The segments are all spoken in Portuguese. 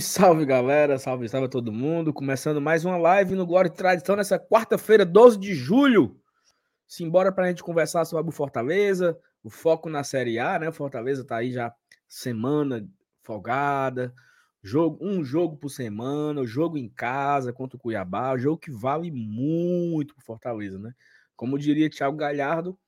Salve, salve, galera. Salve, salve todo mundo. Começando mais uma live no Glória e Tradição nessa quarta-feira, 12 de julho. Simbora para a gente conversar sobre o Fortaleza, o foco na Série A, né? O Fortaleza tá aí já semana folgada, jogo, um jogo por semana, jogo em casa contra o Cuiabá, jogo que vale muito pro Fortaleza, né? Como diria Thiago Galhardo,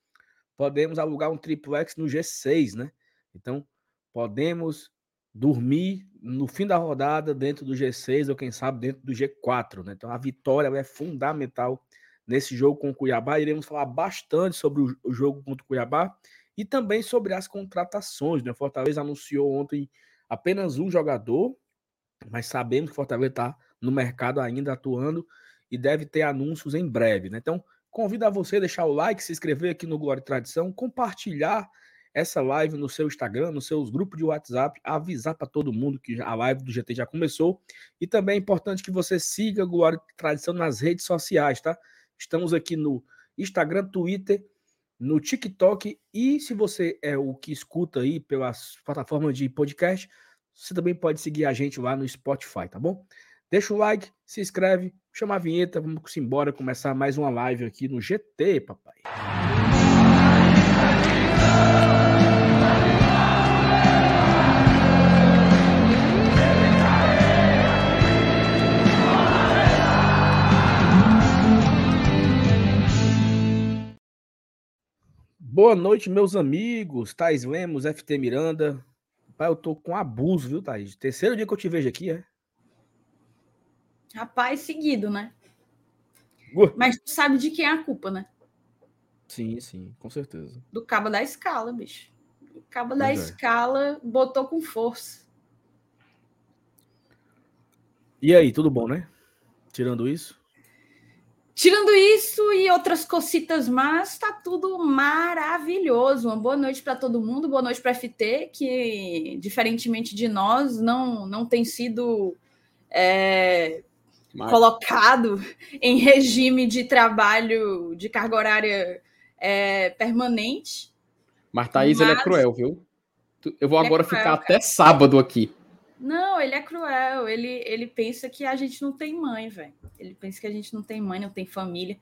podemos alugar um triplex no G6, né? Então, podemos dormir no fim da rodada dentro do G6 ou quem sabe dentro do G4, né? Então a vitória é fundamental nesse jogo com o Cuiabá. Iremos falar bastante sobre o jogo contra o Cuiabá e também sobre as contratações, né? Fortaleza anunciou ontem apenas um jogador, mas sabemos que Fortaleza está no mercado ainda atuando e deve ter anúncios em breve, né? Então, convido a você a deixar o like, se inscrever aqui no Glória e Tradição, compartilhar essa live no seu Instagram, nos seus grupos de WhatsApp, avisar para todo mundo que a live do GT já começou. E também é importante que você siga Glória Tradição nas redes sociais, tá? Estamos aqui no Instagram, Twitter, no TikTok e se você é o que escuta aí pelas plataformas de podcast, você também pode seguir a gente lá no Spotify, tá bom? Deixa o like, se inscreve, chama a vinheta, vamos embora começar mais uma live aqui no GT, papai. Boa noite, meus amigos. Thais Lemos, FT Miranda. Pai, eu tô com abuso, viu, Thais? Terceiro dia que eu te vejo aqui, é? Rapaz, seguido, né? Mas tu sabe de quem é a culpa, né? Sim, sim, com certeza. Do cabo da escala, bicho. O cabo da é. escala botou com força. E aí, tudo bom, né? Tirando isso? Tirando isso e outras cocitas más, tá tudo maravilhoso. Uma boa noite para todo mundo, boa noite para FT, que diferentemente de nós, não, não tem sido é, colocado em regime de trabalho de carga horária é, permanente. Mas Thaís, mas... ele é cruel, viu? Eu vou é agora é ficar até sábado aqui. Não, ele é cruel. Ele, ele pensa que a gente não tem mãe, velho. Ele pensa que a gente não tem mãe, não tem família.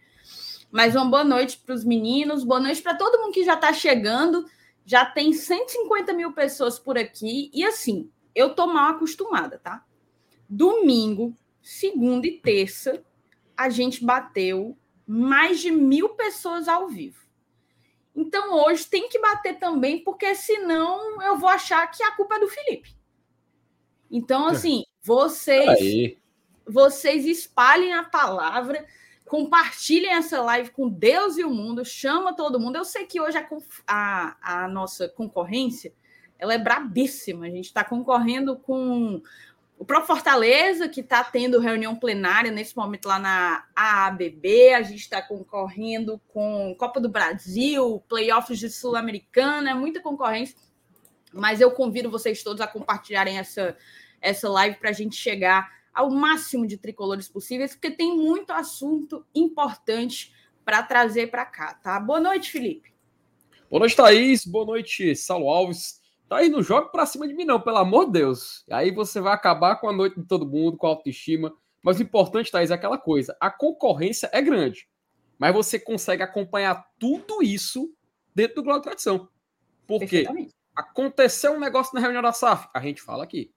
Mas uma boa noite para os meninos, boa noite para todo mundo que já está chegando. Já tem 150 mil pessoas por aqui. E assim, eu tô mal acostumada, tá? Domingo, segunda e terça, a gente bateu mais de mil pessoas ao vivo. Então hoje tem que bater também, porque senão eu vou achar que a culpa é do Felipe. Então, é. assim, vocês, Aí. vocês espalhem a palavra, compartilhem essa live com Deus e o mundo, chama todo mundo. Eu sei que hoje a, a, a nossa concorrência ela é brabíssima. A gente está concorrendo com o Pro Fortaleza, que está tendo reunião plenária nesse momento lá na AABB. A gente está concorrendo com Copa do Brasil, playoffs de Sul-Americana, é muita concorrência. Mas eu convido vocês todos a compartilharem essa, essa live para a gente chegar ao máximo de tricolores possíveis, porque tem muito assunto importante para trazer para cá, tá? Boa noite, Felipe. Boa noite, Thaís. Boa noite, Saulo Alves. Thaís, não joga para cima de mim, não, pelo amor de Deus. Aí você vai acabar com a noite de todo mundo, com a autoestima. Mas o importante, Thaís, é aquela coisa: a concorrência é grande, mas você consegue acompanhar tudo isso dentro do Globo de Tradição. Por quê? Aconteceu um negócio na reunião da SAF, a gente fala aqui.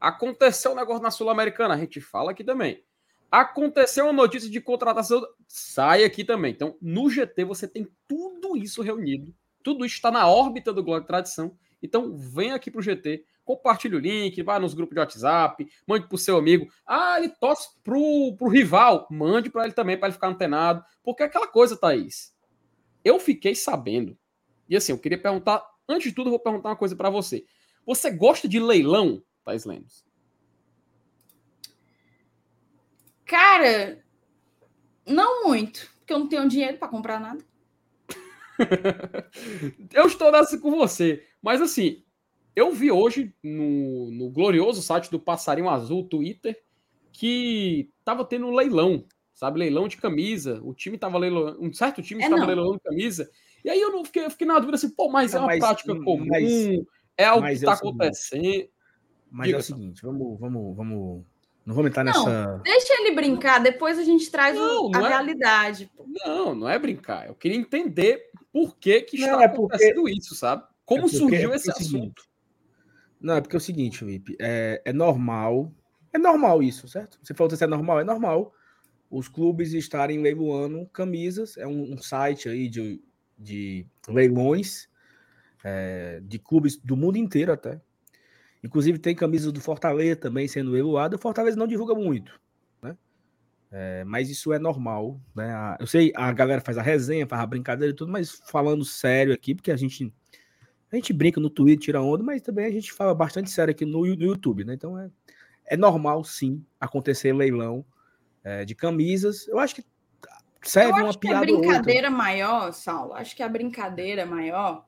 Aconteceu um negócio na Sul-Americana, a gente fala aqui também. Aconteceu uma notícia de contratação, sai aqui também. Então, no GT você tem tudo isso reunido. Tudo isso está na órbita do Glória Tradição. Então, vem aqui para o GT, compartilhe o link, vá nos grupos de WhatsApp, mande para o seu amigo. Ah, ele torce pro, pro rival. Mande para ele também, para ele ficar antenado. Porque é aquela coisa, Thaís. Eu fiquei sabendo. E assim, eu queria perguntar. Antes de tudo, eu vou perguntar uma coisa para você. Você gosta de leilão? Thais Lemos? Cara, não muito, porque eu não tenho dinheiro para comprar nada. eu estou nessa com você, mas assim, eu vi hoje no, no glorioso site do Passarinho Azul, Twitter, que tava tendo um leilão, sabe? Leilão de camisa. O time tava leilão, um certo time estava é, leilão de camisa. E aí eu não fiquei, eu fiquei na dúvida assim, pô, mas não, é uma mas, prática comum, mas, é algo que está acontecendo. Mas Diga é o seguinte, vamos, vamos, vamos. Não vamos entrar não, nessa. Deixa ele brincar, depois a gente traz não, a não é... realidade. Pô. Não, não é brincar. Eu queria entender por que, que está é acontecendo porque... isso, sabe? Como é porque, surgiu é esse assunto? Não, é porque é o seguinte, Felipe, é, é normal. É normal isso, certo? Você falou que é normal, é normal os clubes estarem leiloando camisas. É um, um site aí de, de leilões é, de clubes do mundo inteiro até. Inclusive tem camisas do Fortaleza também sendo leiloada. O Fortaleza não divulga muito, né? É, mas isso é normal, né? Eu sei, a galera faz a resenha, faz a brincadeira e tudo, mas falando sério aqui, porque a gente a gente brinca no Twitter, tira onda, mas também a gente fala bastante sério aqui no, no YouTube, né? Então é, é normal sim acontecer leilão é, de camisas. Eu acho que serve uma piada. Que a brincadeira maior, Saulo, acho que a brincadeira maior.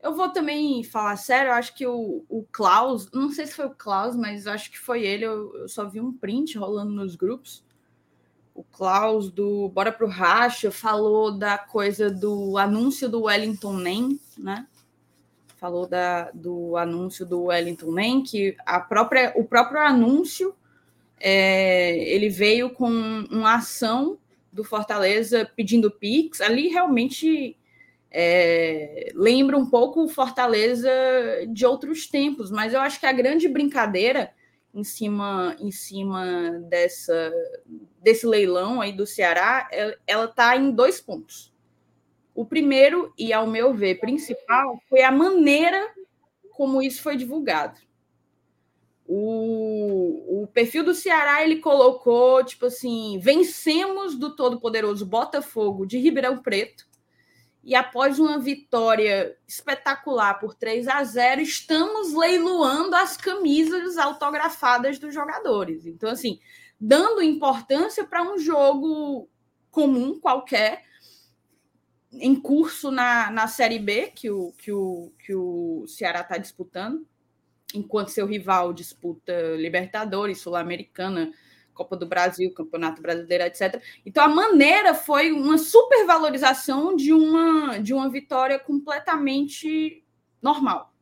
Eu vou também falar sério, eu acho que o, o Klaus, não sei se foi o Klaus, mas acho que foi ele, eu, eu só vi um print rolando nos grupos. O Klaus do Bora pro Racha falou da coisa do anúncio do Wellington Nem, né? Falou da, do anúncio do Wellington Nem, que a própria, o próprio anúncio é, ele veio com uma ação do Fortaleza pedindo Pix. Ali realmente é, lembra um pouco Fortaleza de outros tempos, mas eu acho que a grande brincadeira em cima em cima dessa desse leilão aí do Ceará, ela está em dois pontos. O primeiro, e ao meu ver, principal, foi a maneira como isso foi divulgado. O, o perfil do Ceará ele colocou tipo assim: vencemos do todo-poderoso Botafogo de Ribeirão Preto. E após uma vitória espetacular por 3 a 0, estamos leiloando as camisas autografadas dos jogadores. Então, assim, dando importância para um jogo comum qualquer, em curso na, na Série B, que o, que o, que o Ceará está disputando enquanto seu rival disputa Libertadores, Sul-Americana, Copa do Brasil, Campeonato Brasileiro, etc. Então a maneira foi uma supervalorização de uma de uma vitória completamente normal.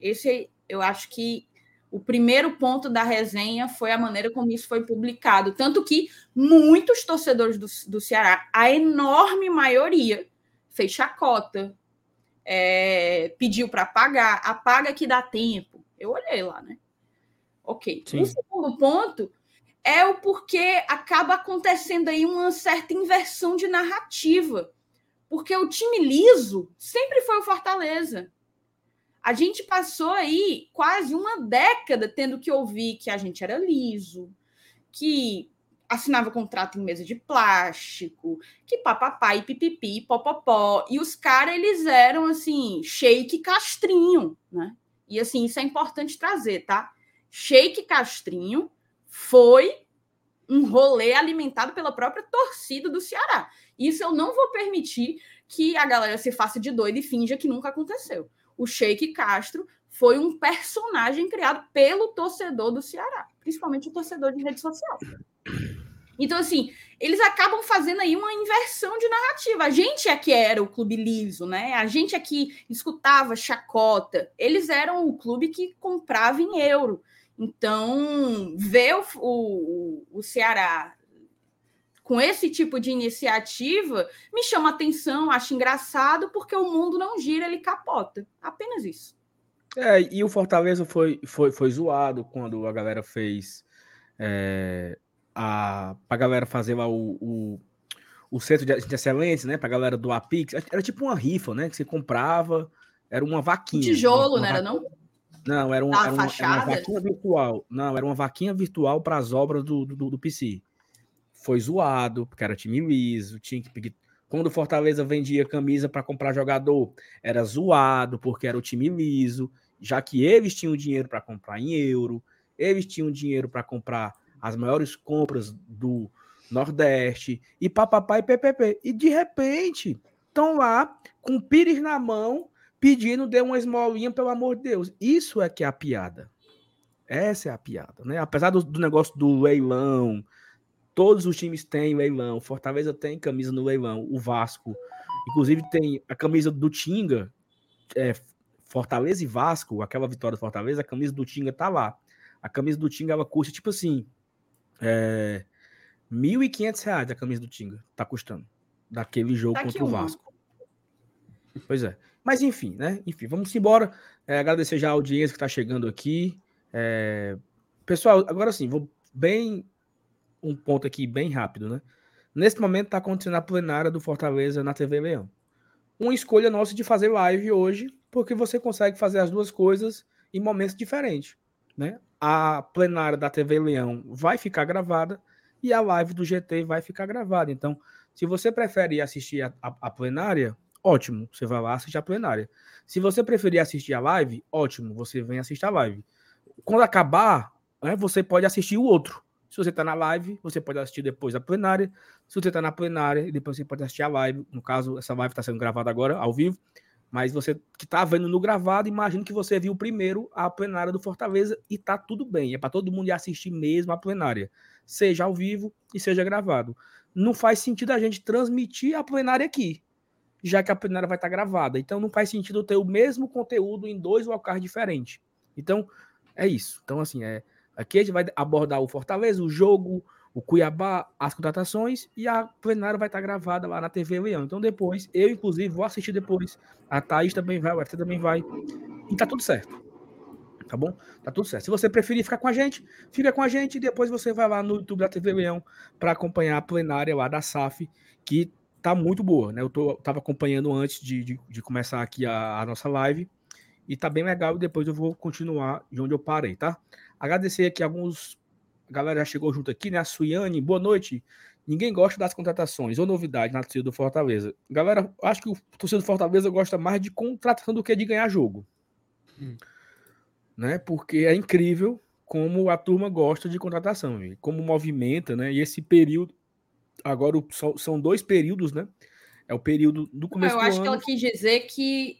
Esse eu acho que o primeiro ponto da resenha foi a maneira como isso foi publicado. Tanto que muitos torcedores do, do Ceará, a enorme maioria, fez chacota, é, pediu para pagar, apaga que dá tempo. Eu olhei lá, né? Ok. Sim. O segundo ponto é o porquê acaba acontecendo aí uma certa inversão de narrativa. Porque o time liso sempre foi o Fortaleza. A gente passou aí quase uma década tendo que ouvir que a gente era liso, que assinava contrato em mesa de plástico, que papapá e pipipi, popopó. E os caras, eles eram assim, shake castrinho, né? E assim, isso é importante trazer, tá? Sheik Castrinho foi um rolê alimentado pela própria torcida do Ceará. Isso eu não vou permitir que a galera se faça de doido e finja que nunca aconteceu. O Sheik Castro foi um personagem criado pelo torcedor do Ceará, principalmente o torcedor de rede social. Então, assim, eles acabam fazendo aí uma inversão de narrativa. A gente é que era o clube liso, né? A gente é que escutava chacota. Eles eram o clube que comprava em euro. Então, ver o, o, o Ceará com esse tipo de iniciativa me chama atenção, acho engraçado, porque o mundo não gira, ele capota. Apenas isso. É, e o Fortaleza foi, foi, foi zoado quando a galera fez é, a, pra galera fazer lá o, o, o centro de, de excelência, né? Pra galera do Apix. Era tipo uma rifa, né? Que você comprava, era uma vaquinha. Tijolo, uma, uma não era não? Não, era, um, era, uma, era, uma, vaquinha virtual. Não, era uma vaquinha virtual para as obras do, do, do PC. Foi zoado, porque era time liso, tinha que pedir. Quando o Fortaleza vendia camisa para comprar jogador, era zoado, porque era o time liso, já que eles tinham dinheiro para comprar em euro, eles tinham dinheiro para comprar as maiores compras do Nordeste, e papapá e PPP. E de repente, estão lá com o pires na mão, pedindo dê uma esmolinha, pelo amor de Deus. Isso é que é a piada. Essa é a piada, né? Apesar do, do negócio do leilão, todos os times têm leilão. Fortaleza tem camisa no leilão, o Vasco, inclusive tem a camisa do Tinga, é, Fortaleza e Vasco, aquela vitória do Fortaleza, a camisa do Tinga tá lá. A camisa do Tinga ela custa tipo assim, é, R$ 1.500 a camisa do Tinga tá custando daquele jogo tá contra o Vasco. Pois é. Mas enfim, né? Enfim, vamos embora. É, agradecer já a audiência que está chegando aqui. É... Pessoal, agora sim, vou bem um ponto aqui bem rápido, né? Nesse momento está acontecendo a plenária do Fortaleza na TV Leão. Uma escolha nossa de fazer live hoje, porque você consegue fazer as duas coisas em momentos diferentes, né? A plenária da TV Leão vai ficar gravada e a live do GT vai ficar gravada. Então, se você prefere assistir a, a, a plenária, ótimo, você vai lá assistir a plenária. Se você preferir assistir a live, ótimo, você vem assistir a live. Quando acabar, né, você pode assistir o outro. Se você está na live, você pode assistir depois a plenária. Se você está na plenária, depois você pode assistir a live. No caso, essa live está sendo gravada agora, ao vivo. Mas você que está vendo no gravado, imagino que você viu primeiro a plenária do Fortaleza e tá tudo bem. É para todo mundo ir assistir mesmo a plenária, seja ao vivo e seja gravado. Não faz sentido a gente transmitir a plenária aqui já que a plenária vai estar gravada. Então não faz sentido ter o mesmo conteúdo em dois locais diferentes. Então é isso. Então assim, é aqui a gente vai abordar o Fortaleza, o jogo, o Cuiabá, as contratações e a plenária vai estar gravada lá na TV Leão. Então depois, eu inclusive vou assistir depois. A Thaís também vai, o UFC também vai. E tá tudo certo. Tá bom? Tá tudo certo. Se você preferir ficar com a gente, fica com a gente e depois você vai lá no YouTube da TV Leão para acompanhar a plenária lá da SAF, que tá muito boa, né? Eu tô, tava acompanhando antes de, de, de começar aqui a, a, nossa live e tá bem legal e depois eu vou continuar de onde eu parei, tá? Agradecer aqui alguns. A galera já chegou junto aqui, né? A Suiane, boa noite. Ninguém gosta das contratações ou novidade na torcida do Fortaleza. Galera, acho que o torcedor do Fortaleza gosta mais de contratação do que de ganhar jogo. Hum. Né? Porque é incrível como a turma gosta de contratação, como movimenta, né? E esse período agora são dois períodos, né? É o período do começo Eu do acho que ela quis dizer que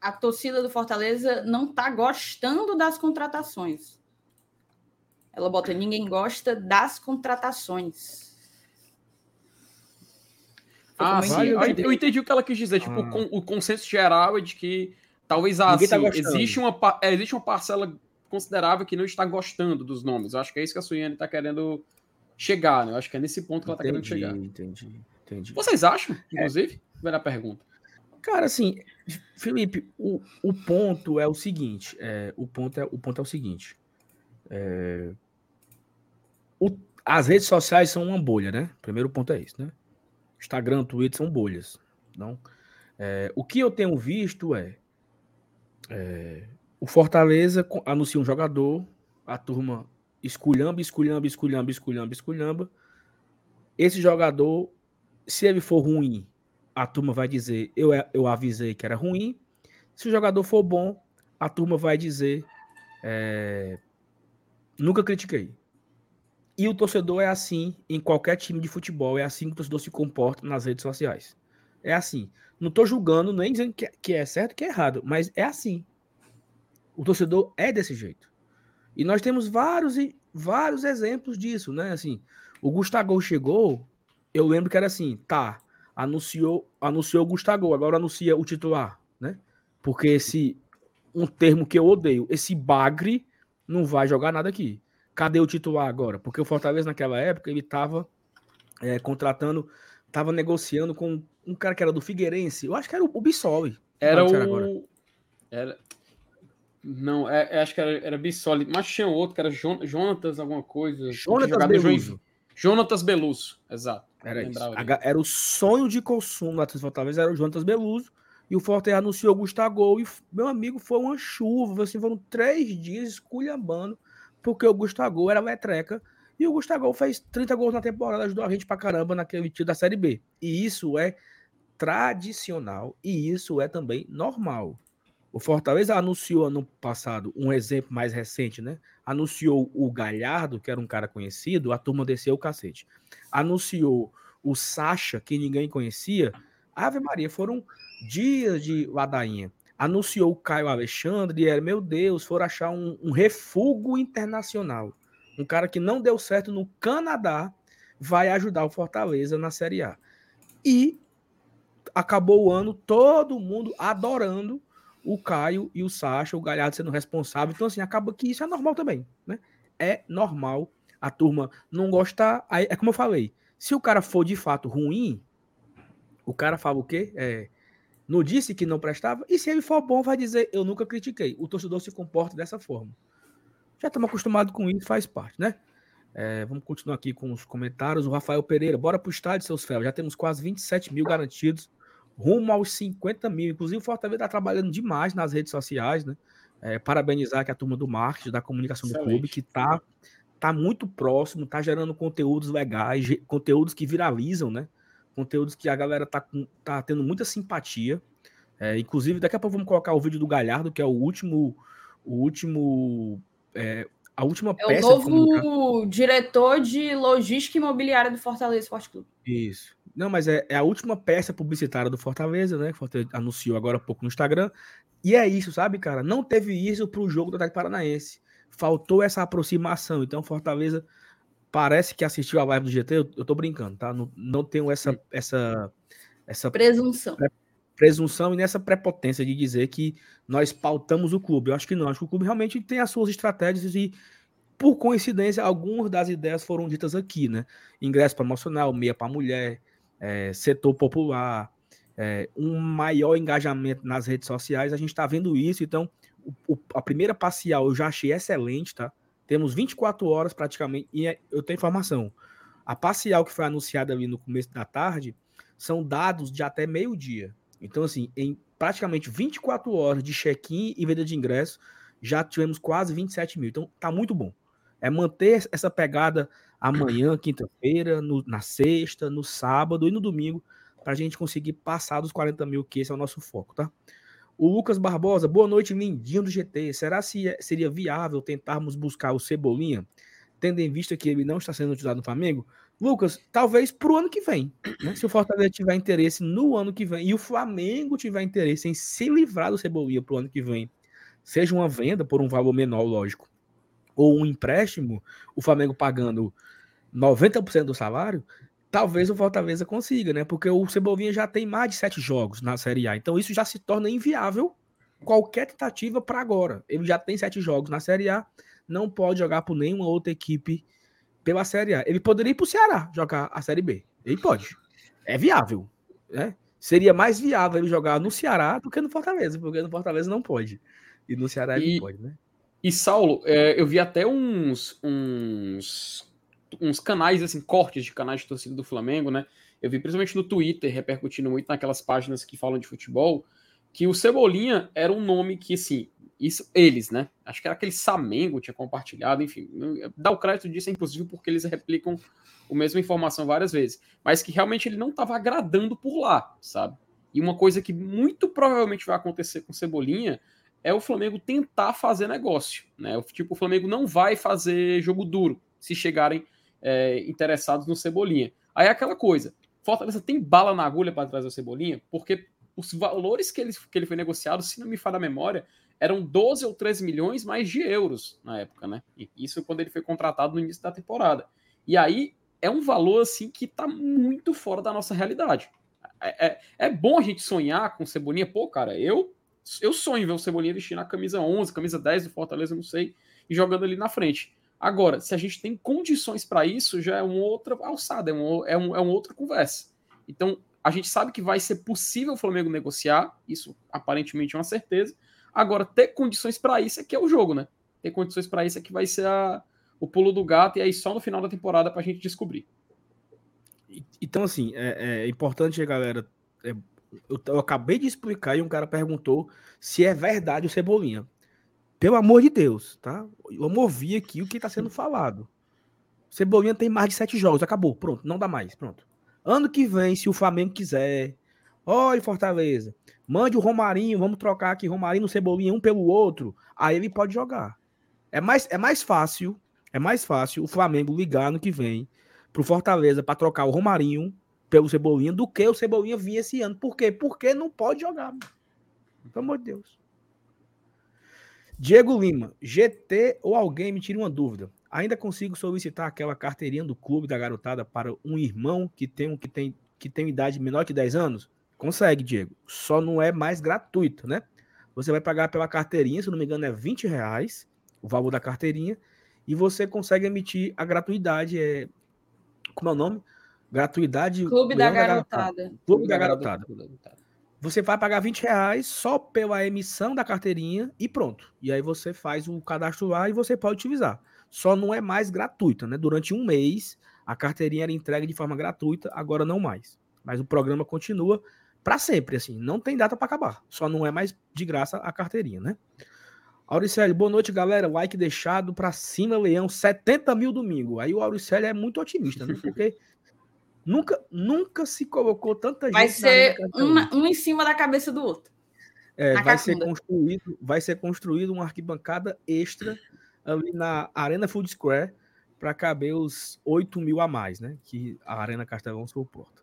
a torcida do Fortaleza não está gostando das contratações. Ela bota ninguém gosta das contratações. ah, sim. Eu entendi. eu entendi o que ela quis dizer. Tipo, ah. Tipo, o consenso geral é de que talvez tá assim, tá existe, uma, é, existe uma parcela considerável que não está gostando dos nomes. Eu acho que é isso que a Suiane está querendo chegar, né? Eu acho que é nesse ponto que ela está querendo chegar. Entendi, entendi. Vocês acham, é. inclusive? É. Primeira pergunta. Cara, assim, Felipe, o, o ponto é o seguinte. É, o, ponto é, o ponto é o seguinte. É, o, as redes sociais são uma bolha, né? Primeiro ponto é isso, né? Instagram, Twitter são bolhas. Não, é, o que eu tenho visto é, é o Fortaleza anuncia um jogador, a turma esculhamba, esculhamba, esculhamba, esculhamba, esculhamba. Esse jogador, se ele for ruim, a turma vai dizer, eu, eu avisei que era ruim. Se o jogador for bom, a turma vai dizer, é, nunca critiquei. E o torcedor é assim em qualquer time de futebol, é assim que o torcedor se comporta nas redes sociais. É assim. Não estou julgando, nem dizendo que é, certo que é errado, mas é assim. O torcedor é desse jeito. E nós temos vários e vários exemplos disso, né? Assim, o Gustavo chegou, eu lembro que era assim, tá, anunciou, anunciou o Gustavo, agora anuncia o titular, né? Porque esse um termo que eu odeio, esse bagre não vai jogar nada aqui. Cadê o titular agora? Porque o Fortaleza naquela época ele tava é, contratando, tava negociando com um cara que era do Figueirense, eu acho que era o Bissoli. Era o era não, é, é, acho que era, era Bissoli, mas tinha outro que era Jonatas alguma coisa. Jonatas Beluso. Jonatas Beluso, exato. Era isso. Era o sonho de consumo Atlético Fortaleza, era o Jonatas Beluso. E o Fortaleza anunciou o Gustavo e meu amigo foi uma chuva, assim, foram três dias esculhambando, porque o Gustavo era metreca e o Gustavo fez 30 gols na temporada, ajudou a gente pra caramba naquele tio da Série B. E isso é tradicional e isso é também normal. O Fortaleza anunciou ano passado, um exemplo mais recente, né? Anunciou o Galhardo, que era um cara conhecido, a turma desceu o cacete. Anunciou o Sacha, que ninguém conhecia. Ave Maria, foram dias de ladainha. Anunciou o Caio Alexandre, e era, meu Deus, foram achar um, um refúgio internacional. Um cara que não deu certo no Canadá vai ajudar o Fortaleza na Série A. E acabou o ano todo mundo adorando o Caio e o Sacha, o Galhardo sendo responsável. Então, assim, acaba que isso é normal também, né? É normal a turma não gostar. Aí, é como eu falei, se o cara for de fato ruim, o cara fala o quê? É, não disse que não prestava, e se ele for bom, vai dizer, eu nunca critiquei. O torcedor se comporta dessa forma. Já estamos acostumados com isso, faz parte, né? É, vamos continuar aqui com os comentários. O Rafael Pereira, bora pro estádio, seus fel. Já temos quase 27 mil garantidos, rumo aos 50 mil. Inclusive, o Fortaleza está trabalhando demais nas redes sociais, né? É, parabenizar aqui a turma do marketing, da comunicação Excelente. do clube, que está tá muito próximo, tá gerando conteúdos legais, conteúdos que viralizam, né? Conteúdos que a galera tá, tá tendo muita simpatia. É, inclusive, daqui a pouco vamos colocar o vídeo do Galhardo, que é o último, o último é, a última é peça. É o novo diretor de logística imobiliária do Fortaleza Esporte Clube. Isso. Não, mas é, é, a última peça publicitária do Fortaleza, né? Que o Fortaleza anunciou agora há pouco no Instagram. E é isso, sabe, cara? Não teve isso para o jogo do Atlético Paranaense. Faltou essa aproximação. Então, Fortaleza parece que assistiu a live do GT. Eu, eu tô brincando, tá? Não, não tenho essa, essa, essa presunção. Presunção e nessa prepotência de dizer que nós pautamos o clube. Eu acho que não. Acho que o clube realmente tem as suas estratégias e por coincidência, algumas das ideias foram ditas aqui, né? Ingresso promocional, meia para mulher, é, setor popular, é, um maior engajamento nas redes sociais. A gente está vendo isso, então o, o, a primeira parcial eu já achei excelente, tá? Temos 24 horas praticamente, e é, eu tenho informação. A parcial que foi anunciada ali no começo da tarde são dados de até meio-dia. Então, assim, em praticamente 24 horas de check-in e venda de ingresso, já tivemos quase 27 mil. Então, tá muito bom é manter essa pegada amanhã, quinta-feira, na sexta, no sábado e no domingo, para a gente conseguir passar dos 40 mil, que esse é o nosso foco, tá? O Lucas Barbosa, boa noite, lindinho do GT. Será se é, seria viável tentarmos buscar o Cebolinha, tendo em vista que ele não está sendo utilizado no Flamengo? Lucas, talvez para o ano que vem. Né? Se o Fortaleza tiver interesse no ano que vem e o Flamengo tiver interesse em se livrar do Cebolinha para o ano que vem, seja uma venda por um valor menor, lógico, ou um empréstimo, o Flamengo pagando 90% do salário, talvez o Fortaleza consiga, né? Porque o Cebolinha já tem mais de sete jogos na Série A. Então isso já se torna inviável qualquer tentativa para agora. Ele já tem sete jogos na Série A, não pode jogar por nenhuma outra equipe pela Série A. Ele poderia ir para o Ceará jogar a Série B. Ele pode. É viável, né? Seria mais viável ele jogar no Ceará do que no Fortaleza, porque no Fortaleza não pode. E no Ceará ele pode, né? E Saulo, é, eu vi até uns, uns, uns canais, assim, cortes de canais de torcida do Flamengo, né? Eu vi principalmente no Twitter, repercutindo muito naquelas páginas que falam de futebol, que o Cebolinha era um nome que, assim, isso, eles, né? Acho que era aquele Samengo tinha compartilhado, enfim. Dá o crédito disso, inclusive, porque eles replicam a mesma informação várias vezes. Mas que realmente ele não estava agradando por lá, sabe? E uma coisa que muito provavelmente vai acontecer com Cebolinha é o Flamengo tentar fazer negócio. Né? Tipo, o Flamengo não vai fazer jogo duro se chegarem é, interessados no Cebolinha. Aí é aquela coisa: Fortaleza tem bala na agulha para trazer o Cebolinha, porque os valores que ele, que ele foi negociado, se não me falha a memória, eram 12 ou 13 milhões mais de euros na época, né? Isso quando ele foi contratado no início da temporada. E aí é um valor assim que está muito fora da nossa realidade. É, é, é, bom a gente sonhar com Cebolinha. Pô, cara, eu eu sonho ver o Cebolinha vestindo a camisa 11, camisa 10 do Fortaleza, não sei, e jogando ali na frente. Agora, se a gente tem condições para isso, já é uma outra alçada, é, um, é, um, é uma outra conversa. Então, a gente sabe que vai ser possível o Flamengo negociar, isso aparentemente é uma certeza. Agora, ter condições para isso é que é o jogo, né? Ter condições para isso é que vai ser a, o pulo do gato, e aí só no final da temporada para a gente descobrir. Então, assim, é, é importante, galera, é eu, eu, acabei de explicar e um cara perguntou se é verdade o Cebolinha. Pelo amor de Deus, tá? Eu movi aqui o que está sendo falado. Cebolinha tem mais de sete jogos, acabou, pronto, não dá mais, pronto. Ano que vem, se o Flamengo quiser, olha Fortaleza, mande o Romarinho, vamos trocar aqui Romarinho e Cebolinha um pelo outro, aí ele pode jogar. É mais, é mais fácil, é mais fácil o Flamengo ligar no que vem pro Fortaleza para trocar o Romarinho pelo Cebolinha do que o Cebolinha vinha esse ano. Por quê? Porque não pode jogar. Pelo amor de Deus. Diego Lima, GT ou alguém me tira uma dúvida. Ainda consigo solicitar aquela carteirinha do clube da garotada para um irmão que tem que tem que tem idade menor que 10 anos? Consegue, Diego. Só não é mais gratuito, né? Você vai pagar pela carteirinha, se não me engano, é 20 reais o valor da carteirinha, e você consegue emitir a gratuidade. É, como é o nome? Gratuidade. Clube da, da Garotada. Clube da Garotada. Você vai pagar 20 reais só pela emissão da carteirinha e pronto. E aí você faz o cadastro lá e você pode utilizar. Só não é mais gratuita, né? Durante um mês, a carteirinha era entregue de forma gratuita, agora não mais. Mas o programa continua para sempre, assim. Não tem data para acabar. Só não é mais de graça a carteirinha, né? Auricélio, boa noite, galera. Like deixado para cima, Leão. 70 mil domingo. Aí o Auricélio é muito otimista, né? Porque nunca, nunca se colocou tanta vai gente. Vai ser uma, um em cima da cabeça do outro. É, vai ser, construído, vai ser construído uma arquibancada extra ali na Arena Food Square para caber os 8 mil a mais, né? Que a Arena Castelão suporta.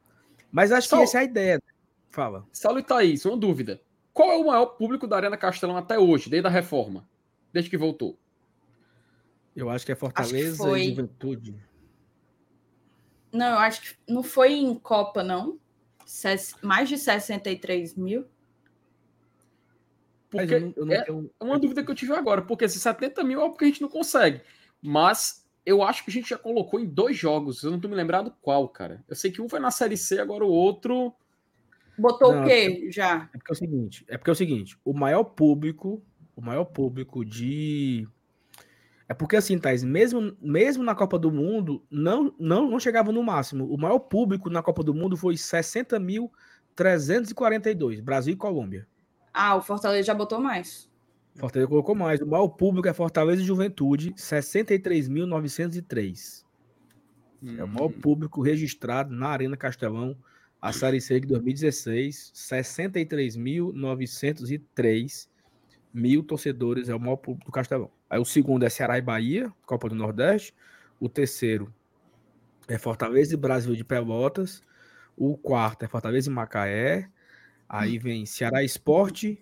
Mas acho que essa é a ideia. Né? Fala. Saulo e Thaís, uma dúvida. Qual é o maior público da Arena Castelão até hoje, desde a reforma? Desde que voltou? Eu acho que é Fortaleza que foi... e Juventude. Não, eu acho que não foi em Copa, não. Mais de 63 mil. Porque eu não, eu não é, tenho... é uma dúvida que eu tive agora, porque esses 70 mil é porque a gente não consegue. Mas eu acho que a gente já colocou em dois jogos. Eu não tô me lembrado qual, cara. Eu sei que um foi na Série C, agora o outro. Botou não, o quê já? É porque é o seguinte, é porque é o seguinte, o maior público, o maior público de é porque assim, Thais, mesmo, mesmo na Copa do Mundo, não, não, não chegava no máximo. O maior público na Copa do Mundo foi 60.342, Brasil e Colômbia. Ah, o Fortaleza já botou mais. Fortaleza colocou mais. O maior público é Fortaleza e Juventude, 63.903. Hum. É o maior hum. público registrado na Arena Castelão, a Série C de 2016, 63.903 mil torcedores, é o maior público do Castelão. Aí o segundo é Ceará e Bahia, Copa do Nordeste. O terceiro é Fortaleza e Brasil de Pelotas. O quarto é Fortaleza e Macaé. Aí vem Ceará Esporte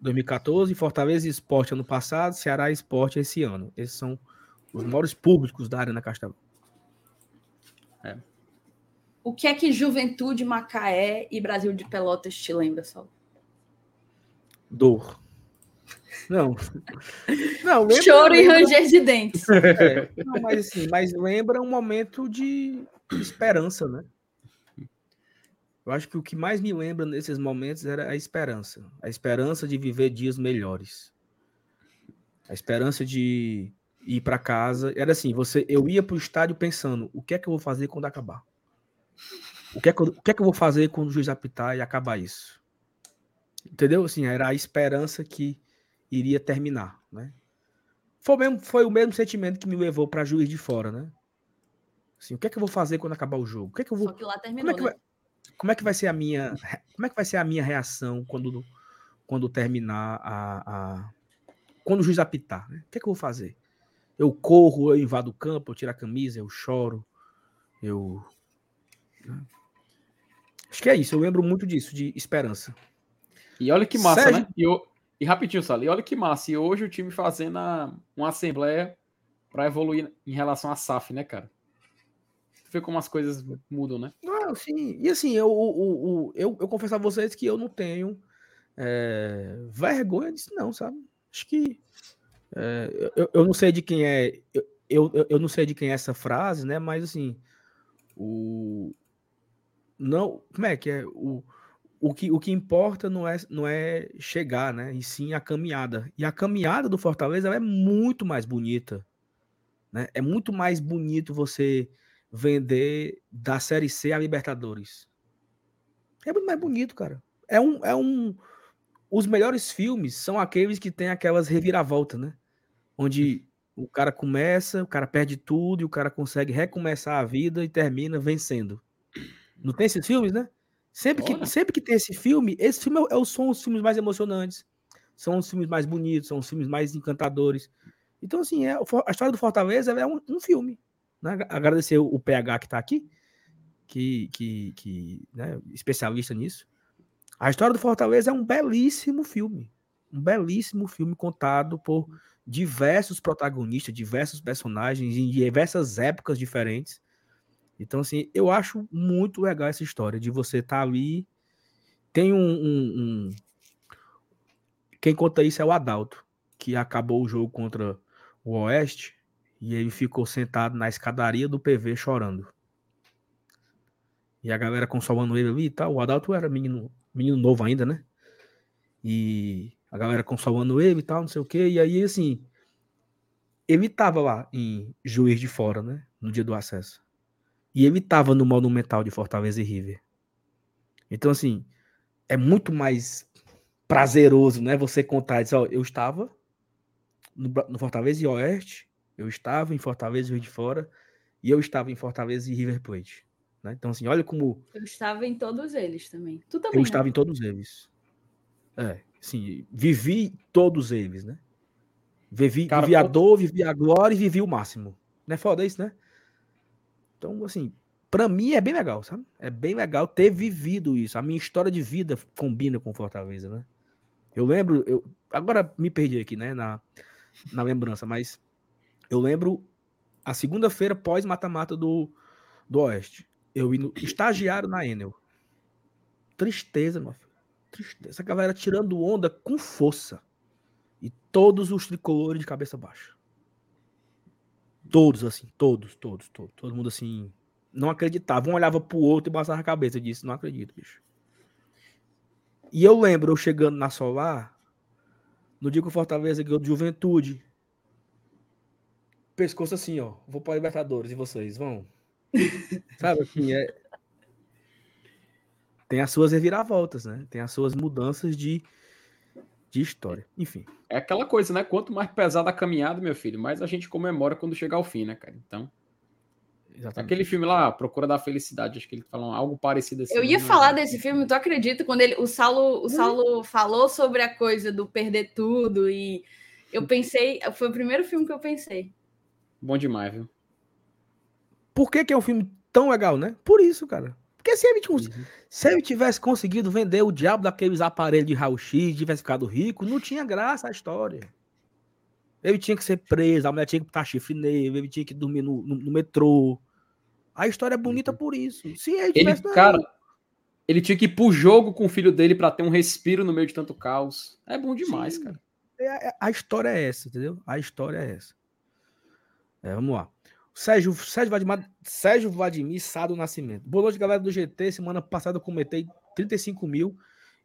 2014, Fortaleza Esporte ano passado, Ceará Esporte esse ano. Esses são os maiores públicos da Arena Castelão. É. O que é que Juventude, Macaé e Brasil de Pelotas te lembra, Saulo? Dor. Não. não lembra, Choro lembra... e ranger de dentes. É, não, mas assim, mas lembra um momento de esperança, né? Eu acho que o que mais me lembra nesses momentos era a esperança. A esperança de viver dias melhores. A esperança de ir para casa. Era assim, você, eu ia para o estádio pensando, o que é que eu vou fazer quando acabar? O que é que eu, o que é que eu vou fazer quando o juiz apitar e acabar isso? Entendeu? Assim, era a esperança que iria terminar, né? Foi, mesmo, foi o mesmo sentimento que me levou para juiz de fora, né? Assim, o que é que eu vou fazer quando acabar o jogo? O que é que eu vou? Só que lá terminou, como é que, né? vai, como é que vai ser a minha, como é que vai ser a minha reação quando quando terminar a, a quando o juiz apitar, né? O que é que eu vou fazer? Eu corro, eu invado o campo, eu tiro a camisa, eu choro, eu né? Acho que é isso, eu lembro muito disso, de esperança. E olha que massa, Sérgio... né? E eu, e rapidinho, Sally, olha que massa. E hoje o time fazendo a, uma assembleia para evoluir em relação à SAF, né, cara? Você vê como as coisas mudam, né? Ah, sim. E assim, eu, eu, eu, eu confesso a vocês que eu não tenho é, vergonha disso, não, sabe? Acho que. É, eu, eu não sei de quem é. Eu, eu, eu não sei de quem é essa frase, né? Mas assim. O. Não. Como é que é? O o que, o que importa não é, não é chegar, né? E sim a caminhada. E a caminhada do Fortaleza é muito mais bonita. Né? É muito mais bonito você vender da Série C a Libertadores. É muito mais bonito, cara. É um, é um. Os melhores filmes são aqueles que tem aquelas reviravoltas, né? Onde o cara começa, o cara perde tudo e o cara consegue recomeçar a vida e termina vencendo. Não tem esses filmes, né? Sempre que, sempre que tem esse filme, esse filme é, é, são os filmes mais emocionantes, são os filmes mais bonitos, são os filmes mais encantadores. Então, assim, é, a história do Fortaleza é um, um filme. Né? Agradecer o, PH que está aqui, que, que, que né, especialista nisso. A história do Fortaleza é um belíssimo filme. Um belíssimo filme contado por diversos protagonistas, diversos personagens em diversas épocas diferentes. Então, assim, eu acho muito legal essa história de você estar tá ali. Tem um, um, um, quem conta isso é o Adalto, que acabou o jogo contra o Oeste e ele ficou sentado na escadaria do PV chorando. E a galera consolando ele ali e tal. O Adalto era menino, menino novo ainda, né? E a galera consolando ele e tal, não sei o quê. E aí, assim, ele tava lá em Juiz de Fora, né? No dia do acesso. E ele tava no Monumental de Fortaleza e River. Então, assim, é muito mais prazeroso, né? Você contar, dizer, ó, eu estava no, no Fortaleza e Oeste, eu estava em Fortaleza e Rio de Fora, e eu estava em Fortaleza e River Plate. Né? Então, assim, olha como. Eu estava em todos eles também. Tu também. Eu né? estava em todos eles. É, sim, vivi todos eles, né? Vivi, Cara, vivi a dor, vivi a glória e vivi o máximo. Não é foda isso, né? Então, assim, para mim é bem legal, sabe? É bem legal ter vivido isso. A minha história de vida combina com Fortaleza, né? Eu lembro, eu agora me perdi aqui, né, na, na lembrança, mas eu lembro a segunda-feira pós mata-mata do, do Oeste. Eu indo estagiário na Enel. Tristeza, meu filho. Tristeza. Essa galera tirando onda com força. E todos os tricolores de cabeça baixa. Todos, assim, todos, todos, todos. Todo mundo assim. Não acreditava. Um olhava pro outro e baixava a cabeça e disse: Não acredito, bicho. E eu lembro eu chegando na Solar, no dia que o Fortaleza ganhou de Juventude. Pescoço assim, ó. Vou para Libertadores e vocês vão. Sabe assim, é. Tem as suas reviravoltas, né? Tem as suas mudanças de, de história. Enfim. É aquela coisa, né? Quanto mais pesada a caminhada, meu filho, mais a gente comemora quando chegar ao fim, né, cara? Então. Exatamente. Aquele filme lá, Procura da Felicidade, acho que ele falou algo parecido assim. Eu ia né? falar desse filme, tu acredita? Quando ele, o Saulo, o Saulo falou sobre a coisa do perder tudo e eu pensei, foi o primeiro filme que eu pensei. Bom demais, viu? Por que, que é um filme tão legal, né? Por isso, cara. Porque se ele, uhum. se ele tivesse conseguido vender o diabo daqueles aparelhos de raio-x, tivesse ficado rico, não tinha graça a história. Ele tinha que ser preso, a mulher tinha que botar chifre nele, ele tinha que dormir no, no, no metrô, a história é bonita uhum. por isso. Se ele, ele cara, ele tinha que ir pro jogo com o filho dele para ter um respiro no meio de tanto caos. É bom demais, Sim. cara. É, é, a história é essa, entendeu? A história é essa. É, vamos lá. Sérgio, Sérgio, Vladimir, Sérgio Vladimir Nascimento. Boa noite, galera do GT. Semana passada eu cometei 35 mil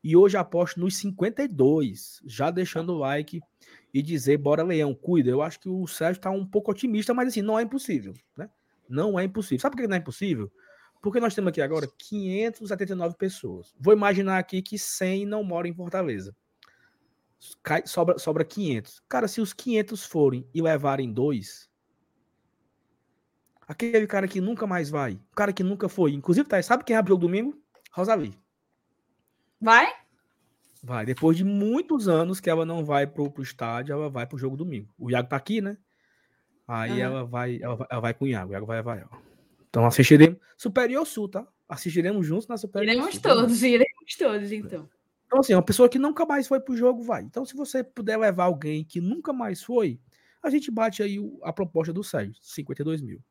e hoje aposto nos 52. Já deixando o like e dizer, bora Leão, cuida. Eu acho que o Sérgio tá um pouco otimista, mas assim, não é impossível, né? Não é impossível. Sabe por que não é impossível? Porque nós temos aqui agora 579 pessoas. Vou imaginar aqui que 100 não moram em Fortaleza. Sobra, sobra 500. Cara, se os 500 forem e levarem dois, aquele cara que nunca mais vai, o cara que nunca foi, inclusive, tá, sabe quem abre o domingo? Rosalie. Vai? Vai. Depois de muitos anos que ela não vai pro, pro estádio, ela vai pro jogo domingo. O Iago tá aqui, né? Aí uhum. ela, vai, ela vai, ela vai com o Iago, o Iago vai, vai. Então assistiremos Superior Sul, tá? Assistiremos juntos na Superior iremos Sul. Iremos todos, iremos todos, então. Então, assim, uma pessoa que nunca mais foi pro jogo, vai. Então, se você puder levar alguém que nunca mais foi, a gente bate aí a proposta do Sérgio, 52 mil.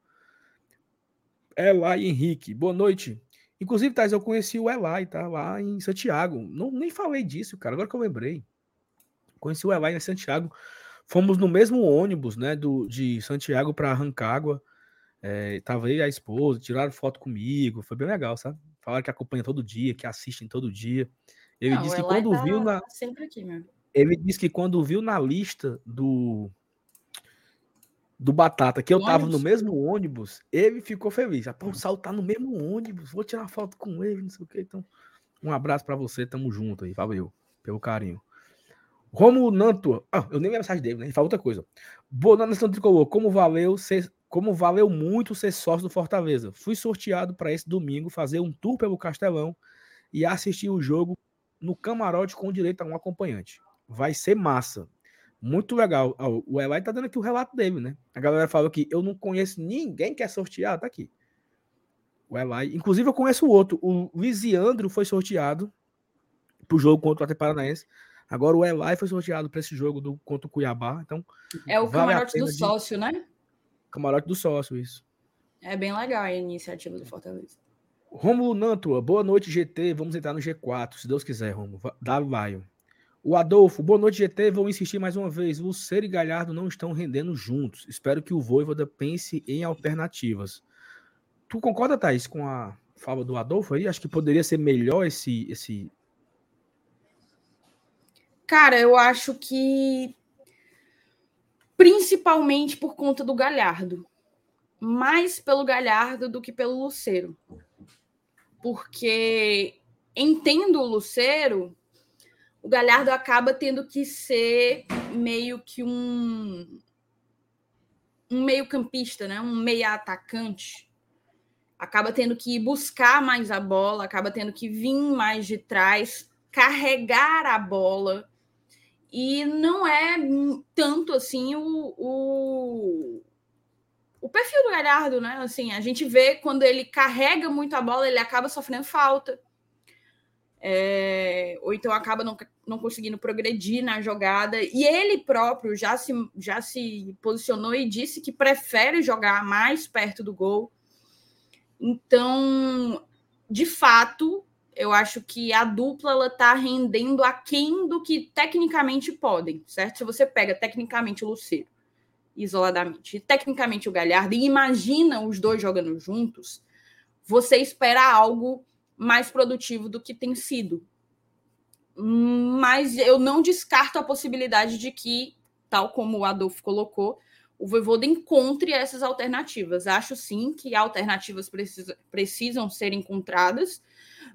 Elai Henrique, boa noite. Inclusive, Thais, eu conheci o Elai, tá? Lá em Santiago. Não, nem falei disso, cara, agora que eu lembrei. Conheci o Elai em Santiago. Fomos no mesmo ônibus, né, do, de Santiago para Rancagua. É, tava aí a esposa, tiraram foto comigo, foi bem legal, sabe? Falaram que acompanha todo dia, que assistem todo dia. Ele Não, disse que quando tá viu na. Sempre aqui, meu. Ele disse que quando viu na lista do do Batata, que eu tava no mesmo ônibus, ele ficou feliz. Ah, o Sal tá no mesmo ônibus, vou tirar foto com ele, não sei o que. Então, um abraço para você, tamo junto aí, valeu pelo carinho. Romulo Nantua. Ah, eu nem vi a mensagem dele, né? Ele fala outra coisa. Boa noite, Tricolor. Como valeu ser, como valeu muito ser sócio do Fortaleza. Fui sorteado para esse domingo fazer um tour pelo Castelão e assistir o jogo no camarote com direito a um acompanhante. Vai ser massa. Muito legal. o Eli tá dando aqui o relato dele, né? A galera falou que eu não conheço ninguém que é sorteado. Tá aqui. O Eli. Inclusive, eu conheço o outro. O Luiziandro foi sorteado pro jogo contra o Atlético Paranaense. Agora o Elai foi sorteado para esse jogo do, contra o Cuiabá. Então, é o vale camarote do de... sócio, né? Camarote do sócio, isso. É bem legal a iniciativa do Fortaleza. Romulo Nantua, boa noite, GT. Vamos entrar no G4, se Deus quiser, Romulo. Dá vai. O Adolfo, boa noite, GT. Vou insistir mais uma vez. Lucero e Galhardo não estão rendendo juntos. Espero que o Voivoda pense em alternativas. Tu concorda, Thaís, com a fala do Adolfo aí? Acho que poderia ser melhor esse. esse... Cara, eu acho que. Principalmente por conta do Galhardo. Mais pelo Galhardo do que pelo Lucero. Porque entendo o Lucero o Galhardo acaba tendo que ser meio que um um meio-campista, né? Um meia atacante. Acaba tendo que buscar mais a bola, acaba tendo que vir mais de trás, carregar a bola. E não é tanto assim o, o, o perfil do Galhardo, né? Assim, a gente vê quando ele carrega muito a bola, ele acaba sofrendo falta é, ou então acaba não, não conseguindo progredir na jogada. E ele próprio já se, já se posicionou e disse que prefere jogar mais perto do gol. Então, de fato, eu acho que a dupla está rendendo aquém do que tecnicamente podem, certo? Se você pega tecnicamente o Luceiro isoladamente e tecnicamente o Galhardo e imagina os dois jogando juntos, você espera algo mais produtivo do que tem sido. Mas eu não descarto a possibilidade de que, tal como o Adolfo colocou, o Voivoda encontre essas alternativas. Acho sim que alternativas precisa, precisam ser encontradas,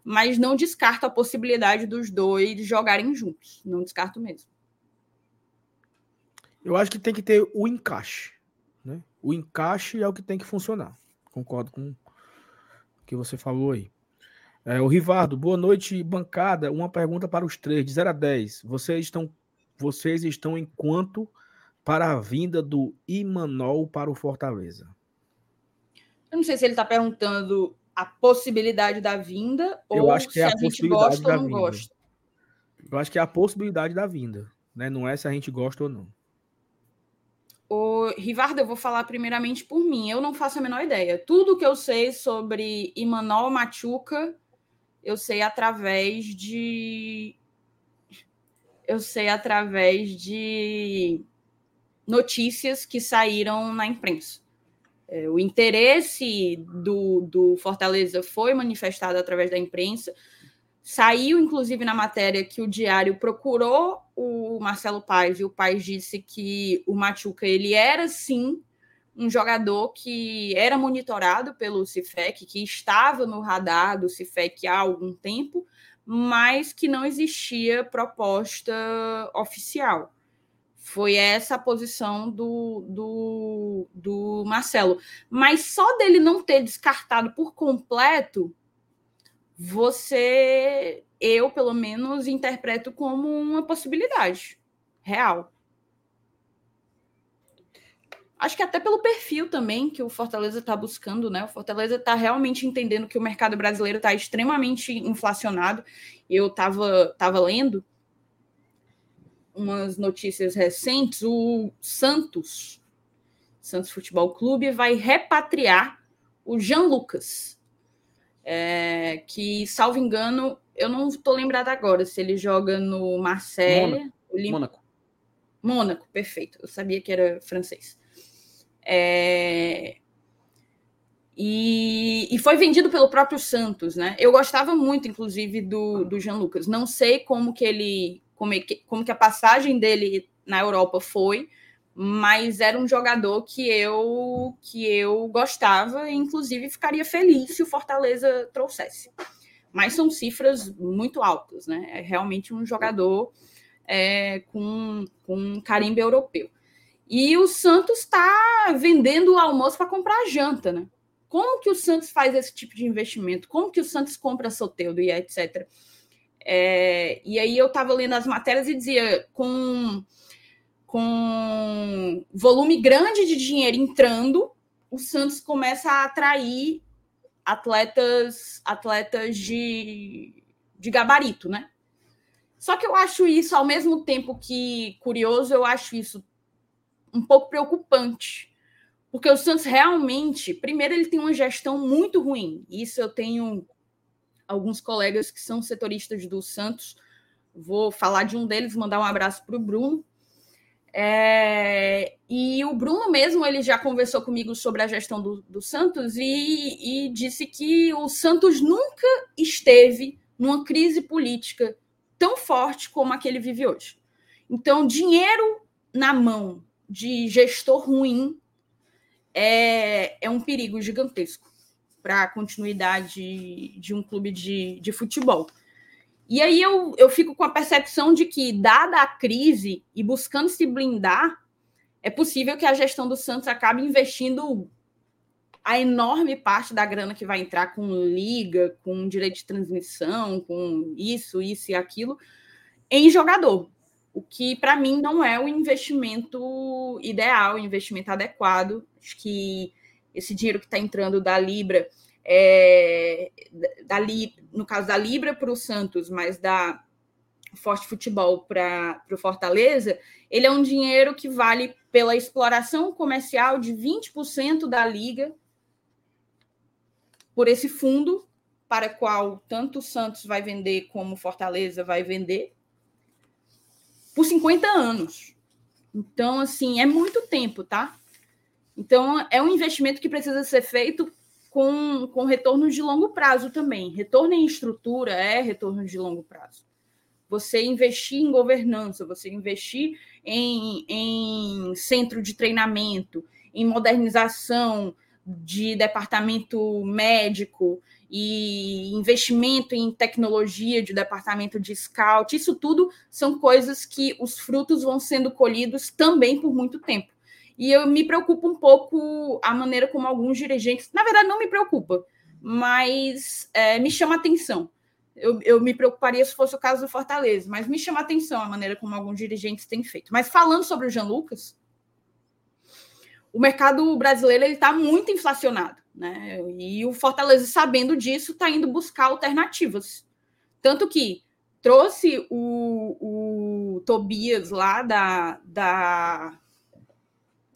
mas não descarto a possibilidade dos dois jogarem juntos. Não descarto mesmo. Eu acho que tem que ter o encaixe. Né? O encaixe é o que tem que funcionar. Concordo com o que você falou aí. É, o Rivardo, boa noite, bancada. Uma pergunta para os três, de 0 a 10. Vocês estão, vocês estão em quanto para a vinda do Imanol para o Fortaleza? Eu não sei se ele está perguntando a possibilidade da vinda Eu ou acho que é a, a gente gosta ou não vinda. gosta. Eu acho que é a possibilidade da vinda, né? Não é se a gente gosta ou não. O Rivardo, eu vou falar primeiramente por mim. Eu não faço a menor ideia. Tudo que eu sei sobre Imanol Machuca eu sei através de. Eu sei através de notícias que saíram na imprensa. É, o interesse do, do Fortaleza foi manifestado através da imprensa. Saiu, inclusive, na matéria que o Diário procurou o Marcelo Paes e o Paes disse que o Machuca ele era sim um jogador que era monitorado pelo CIFEC, que estava no radar do CIFEC há algum tempo, mas que não existia proposta oficial. Foi essa a posição do, do, do Marcelo. Mas só dele não ter descartado por completo, você, eu pelo menos, interpreto como uma possibilidade real. Acho que até pelo perfil também que o Fortaleza está buscando, né? O Fortaleza está realmente entendendo que o mercado brasileiro está extremamente inflacionado. Eu estava tava lendo umas notícias recentes, o Santos, Santos Futebol Clube, vai repatriar o Jean Lucas, é, que, salvo engano, eu não estou lembrada agora se ele joga no Marseille. Mônaco. Mônaco, perfeito. Eu sabia que era francês. É... E, e, foi vendido pelo próprio Santos, né? Eu gostava muito, inclusive, do, do Jean Lucas. Não sei como que ele, como, é que, como que a passagem dele na Europa foi, mas era um jogador que eu que eu gostava e, inclusive, ficaria feliz se o Fortaleza trouxesse. Mas são cifras muito altas, né? É realmente um jogador é, com, com um carimbo europeu. E o Santos está vendendo o almoço para comprar a janta, né? Como que o Santos faz esse tipo de investimento? Como que o Santos compra Soteudo e etc. É, e aí eu estava lendo as matérias e dizia com, com volume grande de dinheiro entrando, o Santos começa a atrair atletas atletas de, de gabarito, né? Só que eu acho isso, ao mesmo tempo que curioso, eu acho isso um pouco preocupante. Porque o Santos realmente, primeiro, ele tem uma gestão muito ruim. Isso eu tenho alguns colegas que são setoristas do Santos Vou falar de um deles, mandar um abraço para o Bruno. É, e o Bruno mesmo ele já conversou comigo sobre a gestão do, do Santos e, e disse que o Santos nunca esteve numa crise política tão forte como a que ele vive hoje. Então, dinheiro na mão de gestor ruim é, é um perigo gigantesco para a continuidade de um clube de, de futebol. E aí eu, eu fico com a percepção de que, dada a crise e buscando se blindar, é possível que a gestão do Santos acabe investindo a enorme parte da grana que vai entrar com liga, com direito de transmissão, com isso, isso e aquilo, em jogador. O que, para mim, não é o investimento ideal, o investimento adequado. Acho que esse dinheiro que está entrando da Libra é, da, no caso da Libra para o Santos, mas da Forte Futebol para o Fortaleza, ele é um dinheiro que vale pela exploração comercial de 20% da liga por esse fundo para qual tanto o Santos vai vender como Fortaleza vai vender por 50 anos. Então, assim, é muito tempo, tá? Então, é um investimento que precisa ser feito com, com retornos de longo prazo também. Retorno em estrutura é retorno de longo prazo. Você investir em governança, você investir em, em centro de treinamento, em modernização de departamento médico e investimento em tecnologia de departamento de scout, isso tudo são coisas que os frutos vão sendo colhidos também por muito tempo. E eu me preocupo um pouco a maneira como alguns dirigentes, na verdade, não me preocupa, mas é, me chama atenção. Eu, eu, me preocuparia se fosse o caso do Fortaleza, mas me chama atenção a maneira como alguns dirigentes têm feito. Mas falando sobre o Jean Lucas, o mercado brasileiro está muito inflacionado, né? E o Fortaleza, sabendo disso, está indo buscar alternativas. Tanto que trouxe o, o Tobias lá da, da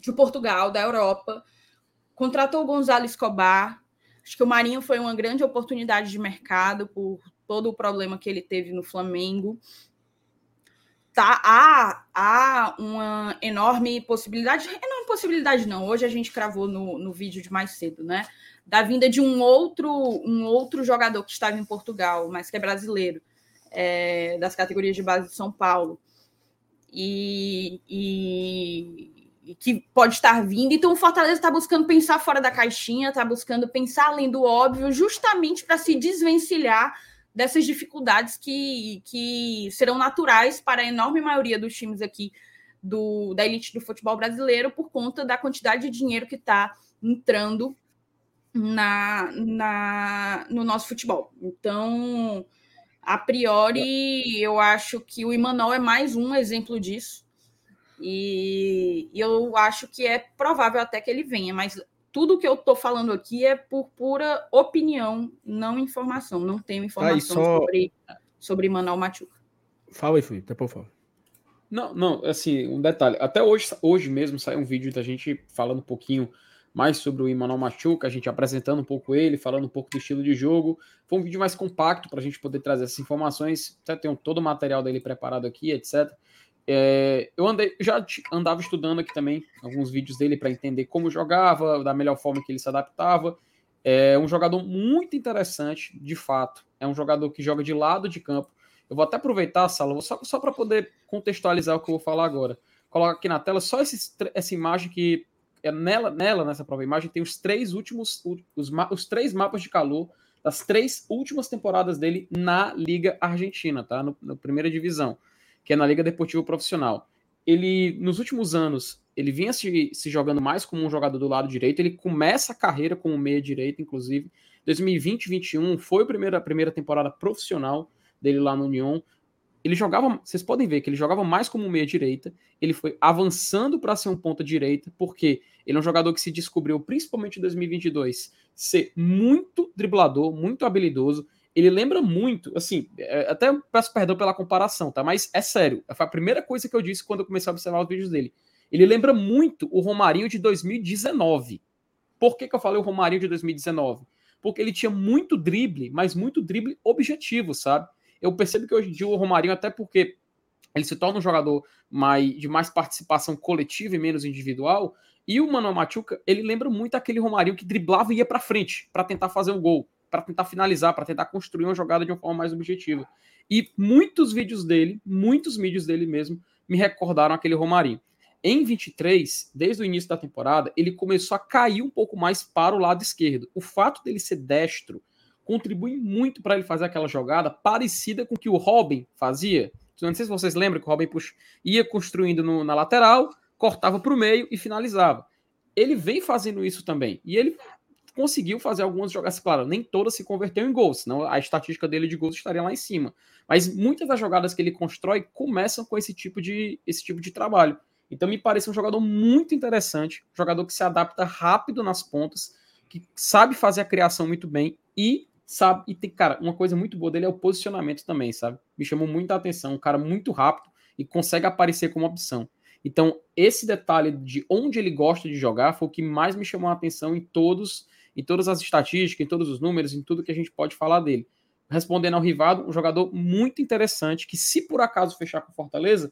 de Portugal, da Europa, contratou o Gonzalo Escobar. Acho que o Marinho foi uma grande oportunidade de mercado por todo o problema que ele teve no Flamengo. Tá, há, há uma enorme possibilidade, enorme possibilidade não, hoje a gente cravou no, no vídeo de mais cedo, né? Da vinda de um outro, um outro jogador que estava em Portugal, mas que é brasileiro, é, das categorias de base de São Paulo. E, e, que pode estar vindo. Então, o Fortaleza está buscando pensar fora da caixinha, está buscando pensar além do óbvio, justamente para se desvencilhar dessas dificuldades que, que serão naturais para a enorme maioria dos times aqui do, da elite do futebol brasileiro, por conta da quantidade de dinheiro que está entrando na, na, no nosso futebol. Então, a priori, eu acho que o Imanol é mais um exemplo disso. E, e eu acho que é provável até que ele venha, mas tudo que eu estou falando aqui é por pura opinião, não informação. Não tenho informação só... sobre, sobre Manuel Machuca. Fala aí, Felipe, depois fala. Não, não, assim, um detalhe. Até hoje, hoje mesmo saiu um vídeo da gente falando um pouquinho mais sobre o Emmanuel Machuca, a gente apresentando um pouco ele, falando um pouco do estilo de jogo. Foi um vídeo mais compacto para a gente poder trazer essas informações. Até tenho todo o material dele preparado aqui, etc. É, eu andei, já andava estudando aqui também alguns vídeos dele para entender como jogava, da melhor forma que ele se adaptava. É um jogador muito interessante, de fato. É um jogador que joga de lado de campo. Eu vou até aproveitar, Sala, só, só para poder contextualizar o que eu vou falar agora. Coloca aqui na tela só esse, essa imagem que é nela, nela, nessa própria imagem, tem os três últimos, os, os três mapas de calor das três últimas temporadas dele na Liga Argentina, tá? No, na primeira divisão que é na Liga Deportiva Profissional. Ele, nos últimos anos, ele vinha se, se jogando mais como um jogador do lado direito, ele começa a carreira como meia direita, inclusive. 2020 2021 foi a primeira, a primeira temporada profissional dele lá no União. Ele jogava, vocês podem ver que ele jogava mais como meia direita, ele foi avançando para ser um ponta direita, porque ele é um jogador que se descobriu, principalmente em 2022, ser muito driblador, muito habilidoso, ele lembra muito, assim, é, até peço perdão pela comparação, tá? Mas é sério, foi a primeira coisa que eu disse quando eu comecei a observar os vídeos dele. Ele lembra muito o Romarinho de 2019. Por que, que eu falei o Romarinho de 2019? Porque ele tinha muito drible, mas muito drible objetivo, sabe? Eu percebo que hoje em dia o Romarinho, até porque ele se torna um jogador mais, de mais participação coletiva e menos individual, e o Manuel Machuca, ele lembra muito aquele Romarinho que driblava e ia para frente para tentar fazer um gol, para tentar finalizar, para tentar construir uma jogada de uma forma mais objetiva. E muitos vídeos dele, muitos vídeos dele mesmo, me recordaram aquele Romarinho. Em 23, desde o início da temporada, ele começou a cair um pouco mais para o lado esquerdo. O fato dele ser destro contribui muito para ele fazer aquela jogada parecida com o que o Robin fazia. Não sei se vocês lembram que o Robin puxa, ia construindo no, na lateral, cortava para o meio e finalizava. Ele vem fazendo isso também. E ele conseguiu fazer algumas jogadas. Claro, nem todas se converteu em gols, senão a estatística dele de gols estaria lá em cima. Mas muitas das jogadas que ele constrói começam com esse tipo de, esse tipo de trabalho. Então me parece um jogador muito interessante, um jogador que se adapta rápido nas pontas, que sabe fazer a criação muito bem e sabe e tem cara, uma coisa muito boa dele é o posicionamento também, sabe? Me chamou muita atenção, um cara muito rápido e consegue aparecer como opção. Então, esse detalhe de onde ele gosta de jogar foi o que mais me chamou a atenção em todos, em todas as estatísticas, em todos os números, em tudo que a gente pode falar dele. Respondendo ao Rivado, um jogador muito interessante que se por acaso fechar com Fortaleza,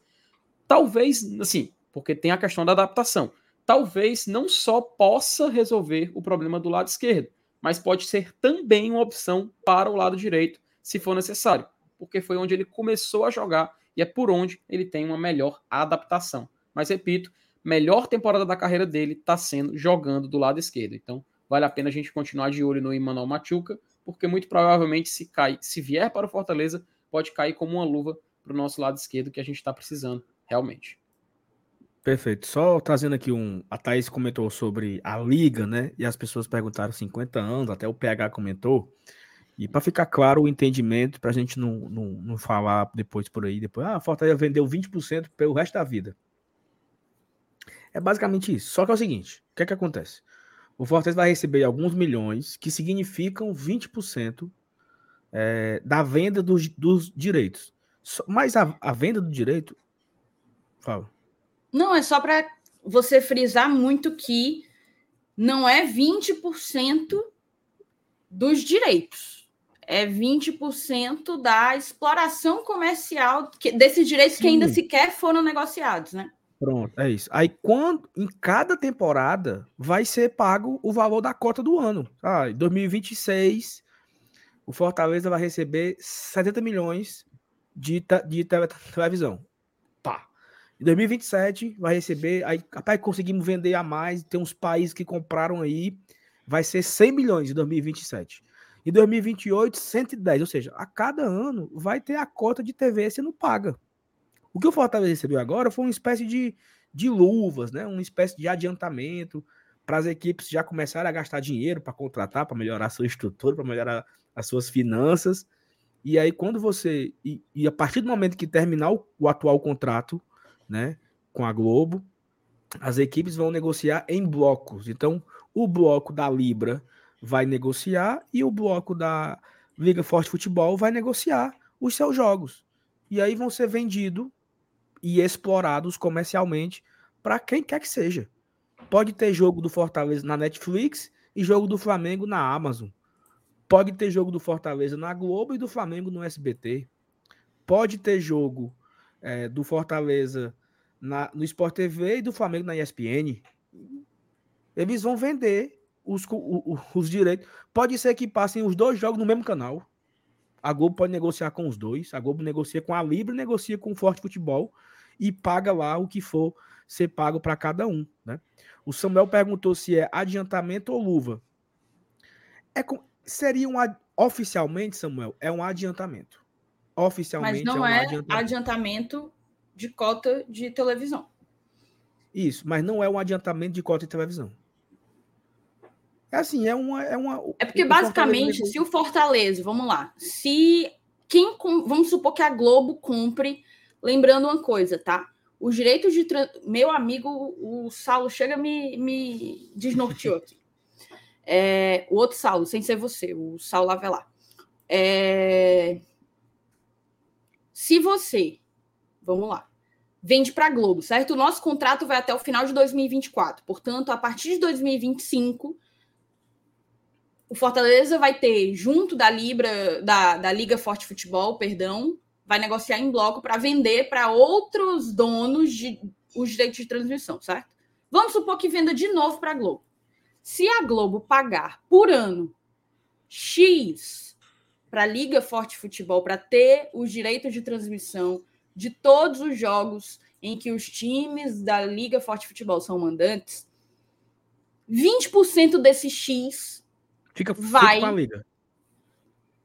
talvez, assim, porque tem a questão da adaptação. Talvez não só possa resolver o problema do lado esquerdo, mas pode ser também uma opção para o lado direito, se for necessário, porque foi onde ele começou a jogar e é por onde ele tem uma melhor adaptação. Mas repito, melhor temporada da carreira dele está sendo jogando do lado esquerdo. Então, vale a pena a gente continuar de olho no Emmanuel Machuca, porque muito provavelmente se cai, se vier para o Fortaleza, pode cair como uma luva para o nosso lado esquerdo que a gente está precisando realmente. Perfeito. Só trazendo aqui um. A Thaís comentou sobre a liga, né? E as pessoas perguntaram 50 anos, até o PH comentou. E para ficar claro o entendimento, para a gente não, não, não falar depois por aí, depois, ah, a Fortaleza vendeu 20% pelo resto da vida. É basicamente isso. Só que é o seguinte: o que é que acontece? O Fortaleza vai receber alguns milhões, que significam 20% é, da venda dos, dos direitos. Mas a, a venda do direito. Fala. Não, é só para você frisar muito que não é 20% dos direitos. É 20% da exploração comercial que, desses direitos Sim. que ainda sequer foram negociados, né? Pronto, é isso. Aí, quando em cada temporada vai ser pago o valor da cota do ano. Ah, em 2026, o Fortaleza vai receber 70 milhões de, de televisão. Em 2027 vai receber, aí rapaz, conseguimos vender a mais, tem uns países que compraram aí, vai ser 100 milhões em 2027. Em 2028, 110, ou seja, a cada ano vai ter a cota de TV sendo paga. O que o Fortaleza recebeu agora foi uma espécie de, de luvas, né? uma espécie de adiantamento para as equipes já começarem a gastar dinheiro para contratar, para melhorar a sua estrutura, para melhorar as suas finanças. E aí, quando você. E, e, a partir do momento que terminar o, o atual contrato, né, com a Globo, as equipes vão negociar em blocos. Então, o bloco da Libra vai negociar e o bloco da Liga Forte Futebol vai negociar os seus jogos. E aí vão ser vendidos e explorados comercialmente para quem quer que seja. Pode ter jogo do Fortaleza na Netflix e jogo do Flamengo na Amazon. Pode ter jogo do Fortaleza na Globo e do Flamengo no SBT. Pode ter jogo é, do Fortaleza na, no Sport TV e do Flamengo na ESPN. Eles vão vender os, os, os direitos. Pode ser que passem os dois jogos no mesmo canal. A Globo pode negociar com os dois. A Globo negocia com a Libra, negocia com o Forte Futebol e paga lá o que for ser pago para cada um. Né? O Samuel perguntou se é adiantamento ou luva. É com... Seria um oficialmente, Samuel, é um adiantamento. Oficialmente Mas não é, um é adiantamento. adiantamento de cota de televisão. Isso, mas não é um adiantamento de cota de televisão. É assim, é uma. É, uma, é porque, basicamente, se o Fortaleza, vamos lá, se quem. Vamos supor que a Globo compre, lembrando uma coisa, tá? Os direitos de. Meu amigo, o Saulo chega me, me desnorteou aqui. É, o outro Saulo, sem ser você, o Saulo Avelar. É, se você, vamos lá, vende para Globo, certo? O nosso contrato vai até o final de 2024. Portanto, a partir de 2025, o Fortaleza vai ter, junto da Libra, da, da Liga Forte Futebol, perdão, vai negociar em bloco para vender para outros donos de os direitos de transmissão, certo? Vamos supor que venda de novo para a Globo. Se a Globo pagar por ano X para a Liga Forte Futebol para ter os direitos de transmissão de todos os jogos em que os times da Liga Forte Futebol são mandantes, 20% desse X fica, vai fica.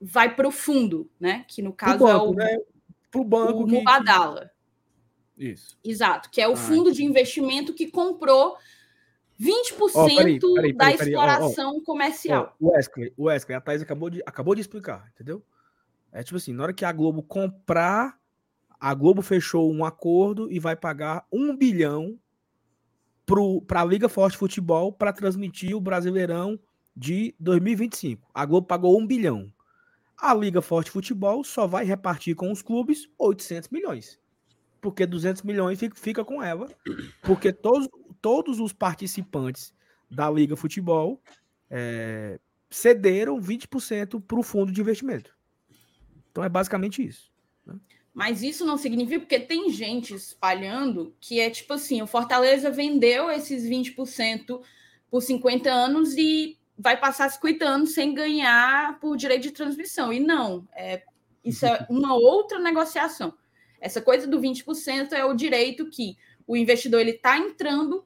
Vai para o fundo, né? Que no caso banco, é o né? Pro banco o que... Mubadala. Isso. Exato, que é o ah, fundo de investimento que comprou 20% oh, peraí, peraí, peraí, da exploração oh, oh, comercial. Oh, Wesley, Wesley, a Thais acabou de, acabou de explicar, entendeu? É tipo assim, na hora que a Globo comprar, a Globo fechou um acordo e vai pagar um bilhão para a Liga Forte Futebol para transmitir o Brasileirão de 2025. A Globo pagou um bilhão. A Liga Forte Futebol só vai repartir com os clubes 800 milhões. Porque 200 milhões fica, com ela. Porque todos, todos os participantes da Liga Futebol é, cederam 20% para o fundo de investimento. Então é basicamente isso. Né? Mas isso não significa, porque tem gente espalhando que é tipo assim: o Fortaleza vendeu esses 20% por 50 anos e vai passar 50 anos sem ganhar por direito de transmissão. E não, é, isso é uma outra negociação. Essa coisa do 20% é o direito que o investidor ele está entrando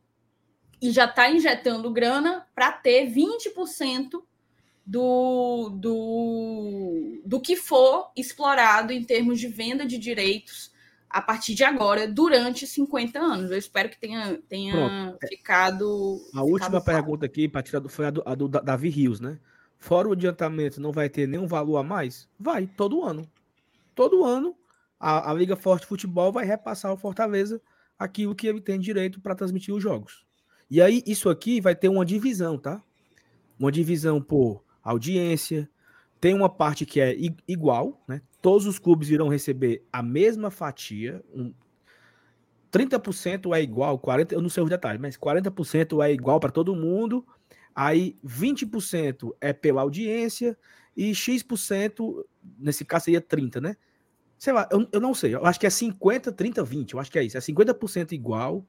e já está injetando grana para ter 20% do, do, do que for explorado em termos de venda de direitos a partir de agora, durante 50 anos. Eu espero que tenha, tenha ficado. A última pergunta aqui, para tirar do, foi a do, a do Davi Rios, né? Fora o adiantamento, não vai ter nenhum valor a mais? Vai, todo ano. Todo ano, a, a Liga Forte Futebol vai repassar ao Fortaleza aquilo que ele tem direito para transmitir os jogos. E aí, isso aqui vai ter uma divisão, tá? Uma divisão por audiência. Tem uma parte que é igual, né? Todos os clubes irão receber a mesma fatia. Um, 30% é igual, 40%, eu não sei os detalhes, mas 40% é igual para todo mundo. Aí 20% é pela audiência e X%, nesse caso seria 30, né? Sei lá, eu, eu não sei, eu acho que é 50, 30, 20, eu acho que é isso. É 50% igual,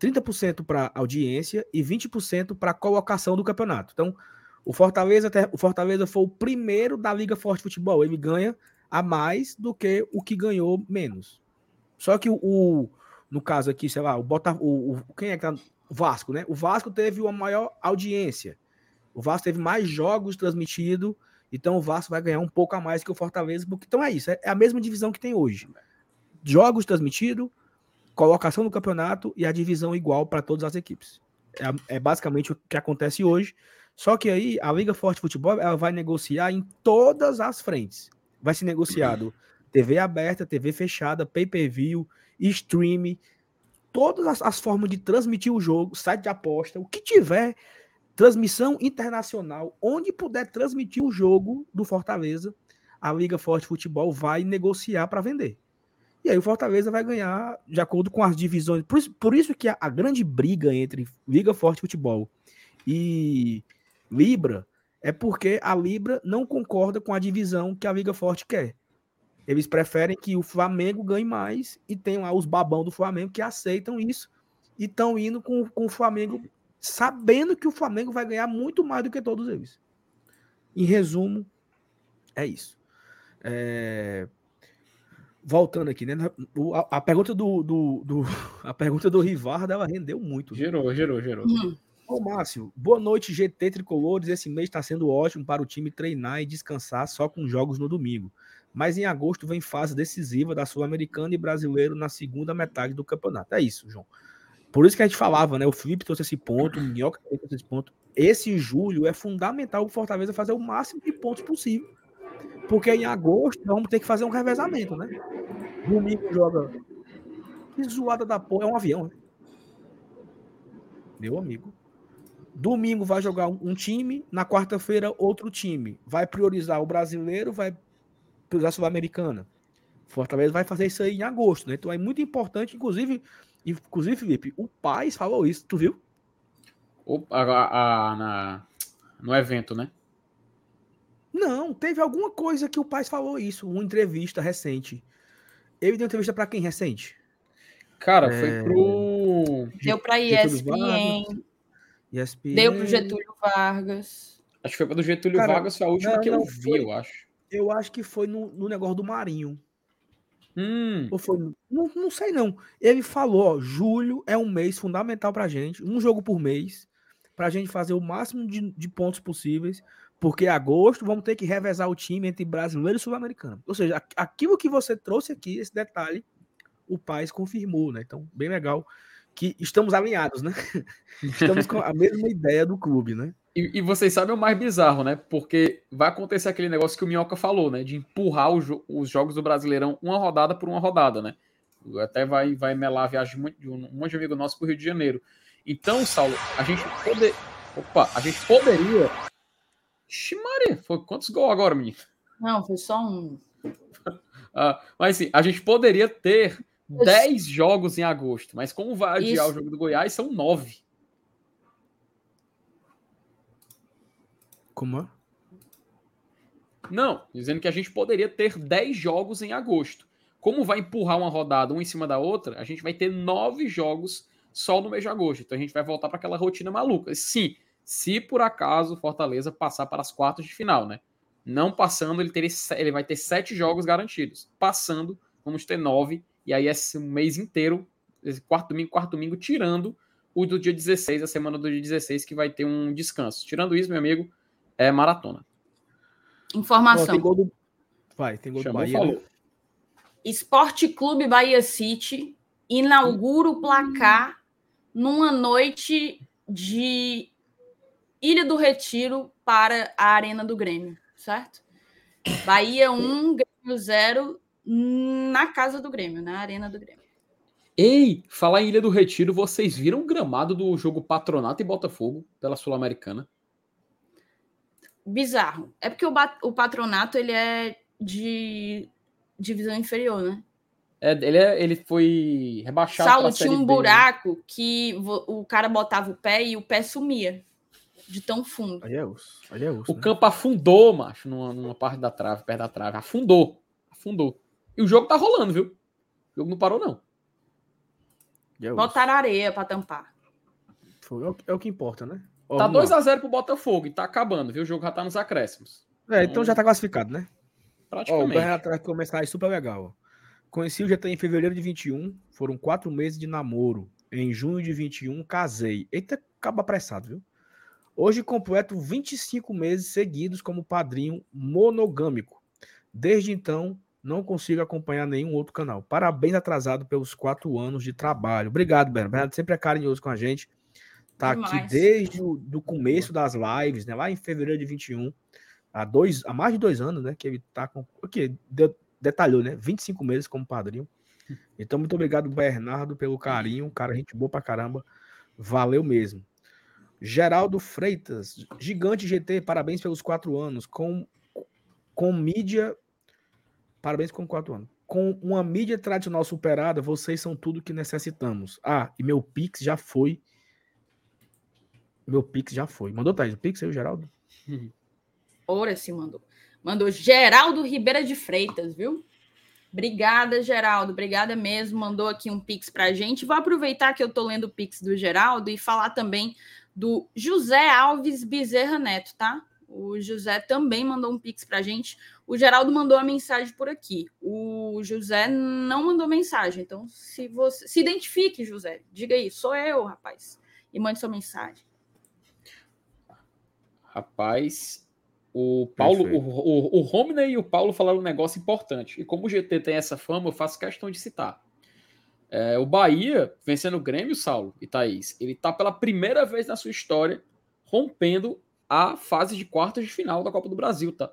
30% para audiência e 20% para colocação do campeonato. Então, o Fortaleza, o Fortaleza foi o primeiro da Liga Forte Futebol. Ele ganha a mais do que o que ganhou menos. Só que o, o no caso aqui, sei lá, o Botafogo, o, quem é que tá? O Vasco, né? O Vasco teve uma maior audiência. O Vasco teve mais jogos transmitidos, então o Vasco vai ganhar um pouco a mais que o Fortaleza, porque então é isso, é, é a mesma divisão que tem hoje. Jogos transmitidos, colocação no campeonato e a divisão igual para todas as equipes. É, é basicamente o que acontece hoje. Só que aí a Liga Forte Futebol ela vai negociar em todas as frentes. Vai ser negociado TV aberta, TV fechada, pay-per-view, stream, todas as, as, formas de transmitir o jogo, site de aposta, o que tiver, transmissão internacional, onde puder transmitir o jogo do Fortaleza, a Liga Forte Futebol vai negociar para vender. E aí o Fortaleza vai ganhar de acordo com as divisões. Por isso, por isso que a, a grande briga entre Liga Forte Futebol e Libra é porque a Libra não concorda com a divisão que a Liga Forte quer. Eles preferem que o Flamengo ganhe mais e tem lá os babão do Flamengo que aceitam isso e estão indo com, com o Flamengo sabendo que o Flamengo vai ganhar muito mais do que todos eles. Em resumo, é isso. É... Voltando aqui, né? A, a pergunta do, do, do, a pergunta do Rivardo ela rendeu muito. Gerou, gerou, gerou. Hum. Ô, Márcio, boa noite, GT Tricolores. Esse mês está sendo ótimo para o time treinar e descansar só com jogos no domingo. Mas em agosto vem fase decisiva da Sul-Americana e brasileiro na segunda metade do campeonato. É isso, João. Por isso que a gente falava, né? O Felipe trouxe esse ponto, o Minhoca trouxe esse ponto. Esse julho é fundamental o Fortaleza fazer o máximo de pontos possível. Porque em agosto vamos ter que fazer um revezamento, né? Domingo joga. Que zoada da porra. É um avião, né? Meu amigo. Domingo vai jogar um time, na quarta-feira outro time. Vai priorizar o brasileiro, vai priorizar a Sul-Americana. Fortaleza vai fazer isso aí em agosto, né? Então é muito importante, inclusive, inclusive, Felipe, o Paz falou isso, tu viu? a, a, na, no evento, né? Não, teve alguma coisa que o pai falou isso, uma entrevista recente. Ele deu entrevista para quem recente? Cara, é... foi pro. Deu para ESPN. ESPN. Deu pro Getúlio Vargas. Acho que foi para do Getúlio Cara, Vargas, foi a última não, que eu vi, eu acho. Eu acho que foi no, no negócio do Marinho. Hum. Ou foi, não, não sei não. Ele falou, ó, julho é um mês fundamental pra gente, um jogo por mês, pra gente fazer o máximo de, de pontos possíveis, porque agosto vamos ter que revezar o time entre brasileiro e sul-americano. Ou seja, aquilo que você trouxe aqui, esse detalhe, o Paz confirmou, né? Então, bem legal que estamos alinhados, né? Estamos com a mesma ideia do clube, né? E, e, vocês sabem o mais bizarro, né? Porque vai acontecer aquele negócio que o Minhoca falou, né? De empurrar jo os jogos do Brasileirão uma rodada por uma rodada, né? Até vai, vai melar a viagem de um monte de amigo nosso para o Rio de Janeiro. Então, Saulo, a gente poder. Opa, a gente poderia. Ximaria, foi quantos gols agora, menino? Não, foi só um. ah, mas sim, a gente poderia ter 10 jogos em agosto, mas como vai adiar Isso. o jogo do Goiás, são 9. Como é? Não, dizendo que a gente poderia ter 10 jogos em agosto. Como vai empurrar uma rodada uma em cima da outra, a gente vai ter 9 jogos só no mês de agosto. Então a gente vai voltar para aquela rotina maluca. Sim, se por acaso Fortaleza passar para as quartas de final, né? Não passando, ele, teria, ele vai ter 7 jogos garantidos. Passando, vamos ter 9. E aí esse mês inteiro, esse quarto domingo, quarto domingo, tirando o do dia 16, a semana do dia 16, que vai ter um descanso. Tirando isso, meu amigo, é maratona. Informação. tem gol do... Vai, tem gol Chamou, do Bahia. Falou. Né? Esporte Clube Bahia City inaugura o placar numa noite de Ilha do Retiro para a Arena do Grêmio, certo? Bahia 1, Grêmio 0 na casa do Grêmio, na Arena do Grêmio. Ei, falar em Ilha do Retiro, vocês viram o gramado do jogo Patronato e Botafogo pela Sul-Americana? bizarro. É porque o, o patronato ele é de divisão inferior, né? É, ele, é, ele foi rebaixado. Saulo tinha um B, buraco né? que o cara botava o pé e o pé sumia de tão fundo. Aí é osso. Aí é osso o né? campo afundou, macho, numa, numa, parte da trave, perto da trave. Afundou. Afundou. E o jogo tá rolando, viu? O jogo não parou, não. É Botaram areia para tampar. Foi, é, é o que importa, né? Tá 2x0 pro Botafogo e tá acabando, viu? O jogo já tá nos acréscimos. É, então já tá classificado, né? Praticamente. Ó, vai começar aí super legal. Conheci o GT em fevereiro de 21, foram quatro meses de namoro. Em junho de 21, casei. Eita, acaba apressado, viu? Hoje completo 25 meses seguidos como padrinho monogâmico. Desde então, não consigo acompanhar nenhum outro canal. Parabéns atrasado pelos quatro anos de trabalho. Obrigado, Bernardo. Bernardo sempre é carinhoso com a gente. Tá Demais. aqui desde o do começo das lives, né? Lá em fevereiro de 21, há, dois, há mais de dois anos, né? Que ele tá com. O que? Detalhou, né? 25 meses como padrinho. Então, muito obrigado, Bernardo, pelo carinho. Cara, gente boa pra caramba. Valeu mesmo. Geraldo Freitas, gigante GT, parabéns pelos quatro anos. Com, com mídia. Parabéns com quatro anos. Com uma mídia tradicional superada, vocês são tudo que necessitamos. Ah, e meu Pix já foi meu Pix já foi. Mandou, Thaís? O Pix aí, o Geraldo? Ora, se mandou. Mandou Geraldo Ribeira de Freitas, viu? Obrigada, Geraldo. Obrigada mesmo. Mandou aqui um Pix pra gente. Vou aproveitar que eu tô lendo o Pix do Geraldo e falar também do José Alves Bezerra Neto, tá? O José também mandou um Pix pra gente. O Geraldo mandou a mensagem por aqui. O José não mandou mensagem. Então, se você se identifique, José, diga aí, sou eu, rapaz. E mande sua mensagem. Rapaz, o Paulo, o, o, o Romney e o Paulo falaram um negócio importante. E como o GT tem essa fama, eu faço questão de citar. É, o Bahia, vencendo o Grêmio, Saulo e Thaís, ele tá pela primeira vez na sua história rompendo a fase de quartas de final da Copa do Brasil, tá?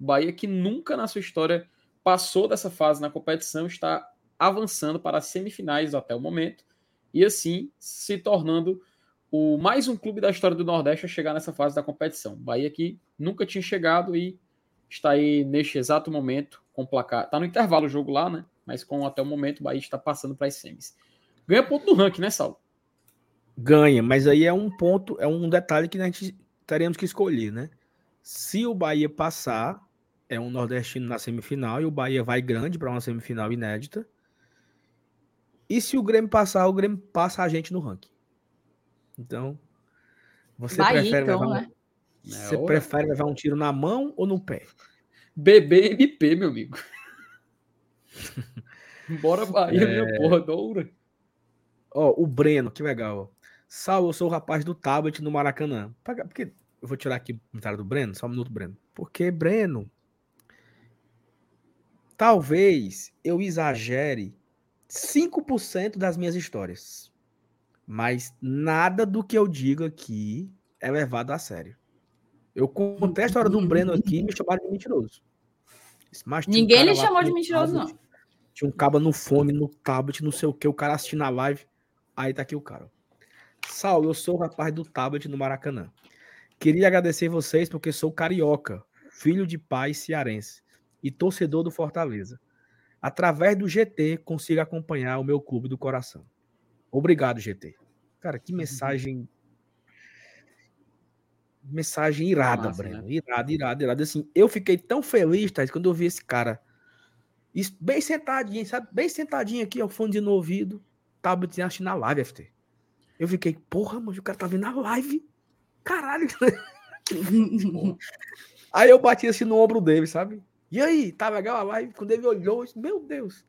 O Bahia, que nunca na sua história passou dessa fase na competição, está avançando para as semifinais até o momento e assim se tornando o mais um clube da história do Nordeste a chegar nessa fase da competição. Bahia que nunca tinha chegado e está aí neste exato momento com placar. Está no intervalo o jogo lá, né? Mas com até o momento o Bahia está passando para as semis. Ganha ponto no ranking, né, Saulo? Ganha, mas aí é um ponto, é um detalhe que a gente teremos que escolher, né? Se o Bahia passar, é um nordestino na semifinal e o Bahia vai grande para uma semifinal inédita. E se o Grêmio passar, o Grêmio passa a gente no ranking. Então, você Bahia, prefere então, levar né? um... Você é prefere levar um tiro na mão ou no pé? BBMP, meu amigo. Bora Bahia, é... minha porra, doura. Ó, o Breno, que legal. Salve, eu sou o rapaz do tablet no Maracanã. Porque eu vou tirar aqui o comentário do Breno, só um minuto, Breno. Porque, Breno, talvez eu exagere 5% das minhas histórias. Mas nada do que eu digo aqui é levado a sério. Eu contei a história do Breno aqui e me chamaram de mentiroso. Mas Ninguém um lhe chamou de mentiroso, tablet, não. Tinha um cabo no fone, no tablet, não sei o que, o cara assistindo a live. Aí tá aqui o cara. Saulo, eu sou o rapaz do tablet no Maracanã. Queria agradecer vocês porque sou carioca, filho de pai cearense e torcedor do Fortaleza. Através do GT consigo acompanhar o meu clube do coração. Obrigado, GT. Cara, que uhum. mensagem. Mensagem irada, Massa, Breno. Né? Irada, irada, irada. Assim, eu fiquei tão feliz, Thais, quando eu vi esse cara bem sentadinho, sabe? Bem sentadinho aqui, o fone no ouvido, tablet assistindo a live, FT. Eu fiquei, porra, mas o cara tá vendo a live. Caralho. aí eu bati assim no ombro dele, sabe? E aí, tá legal a live? Quando ele olhou, disse, meu Deus.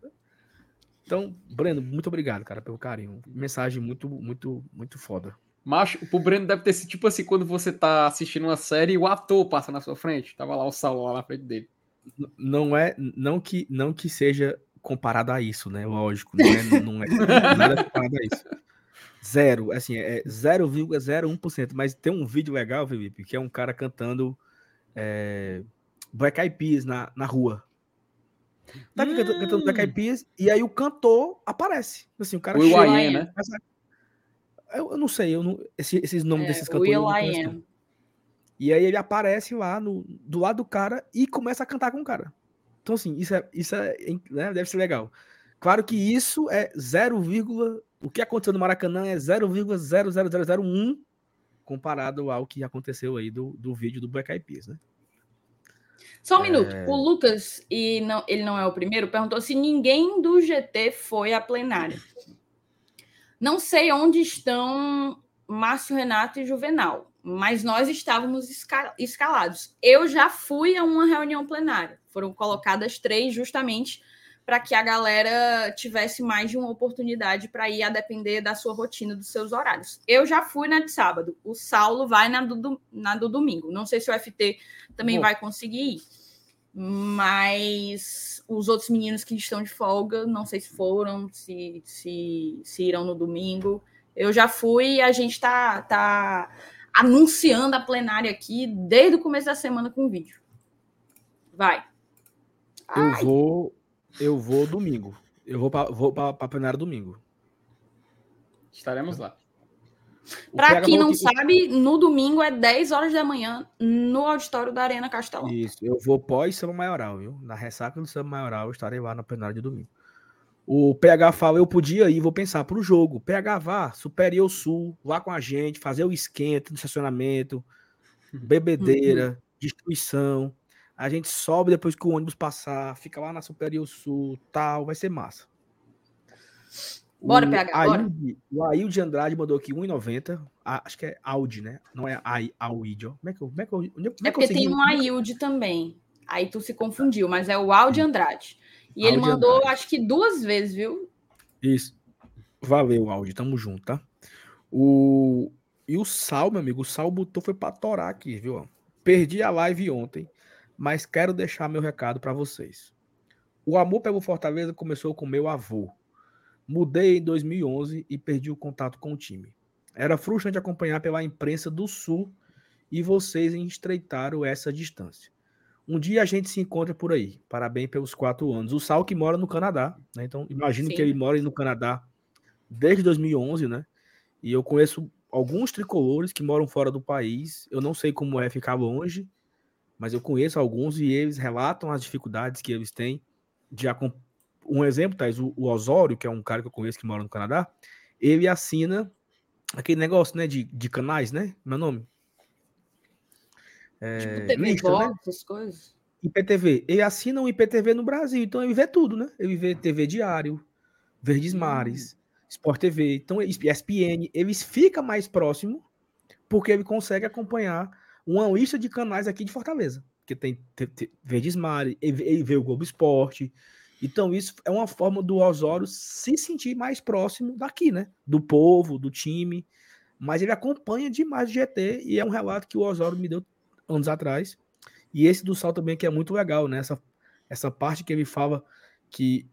Então, Breno, muito obrigado, cara, pelo carinho. Mensagem muito, muito, muito foda. Macho, pro Breno deve ter sido tipo assim, quando você tá assistindo uma série e o ator passa na sua frente. Tava lá o Saulo lá na frente dele. Não é, não que, não que seja comparado a isso, né? Lógico, não é, não é nada comparado a isso. Zero, assim, é 0,01%. Mas tem um vídeo legal, Felipe, que é um cara cantando é, Black Eyed Peas na, na rua. Tá hum. cantando, cantando Black Eyed Peas e aí o cantor aparece. Assim, o cara Will chega, né? Eu, eu, não sei, eu não, esse, esses nomes é, desses cantores. Will I am. E aí ele aparece lá no, do lado do cara e começa a cantar com o cara. Então, assim, isso é, isso é né, deve ser legal. Claro que isso é 0, o que aconteceu no Maracanã é 0,00001 comparado ao que aconteceu aí do, do vídeo do Black Eyed Peas, né? Só um é... minuto. O Lucas, e não, ele não é o primeiro, perguntou se ninguém do GT foi à plenária. Não sei onde estão Márcio Renato e Juvenal, mas nós estávamos escalados. Eu já fui a uma reunião plenária. Foram colocadas três justamente para que a galera tivesse mais de uma oportunidade para ir a depender da sua rotina, dos seus horários. Eu já fui na de sábado, o Saulo vai na do, na do domingo. Não sei se o FT também Bom. vai conseguir ir, mas os outros meninos que estão de folga, não sei se foram, se, se, se irão no domingo. Eu já fui e a gente está tá anunciando a plenária aqui desde o começo da semana com o vídeo. Vai. Eu Ai. vou, eu vou domingo. Eu vou para vou a plenária domingo. Estaremos lá. Para quem não sabe, no domingo é 10 horas da manhã no auditório da Arena Castelão. Isso, eu vou pós Samba Maioral, viu? Na ressaca do Samba Maioral, eu estarei lá na plenária de domingo. O PH fala, eu podia ir, vou pensar para o jogo. PH vá, Superior Sul, vá com a gente, fazer o esquenta no estacionamento, bebedeira, uhum. destruição. A gente sobe depois que o ônibus passar, fica lá na Superior Sul, tal, vai ser massa. Bora, o PH, bora. o Ail de Andrade mandou aqui 1,90. Acho que é Audi, né? Não é Audi. Como é que eu. Como é, que eu, como é, é porque tem um Ailde também. Aí tu se confundiu, mas é o Audi Andrade. E Audi ele mandou, Andrade. acho que duas vezes, viu? Isso. Valeu, Audi. Tamo junto, tá? O... E o Sal, meu amigo, o Sal botou foi pra torar aqui, viu? Perdi a live ontem, mas quero deixar meu recado para vocês. O amor pelo Fortaleza começou com meu avô, Mudei em 2011 e perdi o contato com o time. Era frustrante acompanhar pela imprensa do Sul e vocês estreitaram essa distância. Um dia a gente se encontra por aí. Parabéns pelos quatro anos. O Sal que mora no Canadá, né? Então imagino Sim. que ele mora no Canadá desde 2011, né? E eu conheço alguns tricolores que moram fora do país. Eu não sei como é ficar longe, mas eu conheço alguns e eles relatam as dificuldades que eles têm de, um exemplo, Thais, o, o, Osório, que é um cara que eu conheço que mora no Canadá, ele assina aquele negócio, né, de, de canais, né? Meu nome? É, tipo TV lista, Box, né? essas coisas. IPTV. Ele assina um IPTV no Brasil, então ele vê tudo, né? Ele vê TV Diário, Verdes hum. Mares, hum. Sport TV, então ESPN, eles fica mais próximo porque ele consegue acompanhar uma lista de canais aqui de Fortaleza, que tem Verdes Mares, ele vê o Globo Esporte. Então isso é uma forma do Osório se sentir mais próximo daqui, né? Do povo, do time. Mas ele acompanha demais o GT e é um relato que o Osório me deu anos atrás. E esse do Sal também que é muito legal, né? Essa, essa parte que ele fala que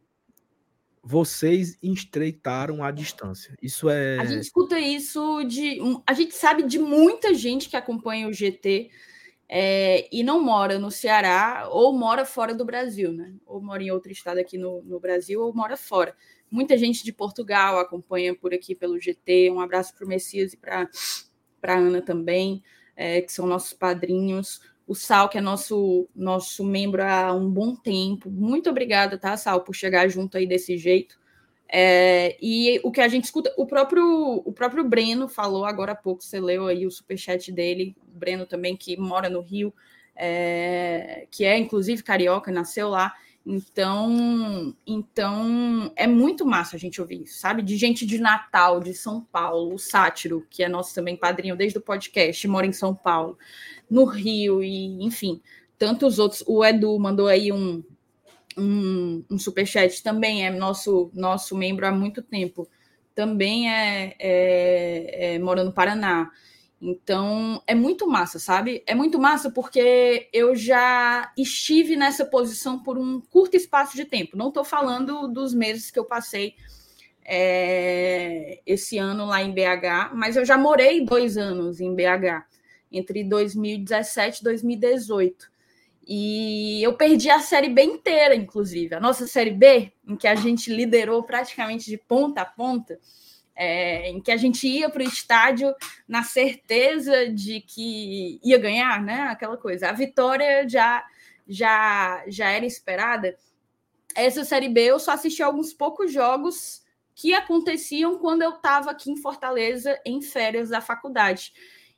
vocês estreitaram a distância. Isso é. A gente escuta isso de. A gente sabe de muita gente que acompanha o GT é, e não mora no Ceará ou mora fora do Brasil, né? Ou mora em outro estado aqui no, no Brasil ou mora fora. Muita gente de Portugal acompanha por aqui pelo GT. Um abraço para o Messias e para a Ana também, é, que são nossos padrinhos o Sal, que é nosso, nosso membro há um bom tempo. Muito obrigada, tá, Sal, por chegar junto aí desse jeito. É, e o que a gente escuta, o próprio, o próprio Breno falou agora há pouco, você leu aí o superchat dele, o Breno também, que mora no Rio, é, que é inclusive carioca, nasceu lá. Então, então é muito massa a gente ouvir isso, sabe? De gente de Natal, de São Paulo, o Sátiro, que é nosso também padrinho desde o podcast, mora em São Paulo, no Rio, e enfim, tantos outros. O Edu mandou aí um, um, um superchat, também é nosso, nosso membro há muito tempo, também é, é, é mora no Paraná. Então, é muito massa, sabe? É muito massa porque eu já estive nessa posição por um curto espaço de tempo. Não estou falando dos meses que eu passei é, esse ano lá em BH, mas eu já morei dois anos em BH, entre 2017 e 2018. E eu perdi a Série B inteira, inclusive. A nossa Série B, em que a gente liderou praticamente de ponta a ponta, é, em que a gente ia para o estádio na certeza de que ia ganhar, né? Aquela coisa. A vitória já, já, já era esperada. Essa Série B eu só assisti alguns poucos jogos que aconteciam quando eu estava aqui em Fortaleza em férias da faculdade.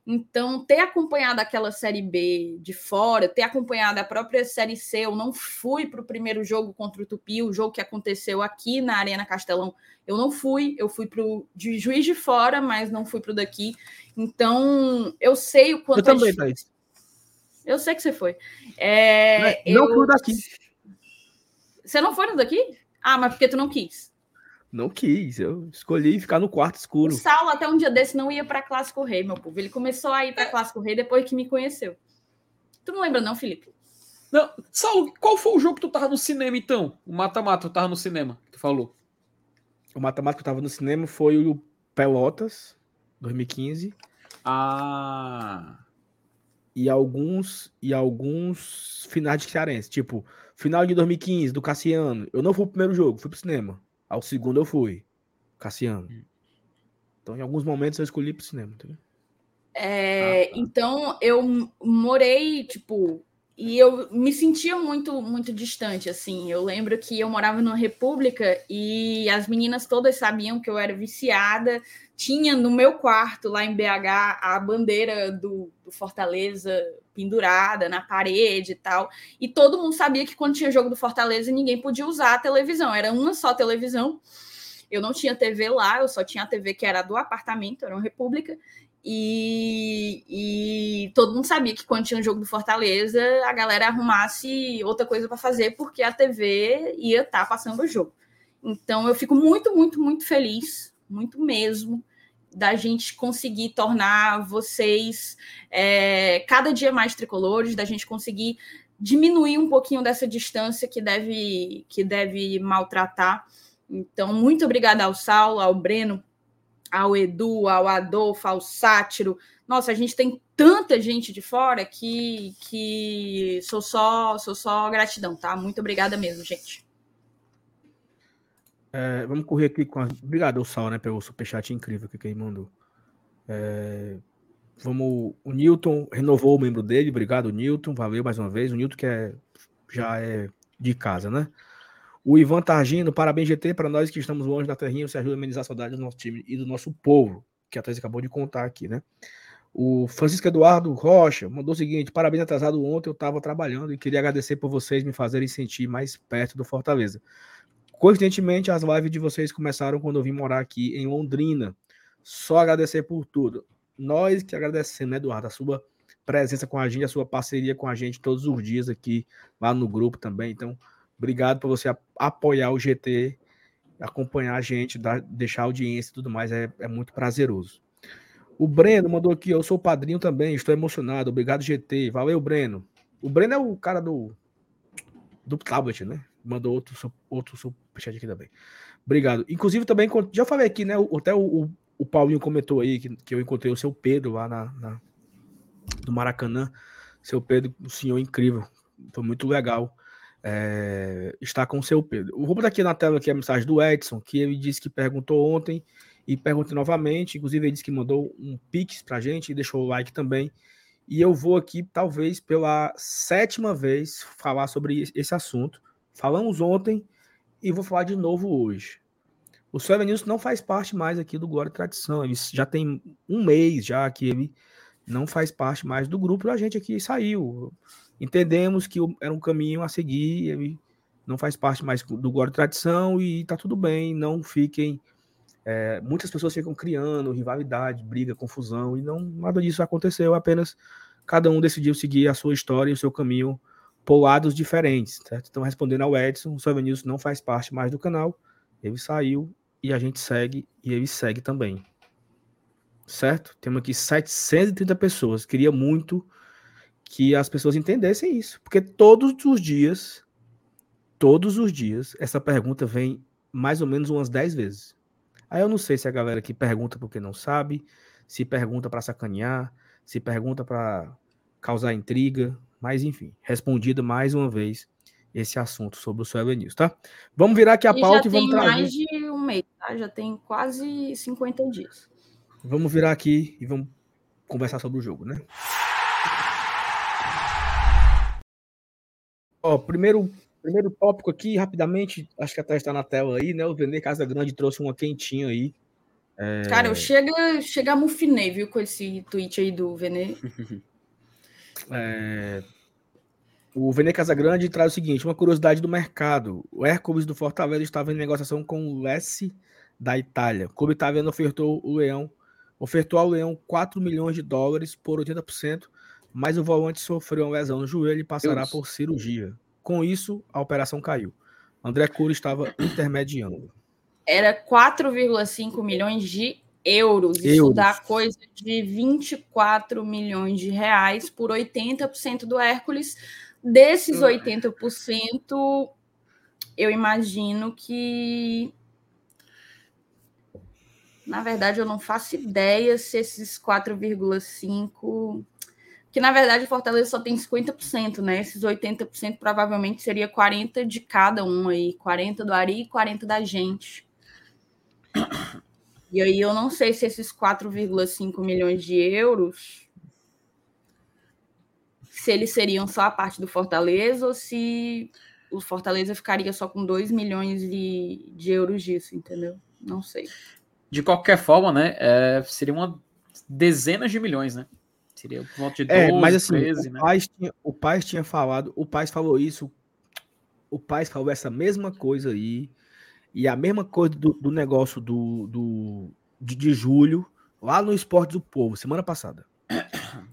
Então, ter acompanhado aquela Série B de fora, ter acompanhado a própria Série C, eu não fui para o primeiro jogo contra o Tupi, o jogo que aconteceu aqui na Arena Castelão, eu não fui, eu fui para o de Juiz de Fora, mas não fui para o daqui. Então, eu sei o quanto. Eu também, é Thaís. Eu sei que você foi. É, não, não fui daqui. Você não foi no daqui? Ah, mas porque tu não quis. Não quis, eu escolhi ficar no quarto escuro. O Saulo, até um dia desse, não ia para Clássico Rei, meu povo. Ele começou a ir para Clássico Rei depois que me conheceu. Tu não lembra, não, Felipe? Não, Saulo, qual foi o jogo que tu tava no cinema, então? O mata-mata, tu tava no cinema, que tu falou. O mata-mata que eu tava no cinema foi o Pelotas, 2015. Ah. E alguns, e alguns finais de Cearense. Tipo, final de 2015, do Cassiano. Eu não fui pro primeiro jogo, fui pro cinema. Ao segundo eu fui. Cassiano. Hum. Então, em alguns momentos eu escolhi pro cinema, entendeu? É, ah, tá. Então, eu morei, tipo, e eu me sentia muito, muito distante, assim. Eu lembro que eu morava numa república e as meninas todas sabiam que eu era viciada. Tinha no meu quarto, lá em BH, a bandeira do, do Fortaleza pendurada na parede e tal. E todo mundo sabia que quando tinha jogo do Fortaleza, ninguém podia usar a televisão. Era uma só televisão. Eu não tinha TV lá, eu só tinha a TV que era do apartamento, era uma república. E, e, todo mundo sabia que quando tinha um jogo do Fortaleza, a galera arrumasse outra coisa para fazer, porque a TV ia estar tá passando o jogo. Então eu fico muito, muito, muito feliz, muito mesmo, da gente conseguir tornar vocês é, cada dia mais tricolores, da gente conseguir diminuir um pouquinho dessa distância que deve, que deve maltratar. Então, muito obrigada ao Saulo, ao Breno, ao Edu, ao Adolfo, ao Sátiro. Nossa, a gente tem tanta gente de fora que, que sou só sou só gratidão, tá? Muito obrigada mesmo, gente. É, vamos correr aqui com a... Obrigado, Sal, né, pelo superchat incrível que ele mandou. É, vamos... O Newton renovou o membro dele. Obrigado, Newton. Valeu mais uma vez. O Newton que é... já é de casa, né? O Ivan Targino, parabéns, GT, para nós que estamos longe da terrinha, você ajuda a amenizar a saudade do nosso time e do nosso povo, que a Thais acabou de contar aqui, né? O Francisco Eduardo Rocha mandou o seguinte: parabéns atrasado ontem, eu estava trabalhando e queria agradecer por vocês me fazerem sentir mais perto do Fortaleza. Coincidentemente, as lives de vocês começaram quando eu vim morar aqui em Londrina. Só agradecer por tudo. Nós que agradecemos, né, Eduardo, a sua presença com a gente, a sua parceria com a gente todos os dias aqui, lá no grupo também. Então, obrigado por você apoiar o GT, acompanhar a gente, dar, deixar audiência e tudo mais, é, é muito prazeroso. O Breno mandou aqui, eu sou padrinho também, estou emocionado. Obrigado, GT. Valeu, Breno. O Breno é o cara do do tablet, né? Mandou outro outro superchat aqui também. Obrigado. Inclusive também já falei aqui, né? Até o, o, o Paulinho comentou aí que, que eu encontrei o seu Pedro lá na, na do Maracanã. Seu Pedro, um senhor incrível. Foi muito legal é, estar com o seu Pedro. Vou botar aqui na tela aqui a mensagem do Edson, que ele disse que perguntou ontem e pergunta novamente. Inclusive, ele disse que mandou um pix pra gente e deixou o like também. E eu vou aqui, talvez pela sétima vez, falar sobre esse assunto. Falamos ontem e vou falar de novo hoje. O Seven News não faz parte mais aqui do Glória e Tradição. Ele já tem um mês já que ele não faz parte mais do grupo. A gente aqui saiu. Entendemos que era um caminho a seguir. Ele não faz parte mais do e Tradição e tá tudo bem. Não fiquem é, muitas pessoas ficam criando rivalidade, briga, confusão, e não nada disso aconteceu, apenas cada um decidiu seguir a sua história e o seu caminho por lados diferentes, certo? Então, respondendo ao Edson, o News não faz parte mais do canal, ele saiu e a gente segue, e ele segue também. Certo? Temos aqui 730 pessoas. Queria muito que as pessoas entendessem isso, porque todos os dias, todos os dias, essa pergunta vem mais ou menos umas 10 vezes. Aí eu não sei se a galera que pergunta porque não sabe, se pergunta para sacanear, se pergunta para causar intriga, mas enfim, respondido mais uma vez esse assunto sobre o Soel News, tá? Vamos virar aqui a e pauta e vamos trazer. Já tem mais de um mês, tá? Já tem quase 50 dias. Vamos virar aqui e vamos conversar sobre o jogo, né? Ó, primeiro Primeiro tópico aqui, rapidamente, acho que até está na tela aí, né? O Vene Casa Grande trouxe uma quentinha aí. É... Cara, eu chega, chega a mufinei, viu, com esse tweet aí do Vene. é... O Vene Casagrande traz o seguinte: uma curiosidade do mercado. O Hércules do Fortaleza estava em negociação com o Lessi da Itália. O clube italiano ofertou o Leão, ofertou ao Leão 4 milhões de dólares por 80%, mas o volante sofreu uma lesão no joelho e passará Deus. por cirurgia. Com isso, a operação caiu. André Cury estava intermediando. Era 4,5 milhões de euros. Isso euros. dá coisa de 24 milhões de reais por 80% do Hércules. Desses 80%, eu imagino que. Na verdade, eu não faço ideia se esses 4,5 que na verdade o Fortaleza só tem 50%, né? Esses 80% provavelmente seria 40 de cada um aí, 40 do Ari e 40 da gente. E aí eu não sei se esses 4,5 milhões de euros se eles seriam só a parte do Fortaleza ou se o Fortaleza ficaria só com 2 milhões de, de euros disso, entendeu? Não sei. De qualquer forma, né? É, seria uma dezenas de milhões, né? Seria por volta de 12, é, mas assim, 13, o, né? Paz tinha, o Paz tinha falado, o Paz falou isso, o Paz falou essa mesma coisa aí, e a mesma coisa do, do negócio do, do de, de, julho, lá no Esporte do Povo, semana passada.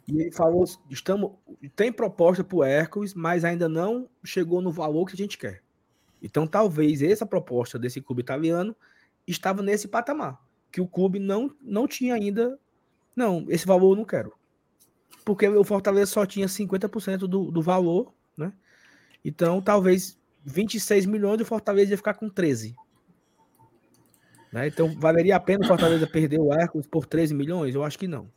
E ele falou: estamos, tem proposta para o Hércules, mas ainda não chegou no valor que a gente quer. Então, talvez essa proposta desse clube italiano estava nesse patamar, que o clube não, não tinha ainda. Não, esse valor eu não quero porque o Fortaleza só tinha 50% do, do valor, né? Então, talvez 26 milhões e o Fortaleza ia ficar com 13. Né? Então, valeria a pena o Fortaleza perder o Hércules por 13 milhões? Eu acho que não.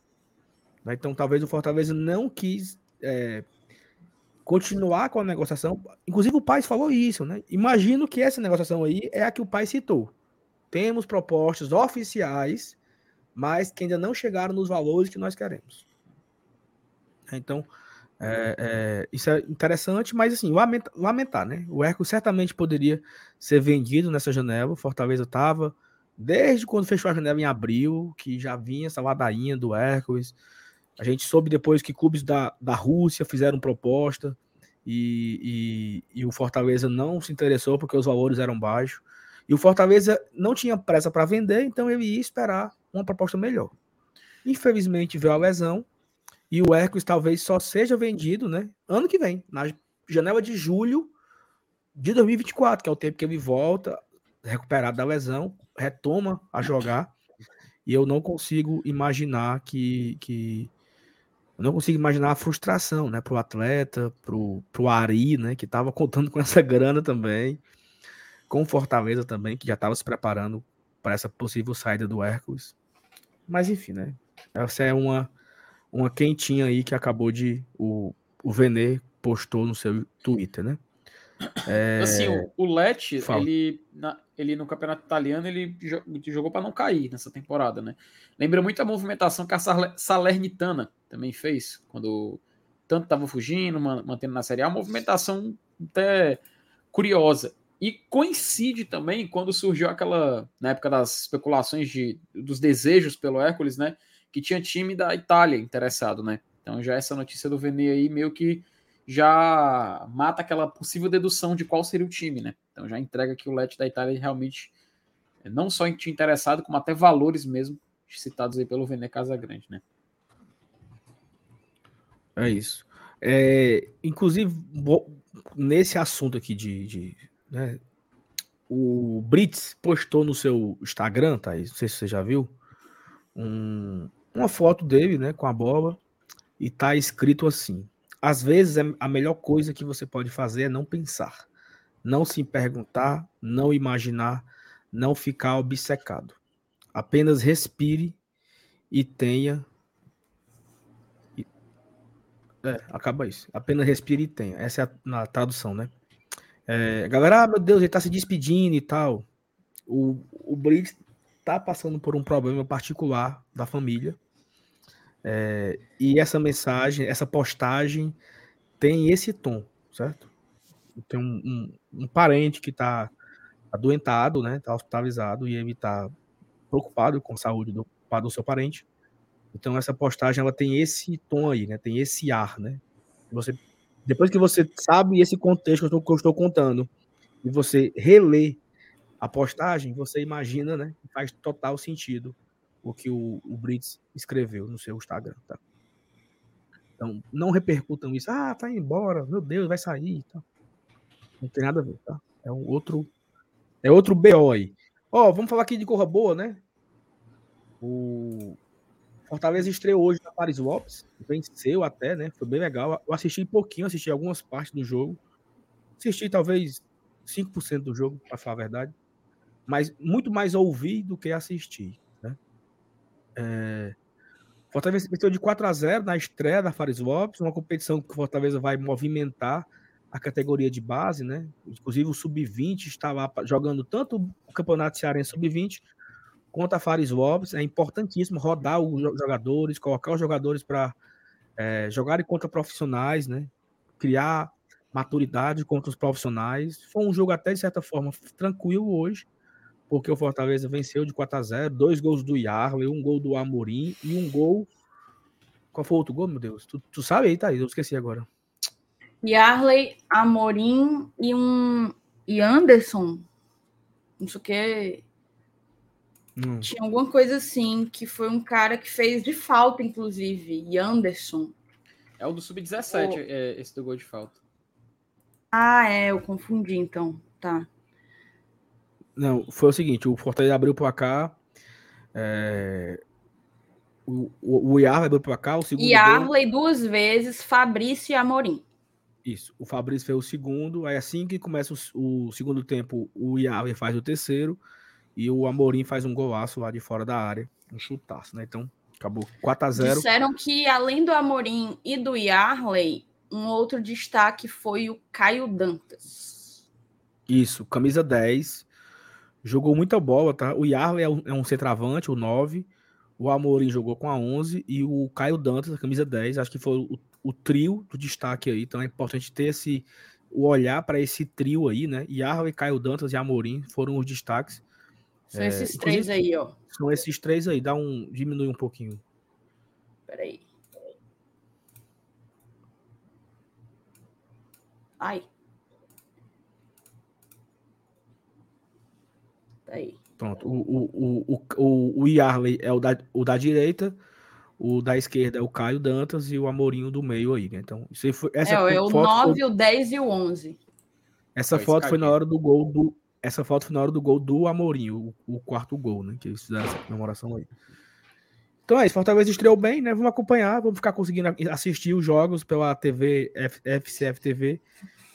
Né? Então, talvez o Fortaleza não quis é, continuar com a negociação. Inclusive, o pai falou isso, né? Imagino que essa negociação aí é a que o pai citou. Temos propostas oficiais, mas que ainda não chegaram nos valores que nós queremos. Né? Então, é, é, isso é interessante, mas assim, lamentar, lamentar, né? O Hércules certamente poderia ser vendido nessa janela. O Fortaleza estava, desde quando fechou a janela em abril, que já vinha essa ladainha do Hércules, A gente soube depois que clubes da, da Rússia fizeram proposta e, e, e o Fortaleza não se interessou porque os valores eram baixos. E o Fortaleza não tinha pressa para vender, então ele ia esperar uma proposta melhor. Infelizmente veio a lesão e o Hércules talvez só seja vendido, né? Ano que vem, na janela de julho de 2024, que é o tempo que ele volta recuperado da lesão, retoma a jogar. E eu não consigo imaginar que, que eu não consigo imaginar a frustração, né, pro atleta, pro, pro Ari, né, que estava contando com essa grana também com Fortaleza também, que já estava se preparando para essa possível saída do Hércules. Mas enfim, né? Essa é uma, uma quentinha aí que acabou de. O, o Venê postou no seu Twitter, né? É... Assim, o, o Lecce, ele, na, ele no campeonato italiano, ele jogou para não cair nessa temporada, né? Lembra muito a movimentação que a Salernitana também fez, quando tanto estava fugindo, mantendo na Série A, uma movimentação até curiosa. E coincide também quando surgiu aquela, na época das especulações de, dos desejos pelo Hércules, né? Que tinha time da Itália interessado, né? Então já essa notícia do Vene aí meio que já mata aquela possível dedução de qual seria o time, né? Então já entrega que o Let da Itália realmente não só tinha interessado, como até valores mesmo citados aí pelo Vene Casagrande, né? É isso. É, inclusive, nesse assunto aqui de, de né? O Brits postou no seu Instagram, tá? Não sei se você já viu, um, uma foto dele, né, com a bola, e tá escrito assim: às vezes é a melhor coisa que você pode fazer é não pensar, não se perguntar, não imaginar, não ficar obcecado. Apenas respire e tenha. É, acaba isso. Apenas respire e tenha. Essa é a na tradução, né? É, galera, ah, meu Deus, ele tá se despedindo e tal. O, o Blitz tá passando por um problema particular da família. É, e essa mensagem, essa postagem tem esse tom, certo? Tem um, um, um parente que tá adoentado, né? Tá hospitalizado e ele tá preocupado com a saúde do, do seu parente. Então essa postagem ela tem esse tom aí, né? Tem esse ar, né? Você depois que você sabe esse contexto que eu estou, que eu estou contando, e você relê a postagem, você imagina, né? Faz total sentido o que o, o Brits escreveu no seu Instagram, tá? Então, não repercutam isso. Ah, tá indo embora, meu Deus, vai sair. Tá? Não tem nada a ver, tá? É um outro. É outro BO aí. Ó, vamos falar aqui de corra boa, né? O, Fortaleza estreou hoje na Paris Lopes, venceu até, né? Foi bem legal. Eu assisti pouquinho, assisti algumas partes do jogo. Assisti talvez 5% do jogo, para falar a verdade. Mas muito mais ouvi do que assistir. É... Fortaleza venceu de 4 a 0 na estreia da Fares Lopes, uma competição que o Fortaleza vai movimentar a categoria de base, né? Inclusive o Sub-20 está lá jogando tanto o Campeonato Cearense Sub-20 contra a Fares Lopes. É importantíssimo rodar os jogadores, colocar os jogadores para é, jogarem contra profissionais, né? Criar maturidade contra os profissionais. Foi um jogo até, de certa forma, tranquilo hoje, porque o Fortaleza venceu de 4 a 0 dois gols do Yarley, um gol do Amorim e um gol. Qual foi o outro gol, meu Deus? Tu, tu sabe aí, Thaís? Eu esqueci agora. Yarley, Amorim e um. E Anderson. Não sei o que. Hum. Tinha alguma coisa assim, que foi um cara que fez de falta, inclusive, e Anderson. É o do Sub-17, o... é, esse do gol de falta. Ah, é, eu confundi, então. Tá. Não, foi o seguinte, o Fortaleza abriu o placar, é... o, o, o Yarley abriu o placar, o segundo... Yarley gol... duas vezes, Fabrício e Amorim. Isso, o Fabrício fez o segundo, aí assim que começa o, o segundo tempo, o Yarley faz o terceiro, e o Amorim faz um golaço lá de fora da área, um chutaço, né? Então, acabou 4 a 0 Disseram que, além do Amorim e do Yarley, um outro destaque foi o Caio Dantas. Isso, camisa 10. Jogou muita bola, tá? O Yarley é um, é um centravante, o 9. O Amorim jogou com a 11. E o Caio Dantas, a camisa 10. Acho que foi o, o trio do destaque aí. Então é importante ter esse o olhar para esse trio aí, né? Yarley, Caio Dantas e Amorim foram os destaques. São é, esses três aí, ó. São esses três aí. Dá um, diminui um pouquinho. Peraí. Ai. Tá aí. Pronto. O, o, o, o, o Yarley é o da, o da direita, o da esquerda é o Caio Dantas e o Amorinho do meio aí, né? Então, isso foi, essa é, é o 9, foi... o 10 e o 11. Essa foto foi na hora do gol do. Essa foto foi na hora do gol do Amorim, o, o quarto gol, né? Que eles fizeram essa comemoração aí. Então é isso, Fortaleza estreou bem, né? Vamos acompanhar, vamos ficar conseguindo assistir os jogos pela TV F, FCF TV.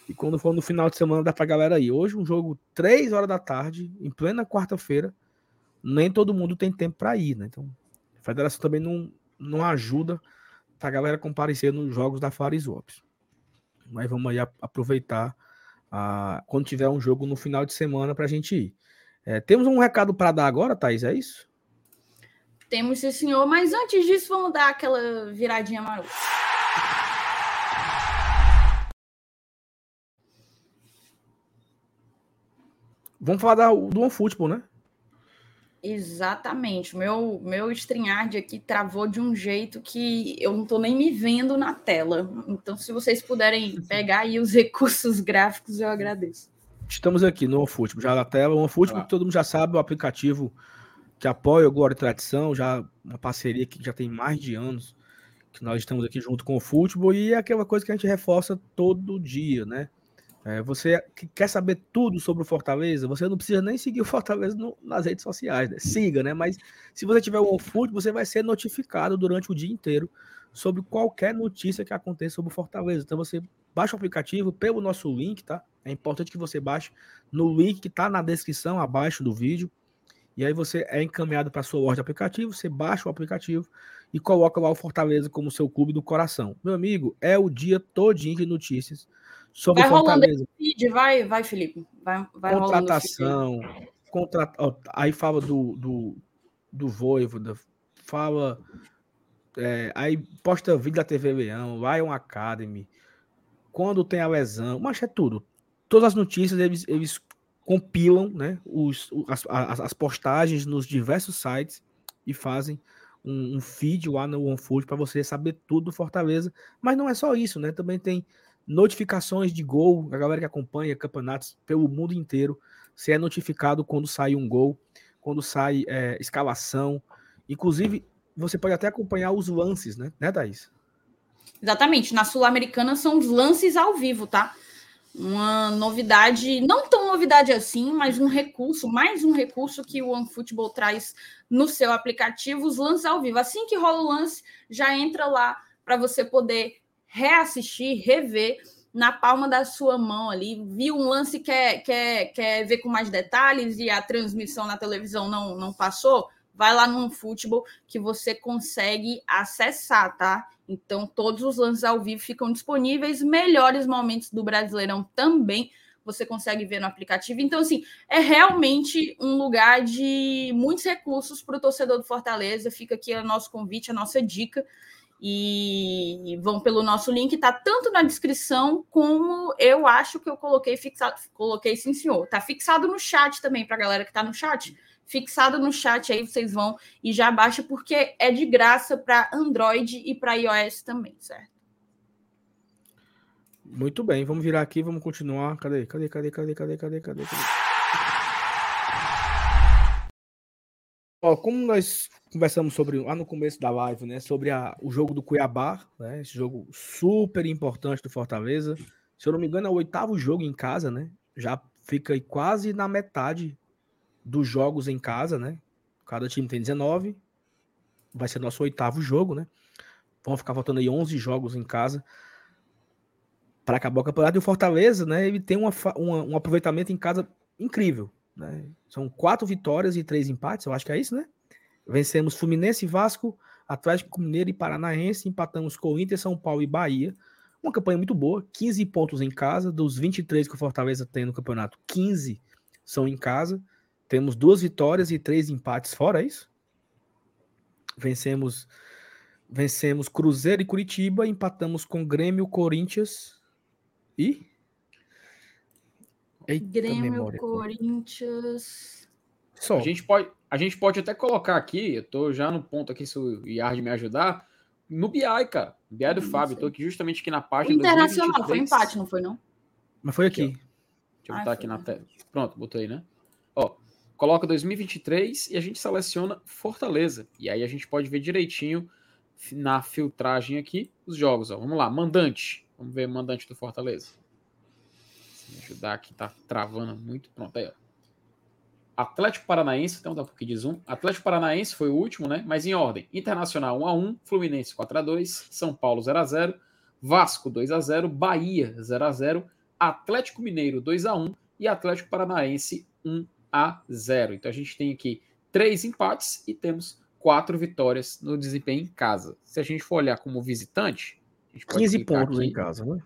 E quando for no final de semana, dá pra galera aí. Hoje, um jogo 3 horas da tarde, em plena quarta-feira. Nem todo mundo tem tempo para ir, né? Então, a federação também não, não ajuda pra galera comparecer nos jogos da Fares Lopes. Mas vamos aí aproveitar a, quando tiver um jogo no final de semana para a gente ir. É, temos um recado para dar agora, Thaís, é isso? Temos, sim, senhor, mas antes disso, vamos dar aquela viradinha marota. Vamos falar da, do OneFootball, né? Exatamente. Meu meu StreamYard aqui travou de um jeito que eu não estou nem me vendo na tela. Então, se vocês puderem pegar aí os recursos gráficos, eu agradeço. Estamos aqui no OneFootball, já na tela. O OneFootball, ah. todo mundo já sabe, o aplicativo que apoia o Glória e Tradição, já uma parceria que já tem mais de anos que nós estamos aqui junto com o futebol e é aquela coisa que a gente reforça todo dia, né? É, você que quer saber tudo sobre o Fortaleza, você não precisa nem seguir o Fortaleza no, nas redes sociais, né? Siga, né? Mas se você tiver o OneFoot, você vai ser notificado durante o dia inteiro sobre qualquer notícia que aconteça sobre o Fortaleza. Então você baixa o aplicativo pelo nosso link, tá? É importante que você baixe no link que está na descrição abaixo do vídeo. E aí você é encaminhado para sua loja de aplicativo, você baixa o aplicativo e coloca lá o Fortaleza como seu clube do coração. Meu amigo, é o dia todinho de notícias Sobre vai rolando feed, vai, vai, Felipe. Vai, vai Contratação. Contra... aí fala do, do, do Voivoda, fala. É, aí posta vídeo da TV Leão, Lion Academy. Quando tem a lesão, mas é tudo. Todas as notícias eles, eles compilam né, os, as, as, as postagens nos diversos sites e fazem um, um feed lá no OneFood para você saber tudo do Fortaleza. Mas não é só isso, né? Também tem notificações de gol, a galera que acompanha campeonatos pelo mundo inteiro, você é notificado quando sai um gol, quando sai é, escalação. Inclusive, você pode até acompanhar os lances, né, né Thaís? Exatamente. Na Sul-Americana são os lances ao vivo, tá? Uma novidade, não tão novidade assim, mas um recurso, mais um recurso que o OneFootball traz no seu aplicativo, os lances ao vivo. Assim que rola o lance, já entra lá para você poder reassistir, rever na palma da sua mão ali, viu um lance quer, quer, quer ver com mais detalhes e a transmissão na televisão não, não passou, vai lá no futebol que você consegue acessar, tá? Então, todos os lances ao vivo ficam disponíveis, melhores momentos do Brasileirão também você consegue ver no aplicativo. Então, assim, é realmente um lugar de muitos recursos para o torcedor do Fortaleza. Fica aqui o nosso convite, a nossa dica e vão pelo nosso link, tá tanto na descrição como eu acho que eu coloquei fixado, coloquei sim senhor, tá fixado no chat também para a galera que tá no chat, fixado no chat aí vocês vão e já baixa porque é de graça para Android e para iOS também, certo? Muito bem, vamos virar aqui, vamos continuar. Cadê? Cadê? Cadê? Cadê? Cadê? Cadê? Cadê? cadê? Ó, como nós conversamos sobre lá no começo da live, né, sobre a, o jogo do Cuiabá, né, esse jogo super importante do Fortaleza. Se eu não me engano, é o oitavo jogo em casa, né? Já fica quase na metade dos jogos em casa, né? Cada time tem 19. Vai ser nosso oitavo jogo, né? Vão ficar faltando aí 11 jogos em casa para acabar o campeonato. E o Fortaleza, né? Ele tem uma, uma, um aproveitamento em casa incrível. Né? São quatro vitórias e três empates, eu acho que é isso, né? Vencemos Fluminense, Vasco, Atlético Mineiro e Paranaense, empatamos com Inter, São Paulo e Bahia. Uma campanha muito boa, 15 pontos em casa, dos 23 que o Fortaleza tem no campeonato, 15 são em casa. Temos duas vitórias e três empates fora, é isso? Vencemos vencemos Cruzeiro e Curitiba, empatamos com Grêmio, Corinthians e Eita Grêmio, memória, Corinthians. Só. A gente, pode, a gente pode até colocar aqui, eu tô já no ponto aqui, se o Yard me ajudar, no BI, cara. BI do Fábio, tô aqui justamente aqui na página. O Internacional 2023. foi empate, não foi, não? Mas foi aqui. aqui Deixa eu botar aqui na tela. Pronto, botei, né? Ó, coloca 2023 e a gente seleciona Fortaleza. E aí a gente pode ver direitinho na filtragem aqui os jogos. Ó. Vamos lá, mandante. Vamos ver mandante do Fortaleza. Me ajudar aqui, tá travando muito. Pronto, aí, ó. Atlético Paranaense, então dá um pouquinho de zoom. Atlético Paranaense foi o último, né? Mas em ordem: Internacional 1x1, Fluminense 4x2, São Paulo 0x0, Vasco 2x0, Bahia 0x0, Atlético Mineiro 2x1 e Atlético Paranaense 1x0. Então a gente tem aqui três empates e temos quatro vitórias no desempenho em casa. Se a gente for olhar como visitante. 15 pontos aqui, em casa, né?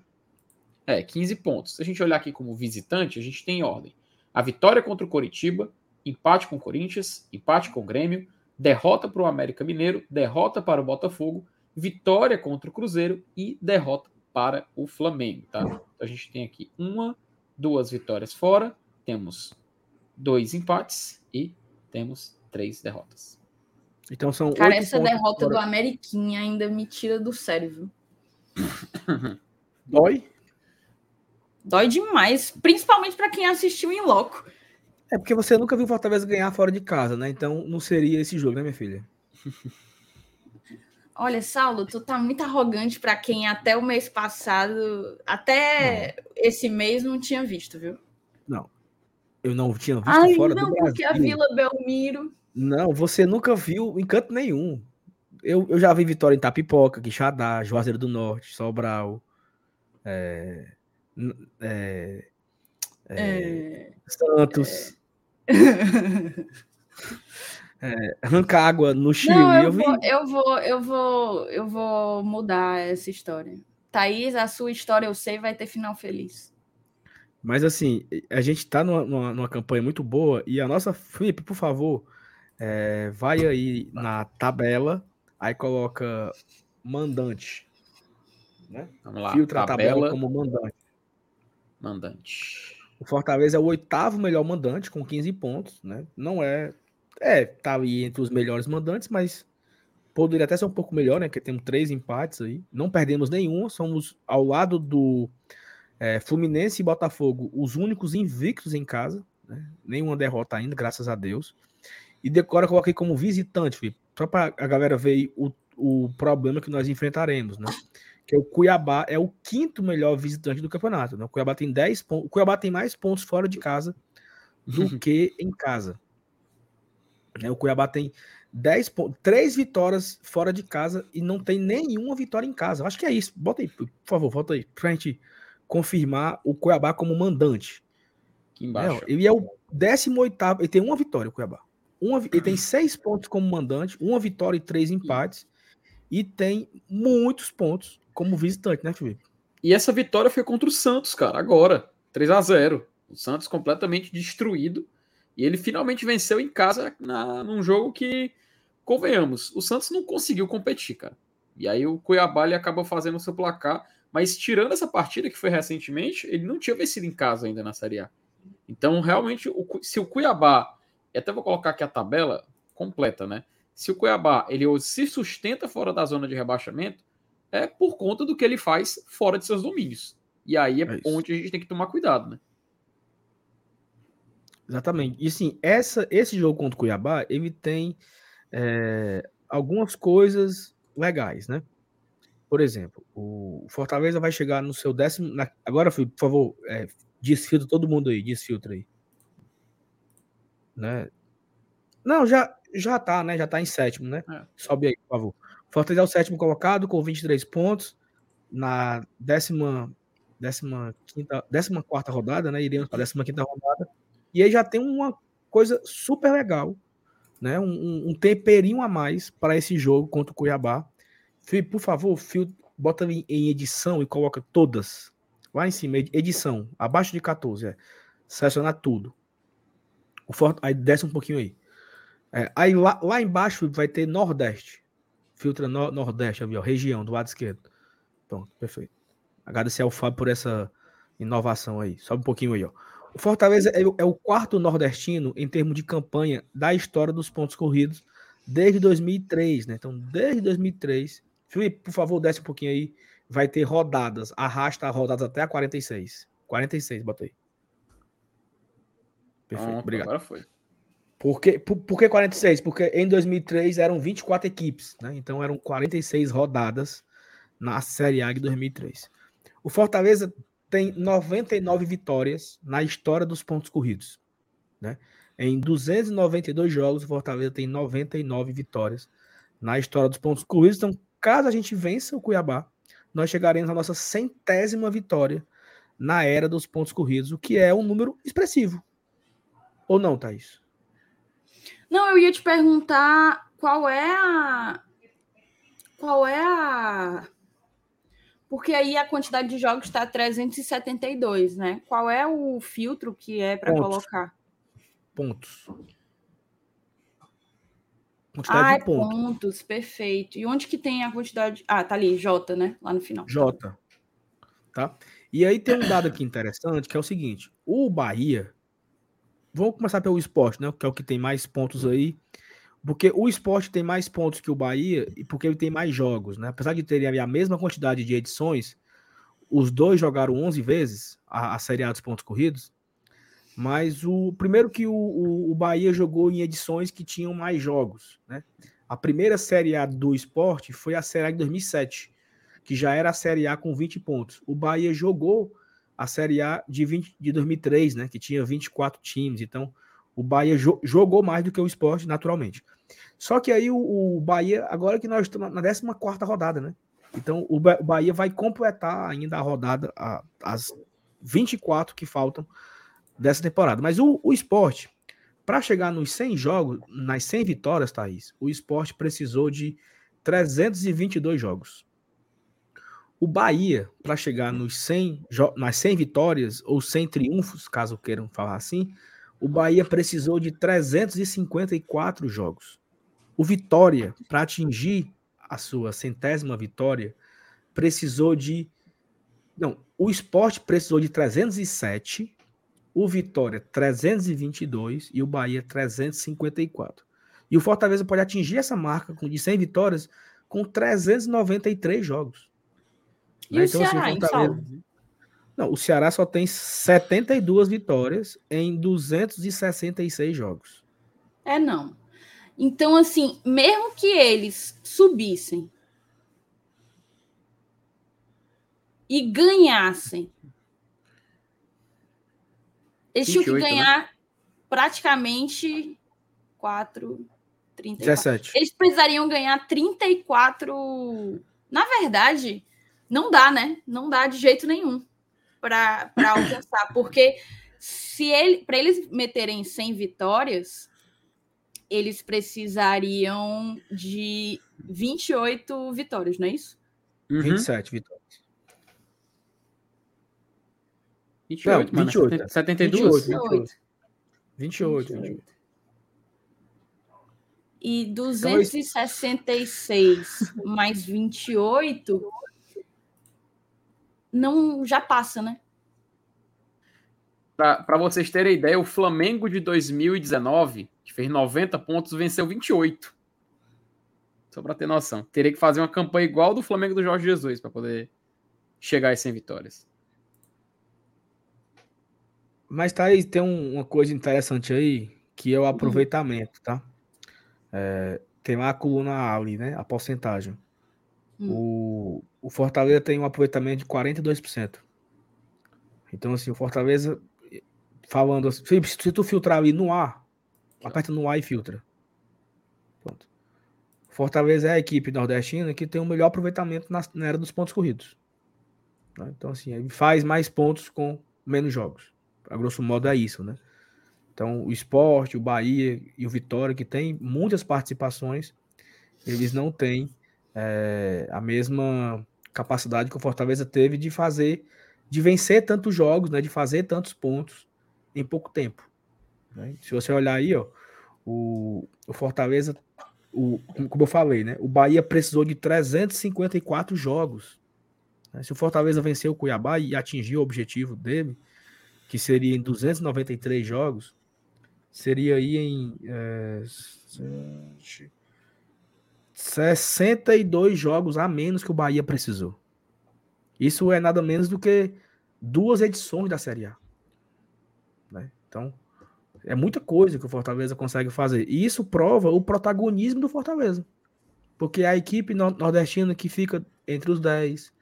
É, 15 pontos. Se a gente olhar aqui como visitante, a gente tem ordem a vitória contra o Coritiba, empate com o Corinthians, empate com o Grêmio, derrota para o América Mineiro, derrota para o Botafogo, vitória contra o Cruzeiro e derrota para o Flamengo, tá? Então a gente tem aqui uma, duas vitórias fora, temos dois empates e temos três derrotas. Então são Cara, essa derrota fora. do Ameriquinha ainda me tira do sério, viu? Dói? Dói demais, principalmente para quem assistiu em loco. É porque você nunca viu o Fortaleza ganhar fora de casa, né? Então não seria esse jogo, né, minha filha? Olha, Saulo, tu tá muito arrogante para quem até o mês passado, até não. esse mês não tinha visto, viu? Não. Eu não tinha visto Ai, fora não, do Brasil. porque a Vila Belmiro. Não, você nunca viu em canto nenhum. Eu, eu já vi vitória em Tapipoca, Quixadá, Juazeiro do Norte, Sobral, é, é, é, é, Santos. É, arranca água no Chile. Não, eu, eu, vou, eu, vou, eu, vou, eu vou mudar essa história. Thaís, a sua história eu sei vai ter final feliz. Mas assim, a gente tá numa, numa, numa campanha muito boa e a nossa. Felipe, por favor, é, vai aí na tabela, aí coloca mandante. Né? Vamos lá, Filtra tabela, a tabela como mandante. Mandante. O Fortaleza é o oitavo melhor mandante, com 15 pontos, né? Não é. É, tá aí entre os melhores mandantes, mas poderia até ser um pouco melhor, né? Porque temos três empates aí. Não perdemos nenhum, somos ao lado do é, Fluminense e Botafogo, os únicos invictos em casa, né? Nenhuma derrota ainda, graças a Deus. E eu coloquei como visitante, só para a galera ver o, o problema que nós enfrentaremos, né? Que o Cuiabá é o quinto melhor visitante do campeonato. Né? O Cuiabá tem 10 pontos. O Cuiabá tem mais pontos fora de casa do que em casa. Né? O Cuiabá tem 10 pontos, 3 vitórias fora de casa e não tem nenhuma vitória em casa. Acho que é isso. Bota aí, por favor, volta aí, pra gente confirmar o Cuiabá como mandante. Aqui embaixo. É, ele é o 18 ele tem uma vitória, o Cuiabá. Uma, ele tem seis pontos como mandante, uma vitória e três empates. E tem muitos pontos como visitante, né, Felipe? E essa vitória foi contra o Santos, cara, agora. 3 a 0 O Santos completamente destruído. E ele finalmente venceu em casa na, num jogo que, convenhamos, o Santos não conseguiu competir, cara. E aí o Cuiabá ele acabou fazendo o seu placar. Mas tirando essa partida que foi recentemente, ele não tinha vencido em casa ainda na Série A. Então, realmente, o, se o Cuiabá, até vou colocar aqui a tabela completa, né? Se o Cuiabá ele se sustenta fora da zona de rebaixamento, é por conta do que ele faz fora de seus domínios. E aí é, é onde a gente tem que tomar cuidado, né? Exatamente. E sim, essa, esse jogo contra o Cuiabá, ele tem é, algumas coisas legais, né? Por exemplo, o Fortaleza vai chegar no seu décimo. Na, agora, por favor, é, desfiltra todo mundo aí, desfiltra aí. Né? Não, já, já tá, né? Já tá em sétimo, né? É. Sobe aí, por favor. Fortaleza é o sétimo colocado com 23 pontos. Na décima, décima, quinta, décima quarta rodada, né? Iremos para a décima quinta rodada. E aí já tem uma coisa super legal, né? Um, um temperinho a mais para esse jogo contra o Cuiabá. Felipe, por favor, Fio, bota em edição e coloca todas. Lá em cima, edição, abaixo de 14. É. Selecionar tudo. O Fort... Aí desce um pouquinho aí. É, aí lá, lá embaixo vai ter Nordeste filtra no, Nordeste, ali, ó, região, do lado esquerdo. Pronto, perfeito. Agradecer ao Fábio por essa inovação aí. Sobe um pouquinho aí, ó. O Fortaleza é, é, o quarto nordestino em termos de campanha da história dos pontos corridos desde 2003, né? Então, desde 2003. Felipe, por favor, desce um pouquinho aí. Vai ter rodadas. Arrasta rodadas até a 46. 46, botei. Perfeito, Pronto, obrigado. Agora foi. Por que, por, por que 46? Porque em 2003 eram 24 equipes, né? Então eram 46 rodadas na Série A de 2003. O Fortaleza tem 99 vitórias na história dos pontos corridos, né? Em 292 jogos, o Fortaleza tem 99 vitórias na história dos pontos corridos. Então, caso a gente vença o Cuiabá, nós chegaremos à nossa centésima vitória na era dos pontos corridos, o que é um número expressivo. Ou não, Thaís? Não, eu ia te perguntar qual é a. Qual é a. Porque aí a quantidade de jogos está 372, né? Qual é o filtro que é para colocar? Pontos. Quantidade ah, de pontos. pontos, perfeito. E onde que tem a quantidade? Ah, tá ali, J, né? Lá no final. J. Tá? E aí tem um dado aqui interessante que é o seguinte: o Bahia. Vamos começar pelo esporte, né? Que é o que tem mais pontos aí. Porque o esporte tem mais pontos que o Bahia e porque ele tem mais jogos, né? Apesar de terem a mesma quantidade de edições, os dois jogaram 11 vezes a, a Série A dos pontos corridos. Mas o primeiro que o, o, o, Bahia jogou em edições que tinham mais jogos, né? A primeira Série A do esporte foi a Série A de 2007, que já era a Série A com 20 pontos. O Bahia jogou a Série A de, 20, de 2003, né? Que tinha 24 times. Então, o Bahia jo jogou mais do que o esporte, naturalmente. Só que aí o, o Bahia, agora que nós estamos na 14 rodada, né? Então, o, ba o Bahia vai completar ainda a rodada, a, as 24 que faltam dessa temporada. Mas o, o esporte, para chegar nos 100 jogos, nas 100 vitórias, Thaís, o esporte precisou de 322 jogos. O Bahia, para chegar nos 100, nas 100 vitórias ou 100 triunfos, caso queiram falar assim, o Bahia precisou de 354 jogos. O Vitória, para atingir a sua centésima vitória, precisou de. Não, o esporte precisou de 307 o Vitória 322 e o Bahia 354. E o Fortaleza pode atingir essa marca de 100 vitórias com 393 jogos. E né? o então, assim, Ceará, assim, Fortaleza... Não, o Ceará só tem 72 vitórias em 266 jogos. É, não. Então, assim, mesmo que eles subissem e ganhassem eles 28, tinham que né? ganhar né? praticamente 4, 34. 17. Eles precisariam ganhar 34. Na verdade, não dá, né? Não dá de jeito nenhum para alcançar, porque se ele, para eles meterem 100 vitórias, eles precisariam de 28 vitórias, não é isso? Uhum. 27 vitórias. 28, não, 28. Mano, 72? 28. 28. 28. E 266 então, mais 28 não já passa, né? Para vocês terem ideia, o Flamengo de 2019, que fez 90 pontos, venceu 28. Só para ter noção. Teria que fazer uma campanha igual do Flamengo do Jorge Jesus para poder chegar a 100 vitórias. Mas tá aí, tem um, uma coisa interessante aí, que é o aproveitamento, tá? É, tem lá a coluna ali, né? A porcentagem. Hum. O, o Fortaleza tem um aproveitamento de 42%. Então, assim, o Fortaleza, falando assim, se, se tu filtrar ali no ar, aperta no ar e filtra. Pronto. Fortaleza é a equipe nordestina que tem o melhor aproveitamento na, na era dos pontos corridos. Né? Então, assim, ele faz mais pontos com menos jogos a grosso modo é isso, né? Então, o esporte, o Bahia e o Vitória, que tem muitas participações, eles não têm é, a mesma capacidade que o Fortaleza teve de fazer, de vencer tantos jogos, né? De fazer tantos pontos em pouco tempo. Né? Se você olhar aí, ó, o, o Fortaleza, o, como eu falei, né? O Bahia precisou de 354 jogos. Né? Se o Fortaleza venceu o Cuiabá e atingiu o objetivo dele, que seria em 293 jogos, seria aí em é, 62 jogos a menos que o Bahia precisou. Isso é nada menos do que duas edições da Série A. Né? Então, é muita coisa que o Fortaleza consegue fazer. E isso prova o protagonismo do Fortaleza. Porque é a equipe nordestina que fica entre os 10,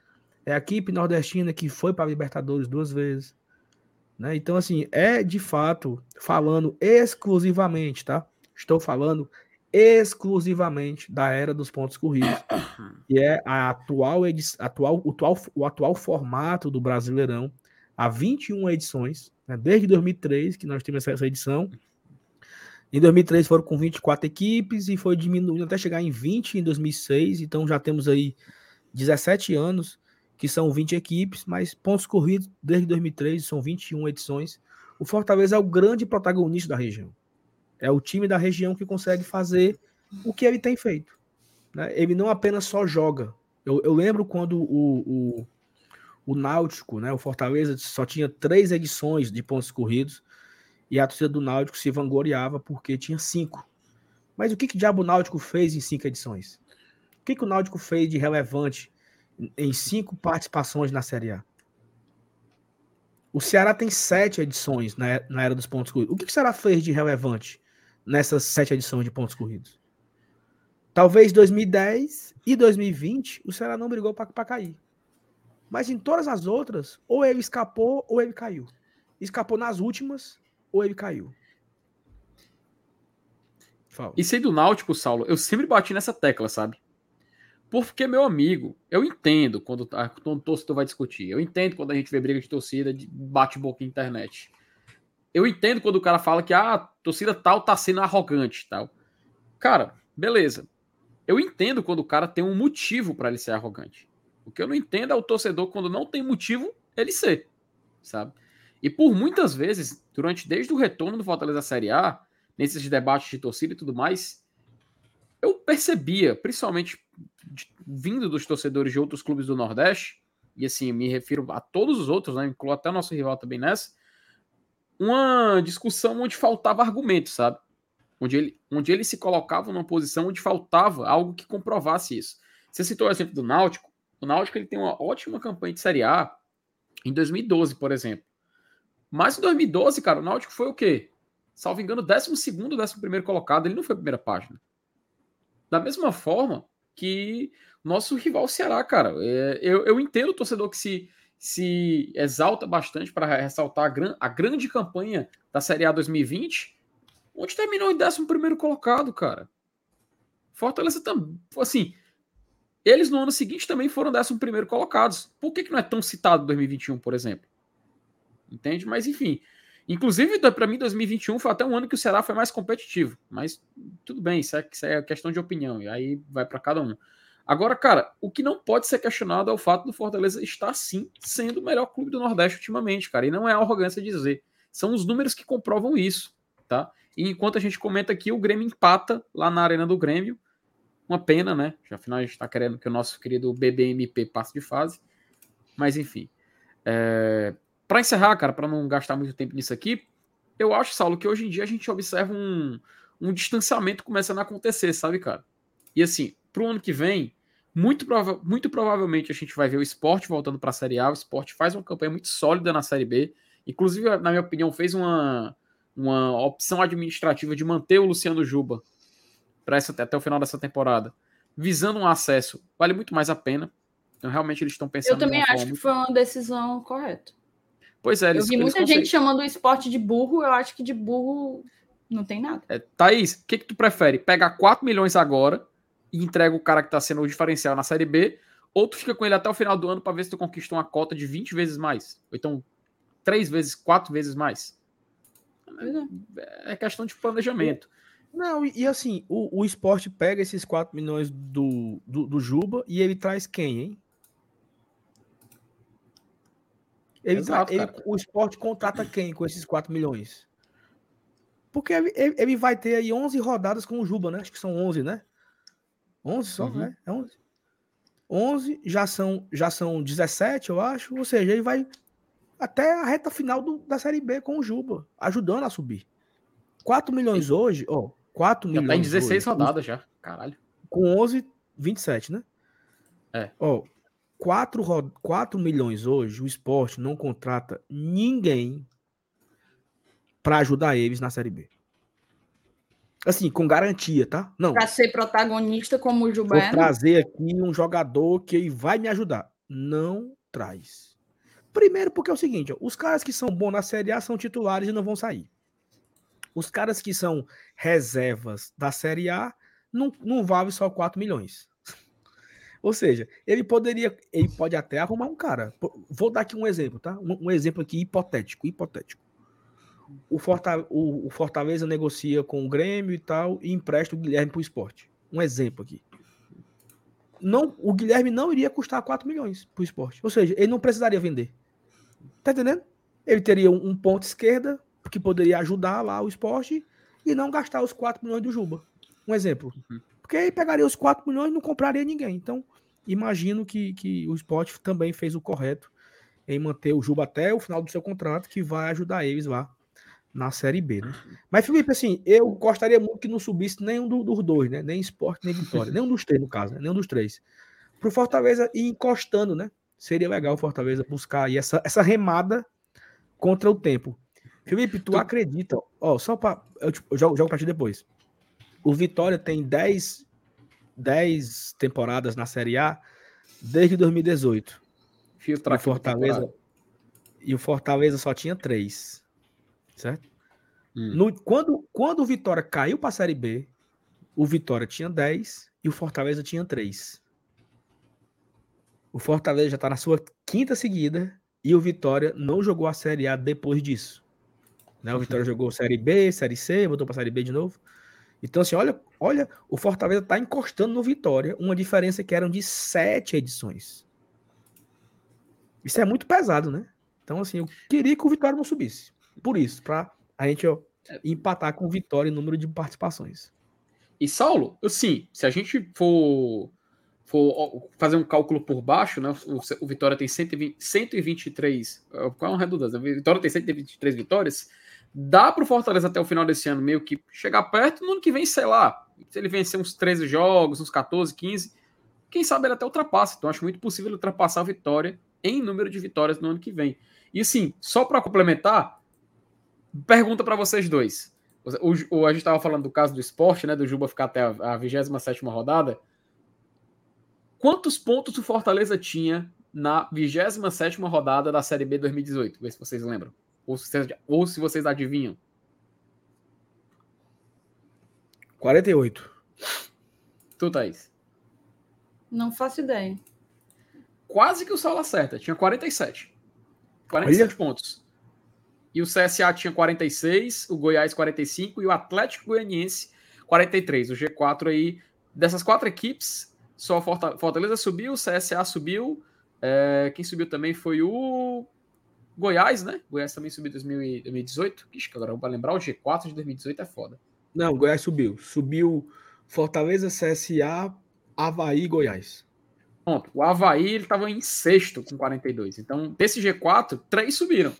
é a equipe nordestina que foi para a Libertadores duas vezes. Né? Então, assim, é de fato, falando exclusivamente, tá? Estou falando exclusivamente da era dos pontos corridos, que é a atual, atual, o, atual, o atual formato do Brasileirão, há 21 edições, né? desde 2003 que nós temos essa edição. Em 2003 foram com 24 equipes e foi diminuindo até chegar em 20 em 2006, então já temos aí 17 anos que são 20 equipes, mas pontos corridos desde 2003 são 21 edições. O Fortaleza é o grande protagonista da região. É o time da região que consegue fazer o que ele tem feito. Né? Ele não apenas só joga. Eu, eu lembro quando o, o, o, Náutico, né, o Fortaleza, só tinha três edições de pontos corridos e a torcida do Náutico se vangloriava porque tinha cinco. Mas o que, que diabo o Náutico fez em cinco edições? O que, que o Náutico fez de relevante em cinco participações na Série A. O Ceará tem sete edições na, na era dos pontos corridos. O que, que o Ceará fez de relevante nessas sete edições de pontos corridos? Talvez 2010 e 2020 o Ceará não brigou para cair. Mas em todas as outras, ou ele escapou ou ele caiu. Escapou nas últimas ou ele caiu. Fala. Isso aí do Náutico, Saulo, eu sempre bati nessa tecla, sabe? Porque, meu amigo, eu entendo quando, quando o torcedor vai discutir. Eu entendo quando a gente vê briga de torcida, de bate-boca internet. Eu entendo quando o cara fala que ah, a torcida tal tá sendo arrogante tal. Cara, beleza. Eu entendo quando o cara tem um motivo para ele ser arrogante. O que eu não entendo é o torcedor quando não tem motivo ele ser, sabe? E por muitas vezes, durante desde o retorno do Fortaleza Série A, nesses debates de torcida e tudo mais, eu percebia, principalmente vindo dos torcedores de outros clubes do Nordeste, e assim, me refiro a todos os outros, né, incluo até nosso rival também nessa, uma discussão onde faltava argumento, sabe? Onde ele, onde ele se colocava numa posição onde faltava algo que comprovasse isso. Você citou o exemplo do Náutico. O Náutico ele tem uma ótima campanha de Série A em 2012, por exemplo. Mas em 2012, cara, o Náutico foi o quê? Salvo engano, 12 º 11 colocado. Ele não foi a primeira página. Da mesma forma, que nosso rival Ceará, cara. É, eu, eu entendo o torcedor que se, se exalta bastante para ressaltar a, gran, a grande campanha da Série A 2020, onde terminou em 11 colocado, cara. Fortaleza também. Assim, eles no ano seguinte também foram 11 colocados. Por que, que não é tão citado 2021, por exemplo? Entende? Mas enfim. Inclusive, para mim, 2021 foi até um ano que o Ceará foi mais competitivo. Mas tudo bem, isso é, isso é questão de opinião. E aí vai para cada um. Agora, cara, o que não pode ser questionado é o fato do Fortaleza estar, sim, sendo o melhor clube do Nordeste ultimamente, cara. E não é arrogância dizer. São os números que comprovam isso, tá? E enquanto a gente comenta aqui, o Grêmio empata lá na Arena do Grêmio. Uma pena, né? Já afinal a gente está querendo que o nosso querido BBMP passe de fase. Mas enfim. É... Para encerrar, cara, para não gastar muito tempo nisso aqui, eu acho, Saulo, que hoje em dia a gente observa um, um distanciamento começando a acontecer, sabe, cara? E assim, pro ano que vem, muito, prova muito provavelmente a gente vai ver o esporte voltando para a Série A. O esporte faz uma campanha muito sólida na Série B. Inclusive, na minha opinião, fez uma, uma opção administrativa de manter o Luciano Juba para até o final dessa temporada, visando um acesso, vale muito mais a pena. Então, realmente, eles estão pensando. Eu também acho que foi uma decisão correta. Pois é, eles, Eu vi muita conseguem... gente chamando o esporte de burro, eu acho que de burro não tem nada. É, Thaís, o que, que tu prefere? Pegar 4 milhões agora e entrega o cara que tá sendo o diferencial na Série B, ou tu fica com ele até o final do ano para ver se tu conquista uma cota de 20 vezes mais. Ou então, 3 vezes, 4 vezes mais. É, é questão de planejamento. Não, e, e assim, o, o esporte pega esses 4 milhões do, do, do Juba e ele traz quem, hein? Ele, Exato, ele, o esporte contrata quem com esses 4 milhões? Porque ele, ele, vai ter aí 11 rodadas com o Juba, né? Acho que são 11, né? 11 só, uhum. né? É 11. 11 já são, já são 17, eu acho. Ou seja, ele vai até a reta final do, da Série B com o Juba, ajudando a subir. 4 milhões Sim. hoje, ó. 4 já milhões. Tá em 16 hoje, rodadas já. Caralho. Com 11, 27, né? É. Ó, 4, 4 milhões hoje, o esporte não contrata ninguém para ajudar eles na Série B. Assim, com garantia, tá? Não. Para ser protagonista como o Gilberto. Vou trazer aqui um jogador que vai me ajudar. Não traz. Primeiro porque é o seguinte, ó, os caras que são bons na Série A são titulares e não vão sair. Os caras que são reservas da Série A não, não valem só 4 milhões. Ou seja, ele poderia, ele pode até arrumar um cara. Vou dar aqui um exemplo, tá? Um, um exemplo aqui hipotético, hipotético. O, Fortaleza, o, Fortaleza negocia com o Grêmio e tal e empresta o Guilherme para o esporte. Um exemplo aqui. Não, o Guilherme não iria custar 4 milhões para o esporte. Ou seja, ele não precisaria vender. Tá entendendo? Ele teria um, um ponto esquerda que poderia ajudar lá o esporte e não gastar os 4 milhões do Juba. Um exemplo. Uhum. Porque aí pegaria os 4 milhões e não compraria ninguém. Então, imagino que, que o esporte também fez o correto em manter o Juba até o final do seu contrato, que vai ajudar eles lá na Série B, né? Mas, Felipe, assim, eu gostaria muito que não subisse nenhum dos dois, né? Nem esporte, nem vitória. nenhum dos três, no caso, né? Nenhum dos três. Pro Fortaleza ir encostando, né? Seria legal o Fortaleza buscar aí essa, essa remada contra o tempo. Felipe, tu, tu... acredita? Ó, só para eu, eu jogo, jogo para ti depois. O Vitória tem 10 10 temporadas na Série A desde 2018. Filtrar e Fortaleza e o Fortaleza só tinha três, certo? Hum. No, quando, quando o Vitória caiu para a Série B, o Vitória tinha 10 e o Fortaleza tinha 3. O Fortaleza já está na sua quinta seguida e o Vitória não jogou a Série A depois disso. Né? O Vitória jogou Série B, Série C, voltou para a Série B de novo. Então, assim, olha, olha, o Fortaleza está encostando no Vitória, uma diferença que eram de sete edições. Isso é muito pesado, né? Então, assim, eu queria que o Vitória não subisse. Por isso, para a gente ó, empatar com Vitória em número de participações. E Saulo, assim, se a gente for, for fazer um cálculo por baixo, né? O, o Vitória tem 120, 123. Qual é uma redundância? O Vitória tem 123 vitórias dá para o Fortaleza até o final desse ano meio que chegar perto, no ano que vem, sei lá, se ele vencer uns 13 jogos, uns 14, 15, quem sabe ele até ultrapassa. Então acho muito possível ultrapassar a vitória em número de vitórias no ano que vem. E assim, só para complementar, pergunta para vocês dois. O, o, a gente estava falando do caso do esporte, né? Do Juba ficar até a, a 27 rodada. Quantos pontos o Fortaleza tinha na 27 rodada da Série B 2018? Vê se vocês lembram. Ou se, vocês, ou se vocês adivinham? 48. Tu, Thaís? Não faço ideia. Quase que o Saulo acerta. Tinha 47. 47 Olha. pontos. E o CSA tinha 46, o Goiás 45 e o Atlético Goianiense 43. O G4 aí, dessas quatro equipes, só Fortaleza subiu, o CSA subiu. É, quem subiu também foi o Goiás, né? Goiás também subiu em 2018. Ixi, agora para lembrar, o G4 de 2018 é foda. Não, Goiás subiu. Subiu Fortaleza, CSA, Havaí e Goiás. Pronto. O Havaí ele estava em sexto com 42. Então, desse G4, três subiram.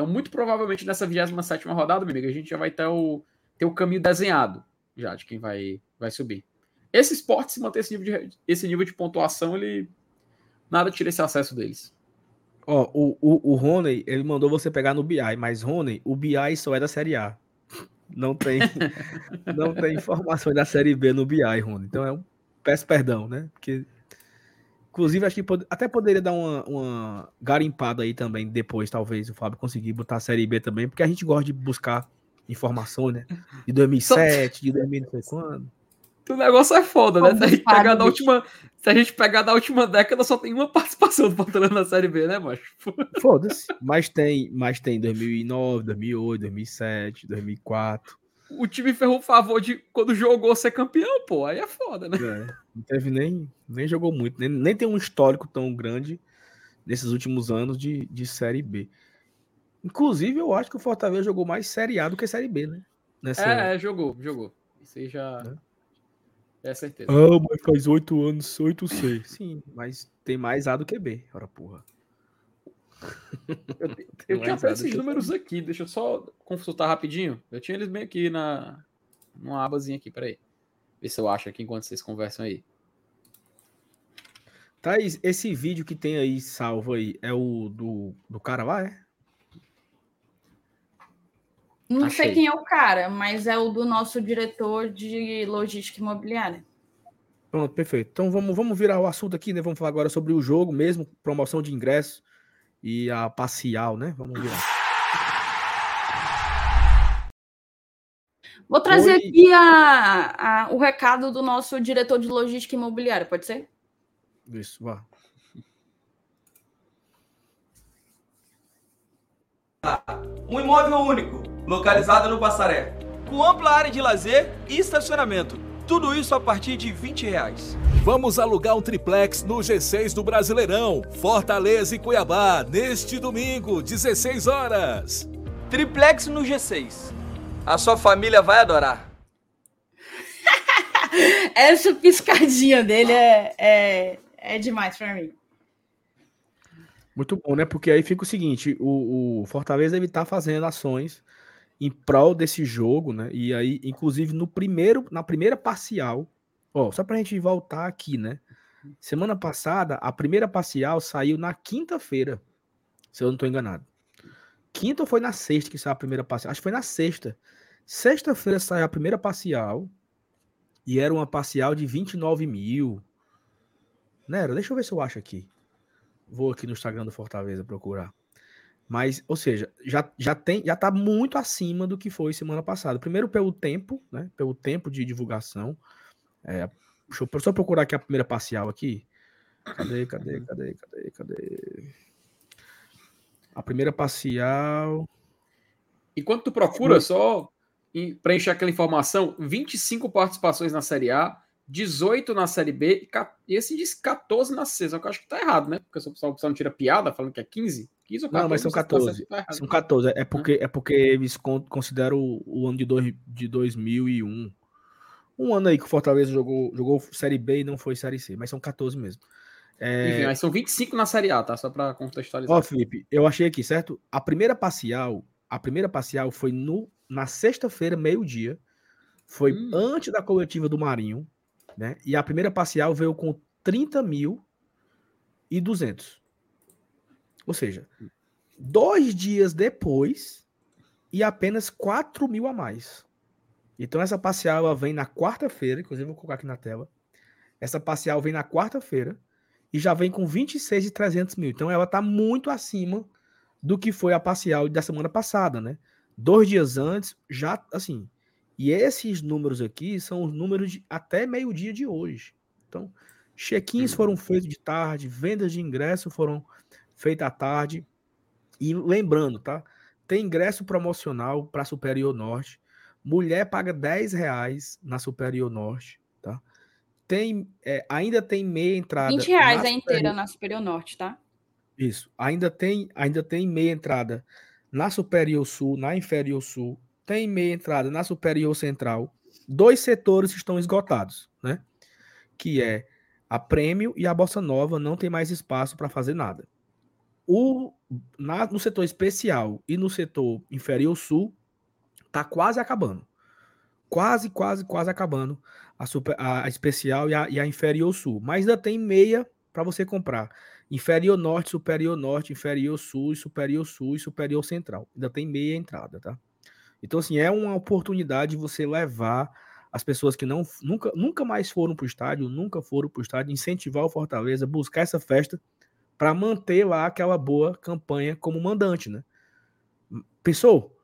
Então, muito provavelmente nessa 27 rodada, meu amigo, a gente já vai ter o, ter o caminho desenhado já de quem vai, vai subir. Esse esporte, se manter esse nível de, esse nível de pontuação, ele nada tira esse acesso deles. Ó, o, o, o Rony, ele mandou você pegar no BI, mas Rony, o BI só é da Série A. Não tem, não tem informações da Série B no BI, Rony. Então é um. Peço perdão, né? Porque. Inclusive, acho que pode, até poderia dar uma, uma garimpada aí também, depois, talvez, o Fábio conseguir botar a Série B também, porque a gente gosta de buscar informações, né? De 2007, de 2000 não sei quando. O negócio é foda, né? Se a, gente pegar da última, se a gente pegar da última década, só tem uma participação do Fortaleza na Série B, né, macho? Foda-se. Mas tem, mas tem 2009, 2008, 2007, 2004. O time ferrou o favor de quando jogou ser campeão, pô. Aí é foda, né? É, não teve nem, nem jogou muito, nem, nem tem um histórico tão grande nesses últimos anos de, de Série B. Inclusive, eu acho que o Fortaleza jogou mais Série A do que Série B, né? Nessa... É, é, jogou, jogou. Isso aí já. É. É certeza. Ah, mas faz oito anos, oito sei. Sim, mas tem mais A do que B, ora porra. Eu, eu tinha até esses números aqui, deixa eu só consultar rapidinho. Eu tinha eles bem aqui na numa abazinha aqui, peraí. Ver se eu acho aqui enquanto vocês conversam aí. Thaís, esse vídeo que tem aí salvo aí é o do, do cara lá, é? Não Achei. sei quem é o cara, mas é o do nosso diretor de logística imobiliária. Pronto, perfeito. Então vamos, vamos virar o assunto aqui, né? Vamos falar agora sobre o jogo mesmo, promoção de ingresso e a parcial, né? Vamos virar. Vou trazer Oi. aqui a, a, o recado do nosso diretor de logística imobiliária, pode ser? Isso, vá. Um imóvel único, localizado no Passaré, com ampla área de lazer e estacionamento. Tudo isso a partir de 20 reais. Vamos alugar um triplex no G6 do Brasileirão, Fortaleza e Cuiabá, neste domingo, 16 horas. Triplex no G6. A sua família vai adorar. Essa piscadinha dele é, é, é demais para mim. Muito bom, né? Porque aí fica o seguinte: o, o Fortaleza ele tá fazendo ações em prol desse jogo, né? E aí, inclusive, no primeiro, na primeira parcial, ó, só pra gente voltar aqui, né? Semana passada, a primeira parcial saiu na quinta-feira, se eu não tô enganado. Quinta ou foi na sexta que saiu a primeira parcial? Acho que foi na sexta. Sexta-feira saiu a primeira parcial e era uma parcial de 29 mil. Nera, deixa eu ver se eu acho aqui. Vou aqui no Instagram do Fortaleza procurar. Mas, ou seja, já, já tem, já tá muito acima do que foi semana passada. Primeiro pelo tempo, né? Pelo tempo de divulgação. É, deixa eu só procurar aqui a primeira parcial aqui. Cadê, cadê, cadê, cadê, cadê? A primeira parcial. Enquanto tu procura, só preencher aquela informação, 25 participações na Série A, 18 na Série B e esse diz 14 na C. Só que eu acho que tá errado, né? Porque o pessoal não tira piada falando que é 15. 15 ou 14, não, mas são 14. Tá são 14. É porque, é porque eles consideram o, o ano de, dois, de 2001. Um ano aí que o Fortaleza jogou, jogou Série B e não foi Série C, mas são 14 mesmo. É... Enfim, mas são 25 na Série A, tá? Só para contextualizar. Ó, Felipe, eu achei aqui, certo? A primeira parcial, a primeira parcial foi no, na sexta-feira, meio-dia. Foi hum. antes da coletiva do Marinho, né? E a primeira parcial veio com 30 mil e 200. Ou seja, dois dias depois e apenas 4 mil a mais. Então essa parcial ela vem na quarta-feira, inclusive vou colocar aqui na tela. Essa parcial vem na quarta-feira e já vem com 26 e 300 mil. Então ela está muito acima do que foi a parcial da semana passada, né? Dois dias antes, já assim. E esses números aqui são os números de até meio-dia de hoje. Então, check-ins foram feitos de tarde, vendas de ingresso foram feitas à tarde. E lembrando, tá? Tem ingresso promocional para Superior Norte. Mulher paga 10 reais na Superior Norte, tá? Tem, é, ainda tem meia entrada. 20 reais a inteira na Superior Norte, tá? Isso. Ainda tem, ainda tem meia entrada na Superior Sul, na Inferior Sul. Tem meia entrada na Superior Central. Dois setores estão esgotados, né? Que é a Prêmio e a Bossa Nova não tem mais espaço para fazer nada. O, na, no setor especial e no setor inferior sul, tá quase acabando. Quase, quase, quase acabando a, super, a, a especial e a, e a inferior sul. Mas ainda tem meia para você comprar. Inferior norte, superior norte, inferior sul, superior sul e superior central. Ainda tem meia entrada, tá? Então, assim, é uma oportunidade de você levar as pessoas que não nunca, nunca mais foram para o estádio, nunca foram para o estádio, incentivar o Fortaleza, buscar essa festa para manter lá aquela boa campanha como mandante, né? Pensou?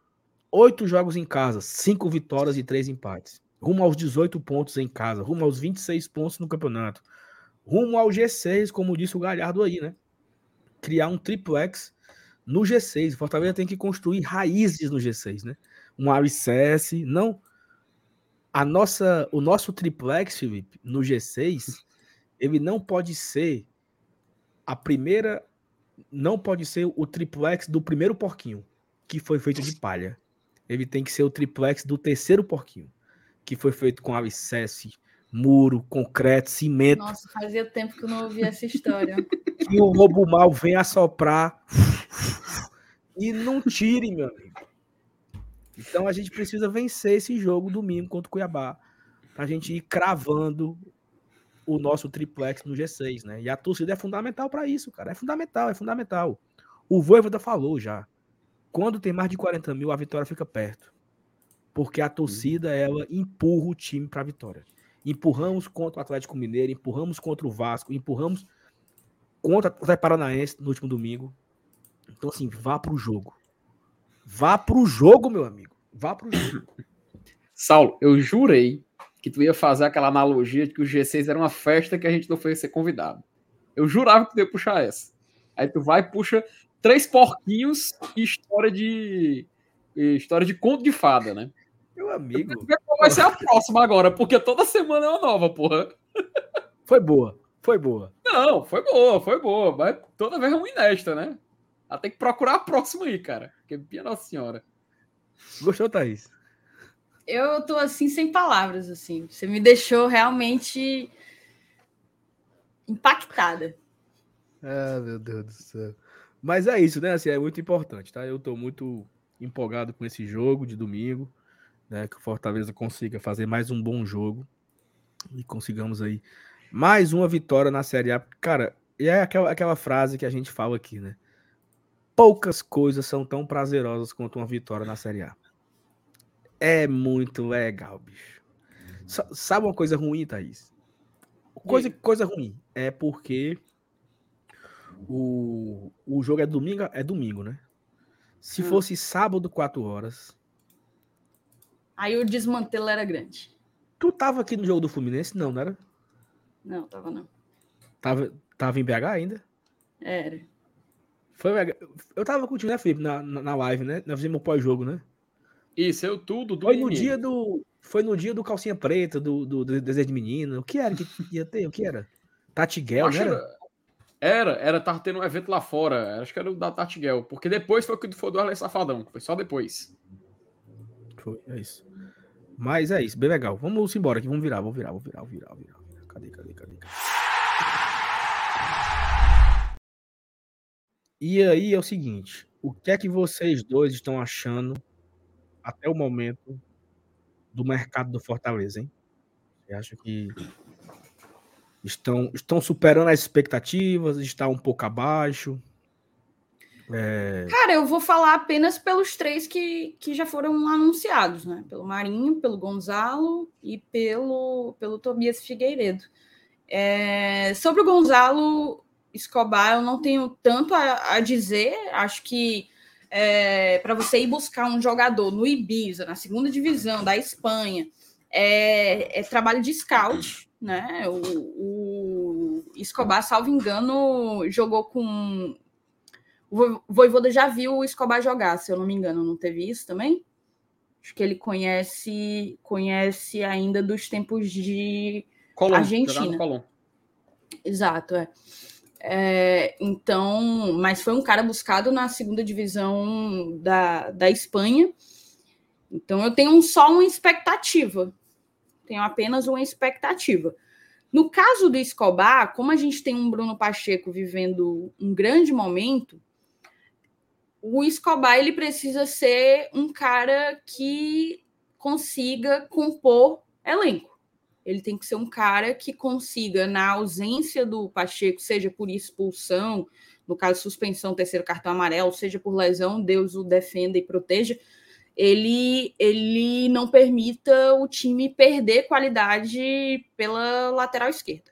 Oito jogos em casa, cinco vitórias e três empates. Rumo aos 18 pontos em casa, rumo aos 26 pontos no campeonato. Rumo ao G6, como disse o Galhardo aí, né? Criar um triplex no G6. O Fortaleza tem que construir raízes no G6, né? Um alicerce, não a nossa, o nosso triplex, Felipe, no G6, ele não pode ser a primeira não pode ser o triplex do primeiro porquinho, que foi feito de palha. Ele tem que ser o triplex do terceiro porquinho, que foi feito com alicerce, muro, concreto, cimento. Nossa, fazia tempo que eu não ouvia essa história. e o lobo mal vem assoprar e não tire, meu amigo. Então a gente precisa vencer esse jogo domingo contra o Cuiabá. Pra gente ir cravando o nosso triplex no G6, né? E a torcida é fundamental para isso, cara. É fundamental, é fundamental. O Voivoda falou já. Quando tem mais de 40 mil, a vitória fica perto. Porque a torcida, ela empurra o time para a vitória. Empurramos contra o Atlético Mineiro, empurramos contra o Vasco, empurramos contra o Atlético Paranaense no último domingo. Então, assim, vá pro jogo. Vá pro jogo, meu amigo. Vá pro jogo. Saulo, eu jurei que tu ia fazer aquela analogia de que o G6 era uma festa que a gente não foi ser convidado. Eu jurava que tu ia puxar essa. Aí tu vai e puxa três porquinhos e história de história de conto de fada, né? Meu amigo. Qual vai ser a próxima agora, porque toda semana é uma nova, porra. Foi boa, foi boa. Não, foi boa, foi boa, mas toda vez é uma inesta, né? Ela tem que procurar a próxima aí, cara. Porque, minha Nossa Senhora. Gostou, Thaís? Eu tô assim, sem palavras, assim. Você me deixou realmente impactada. Ah, meu Deus do céu. Mas é isso, né? Assim, é muito importante, tá? Eu tô muito empolgado com esse jogo de domingo, né? Que o Fortaleza consiga fazer mais um bom jogo e consigamos aí mais uma vitória na Série A. Cara, e é aquela, aquela frase que a gente fala aqui, né? Poucas coisas são tão prazerosas quanto uma vitória na Série A. É muito legal, bicho. Sabe uma coisa ruim, Thaís? Coisa, coisa ruim é porque o, o jogo é domingo, é domingo, né? Se hum. fosse sábado, 4 horas. Aí o desmantelo era grande. Tu tava aqui no jogo do Fluminense? Não, não era? Não, tava não. Tava, tava em BH ainda? Era. Foi, eu tava contigo, né, Felipe, na, na, na live, né? Nós fizemos o pós-jogo, né? Isso, eu tudo. Foi no dia do. Foi no dia do calcinha preta, do, do, do desejo de menino. O que era que ia ter? O que era? Tatiguel, né? Era? Era, era, tava tendo um evento lá fora. Acho que era o da Tatiguel. Porque depois foi o que foi do Arlen Safadão. Foi só depois. Foi, é isso. Mas é isso, bem legal. Vamos embora aqui, vamos virar, vamos virar, vamos virar, vamos virar, vamos virar. Cadê, cadê, cadê? cadê? E aí é o seguinte, o que é que vocês dois estão achando até o momento do mercado do Fortaleza, hein? Você acha que estão, estão superando as expectativas? Está um pouco abaixo? É... Cara, eu vou falar apenas pelos três que, que já foram anunciados, né? Pelo Marinho, pelo Gonzalo e pelo, pelo Tobias Figueiredo. É... Sobre o Gonzalo Escobar, eu não tenho tanto a, a dizer. Acho que é, para você ir buscar um jogador no Ibiza, na segunda divisão da Espanha, é, é trabalho de scout, né? O, o, Escobar, salvo engano, jogou com. O Voivoda já viu o Escobar jogar, se eu não me engano, não teve isso também? Acho que ele conhece conhece ainda dos tempos de Colom, Argentina. Exato, é. É, então, mas foi um cara buscado na segunda divisão da, da Espanha. Então, eu tenho só uma expectativa. Tenho apenas uma expectativa. No caso do Escobar, como a gente tem um Bruno Pacheco vivendo um grande momento, o Escobar ele precisa ser um cara que consiga compor elenco. Ele tem que ser um cara que consiga, na ausência do Pacheco, seja por expulsão, no caso suspensão, terceiro cartão amarelo, seja por lesão, Deus o defenda e proteja, ele, ele não permita o time perder qualidade pela lateral esquerda.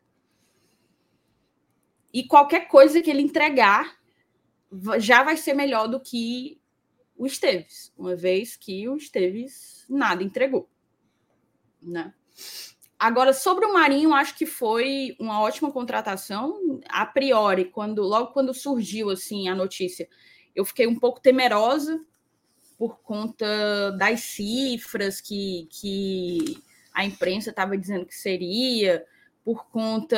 E qualquer coisa que ele entregar já vai ser melhor do que o Esteves, uma vez que o Esteves nada entregou. Né? Agora, sobre o Marinho, acho que foi uma ótima contratação. A priori, quando logo quando surgiu assim a notícia, eu fiquei um pouco temerosa por conta das cifras que, que a imprensa estava dizendo que seria, por conta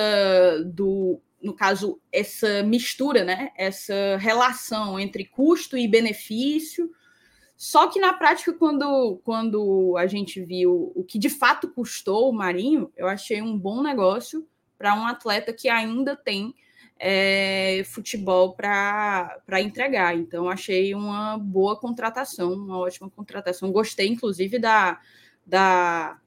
do, no caso, essa mistura, né? Essa relação entre custo e benefício. Só que na prática, quando, quando a gente viu o que de fato custou o Marinho, eu achei um bom negócio para um atleta que ainda tem é, futebol para entregar. Então, achei uma boa contratação, uma ótima contratação. Gostei, inclusive, da, da,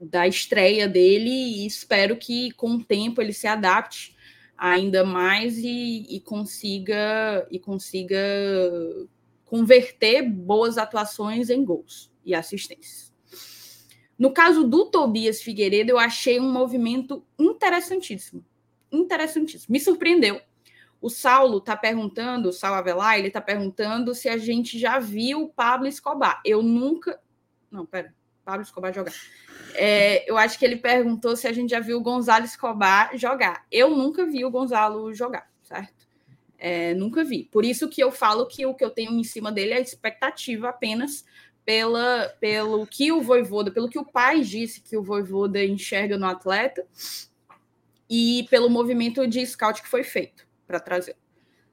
da estreia dele e espero que com o tempo ele se adapte ainda mais e, e consiga e consiga converter boas atuações em gols e assistências. No caso do Tobias Figueiredo, eu achei um movimento interessantíssimo. Interessantíssimo. Me surpreendeu. O Saulo está perguntando, o Saulo Avelar, ele está perguntando se a gente já viu o Pablo Escobar. Eu nunca. Não, pera. Pablo Escobar jogar. É, eu acho que ele perguntou se a gente já viu o Gonzalo Escobar jogar. Eu nunca vi o Gonzalo jogar, certo? É, nunca vi. Por isso que eu falo que o que eu tenho em cima dele é expectativa apenas pela, pelo que o Voivoda, pelo que o pai disse que o Voivoda enxerga no atleta e pelo movimento de scout que foi feito para trazer.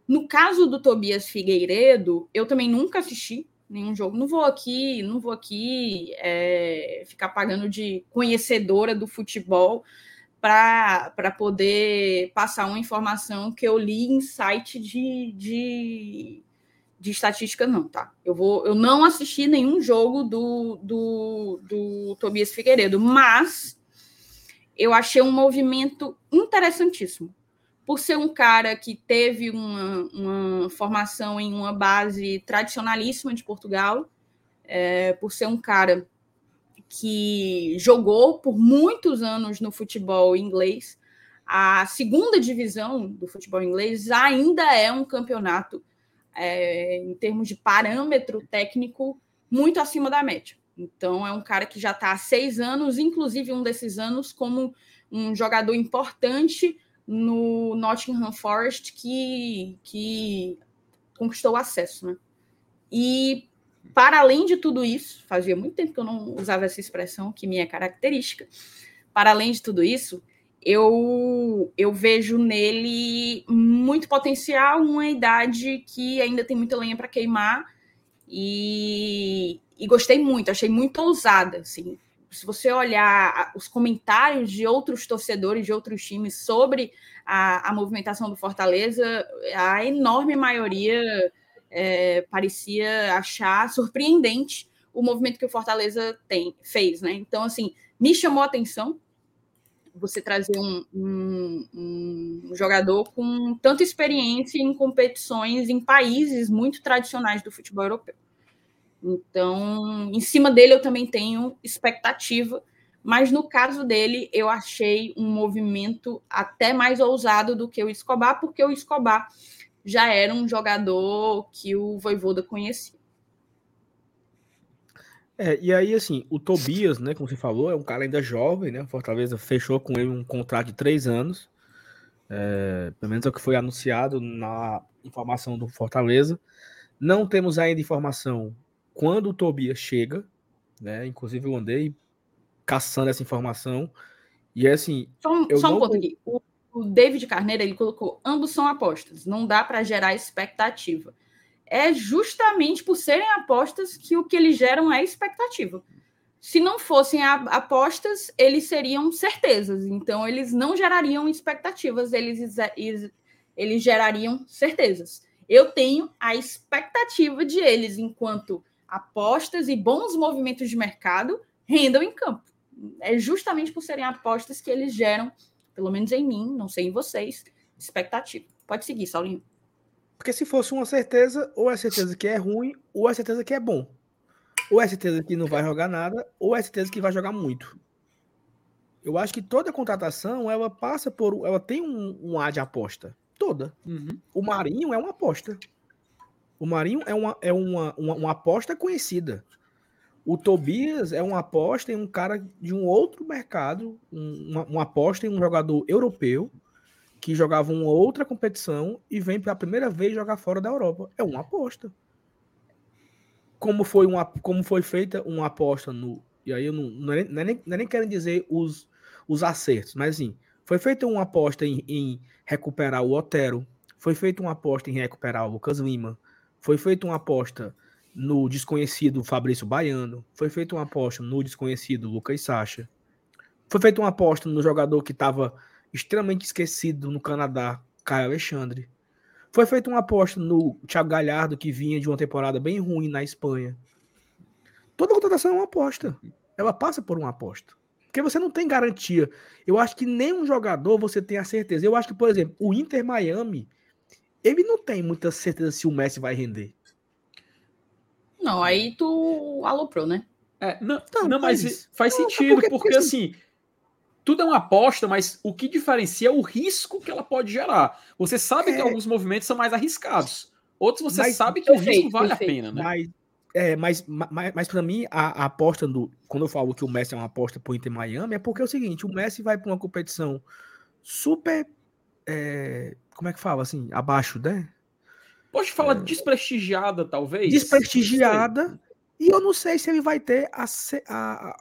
No caso do Tobias Figueiredo, eu também nunca assisti, nenhum jogo. Não vou aqui, não vou aqui é, ficar pagando de conhecedora do futebol para poder passar uma informação que eu li em site de, de, de estatística, não, tá? Eu vou, eu não assisti nenhum jogo do, do, do Tobias Figueiredo, mas eu achei um movimento interessantíssimo por ser um cara que teve uma, uma formação em uma base tradicionalíssima de Portugal, é, por ser um cara que jogou por muitos anos no futebol inglês. A segunda divisão do futebol inglês ainda é um campeonato, é, em termos de parâmetro técnico, muito acima da média. Então, é um cara que já está há seis anos, inclusive um desses anos, como um jogador importante no Nottingham Forest que, que conquistou o acesso, né? E para além de tudo isso, fazia muito tempo que eu não usava essa expressão, que minha característica. Para além de tudo isso, eu, eu vejo nele muito potencial, uma idade que ainda tem muita lenha para queimar e, e gostei muito, achei muito ousada, assim, se você olhar os comentários de outros torcedores de outros times sobre a, a movimentação do Fortaleza, a enorme maioria é, parecia achar surpreendente o movimento que o Fortaleza tem, fez, né? Então, assim, me chamou a atenção você trazer um, um, um, jogador com tanta experiência em competições em países muito tradicionais do futebol europeu. Então, em cima dele eu também tenho expectativa, mas no caso dele eu achei um movimento até mais ousado do que o Escobar, porque o Escobar já era um jogador que o Voivoda conhecia. É, e aí, assim, o Tobias, né, como você falou, é um cara ainda jovem, né? Fortaleza fechou com ele um contrato de três anos. É, pelo menos é o que foi anunciado na informação do Fortaleza. Não temos ainda informação quando o Tobias chega, né? Inclusive eu andei caçando essa informação. E é assim. Só um, só um ponto aqui. O, o David Carneiro ele colocou: ambos são apostas. Não dá para gerar expectativa. É justamente por serem apostas que o que eles geram é expectativa. Se não fossem apostas, eles seriam certezas. Então, eles não gerariam expectativas, eles, eles gerariam certezas. Eu tenho a expectativa de eles, enquanto apostas e bons movimentos de mercado rendam em campo. É justamente por serem apostas que eles geram, pelo menos em mim, não sei em vocês, expectativa. Pode seguir, Saulinho. Porque se fosse uma certeza, ou é certeza que é ruim, ou é certeza que é bom. Ou é certeza que não vai jogar nada, ou é certeza que vai jogar muito. Eu acho que toda contratação, ela passa por. Ela tem um, um ar de aposta. Toda. Uhum. O Marinho é uma aposta. O Marinho é uma, é uma, uma, uma aposta conhecida. O Tobias é uma aposta em um cara de um outro mercado, uma, uma, aposta em um jogador europeu que jogava uma outra competição e vem pela primeira vez jogar fora da Europa. É uma aposta. Como foi, uma, como foi feita uma aposta no. E aí eu não, não, é, é nem, não é nem quero dizer os, os acertos, mas assim, foi feita uma aposta em, em recuperar o Otero, foi feita uma aposta em recuperar o Lucas Lima, foi feita uma aposta no desconhecido Fabrício Baiano. Foi feita uma aposta no desconhecido Lucas Sacha. Foi feita uma aposta no jogador que estava extremamente esquecido no Canadá, Caio Alexandre. Foi feita uma aposta no Thiago Galhardo, que vinha de uma temporada bem ruim na Espanha. Toda contratação é uma aposta. Ela passa por uma aposta. Porque você não tem garantia. Eu acho que nenhum jogador você tem a certeza. Eu acho que, por exemplo, o Inter Miami, ele não tem muita certeza se o Messi vai render. Não, aí tu aloprou, né? É, não, não, não mas faz não, sentido, porque, porque, porque assim, tudo é uma aposta, mas o que diferencia é o risco que ela pode gerar. Você sabe é... que alguns movimentos são mais arriscados. Outros você mas, sabe que perfeito, o risco vale perfeito. a pena, né? Mas, é, mas, mas, mas para mim, a, a, aposta do. Quando eu falo que o Messi é uma aposta pro Inter Miami, é porque é o seguinte: o Messi vai para uma competição super. É, como é que fala assim? Abaixo, né? Pode falar é, desprestigiada, talvez? Desprestigiada. E eu não sei se ele vai ter a, a,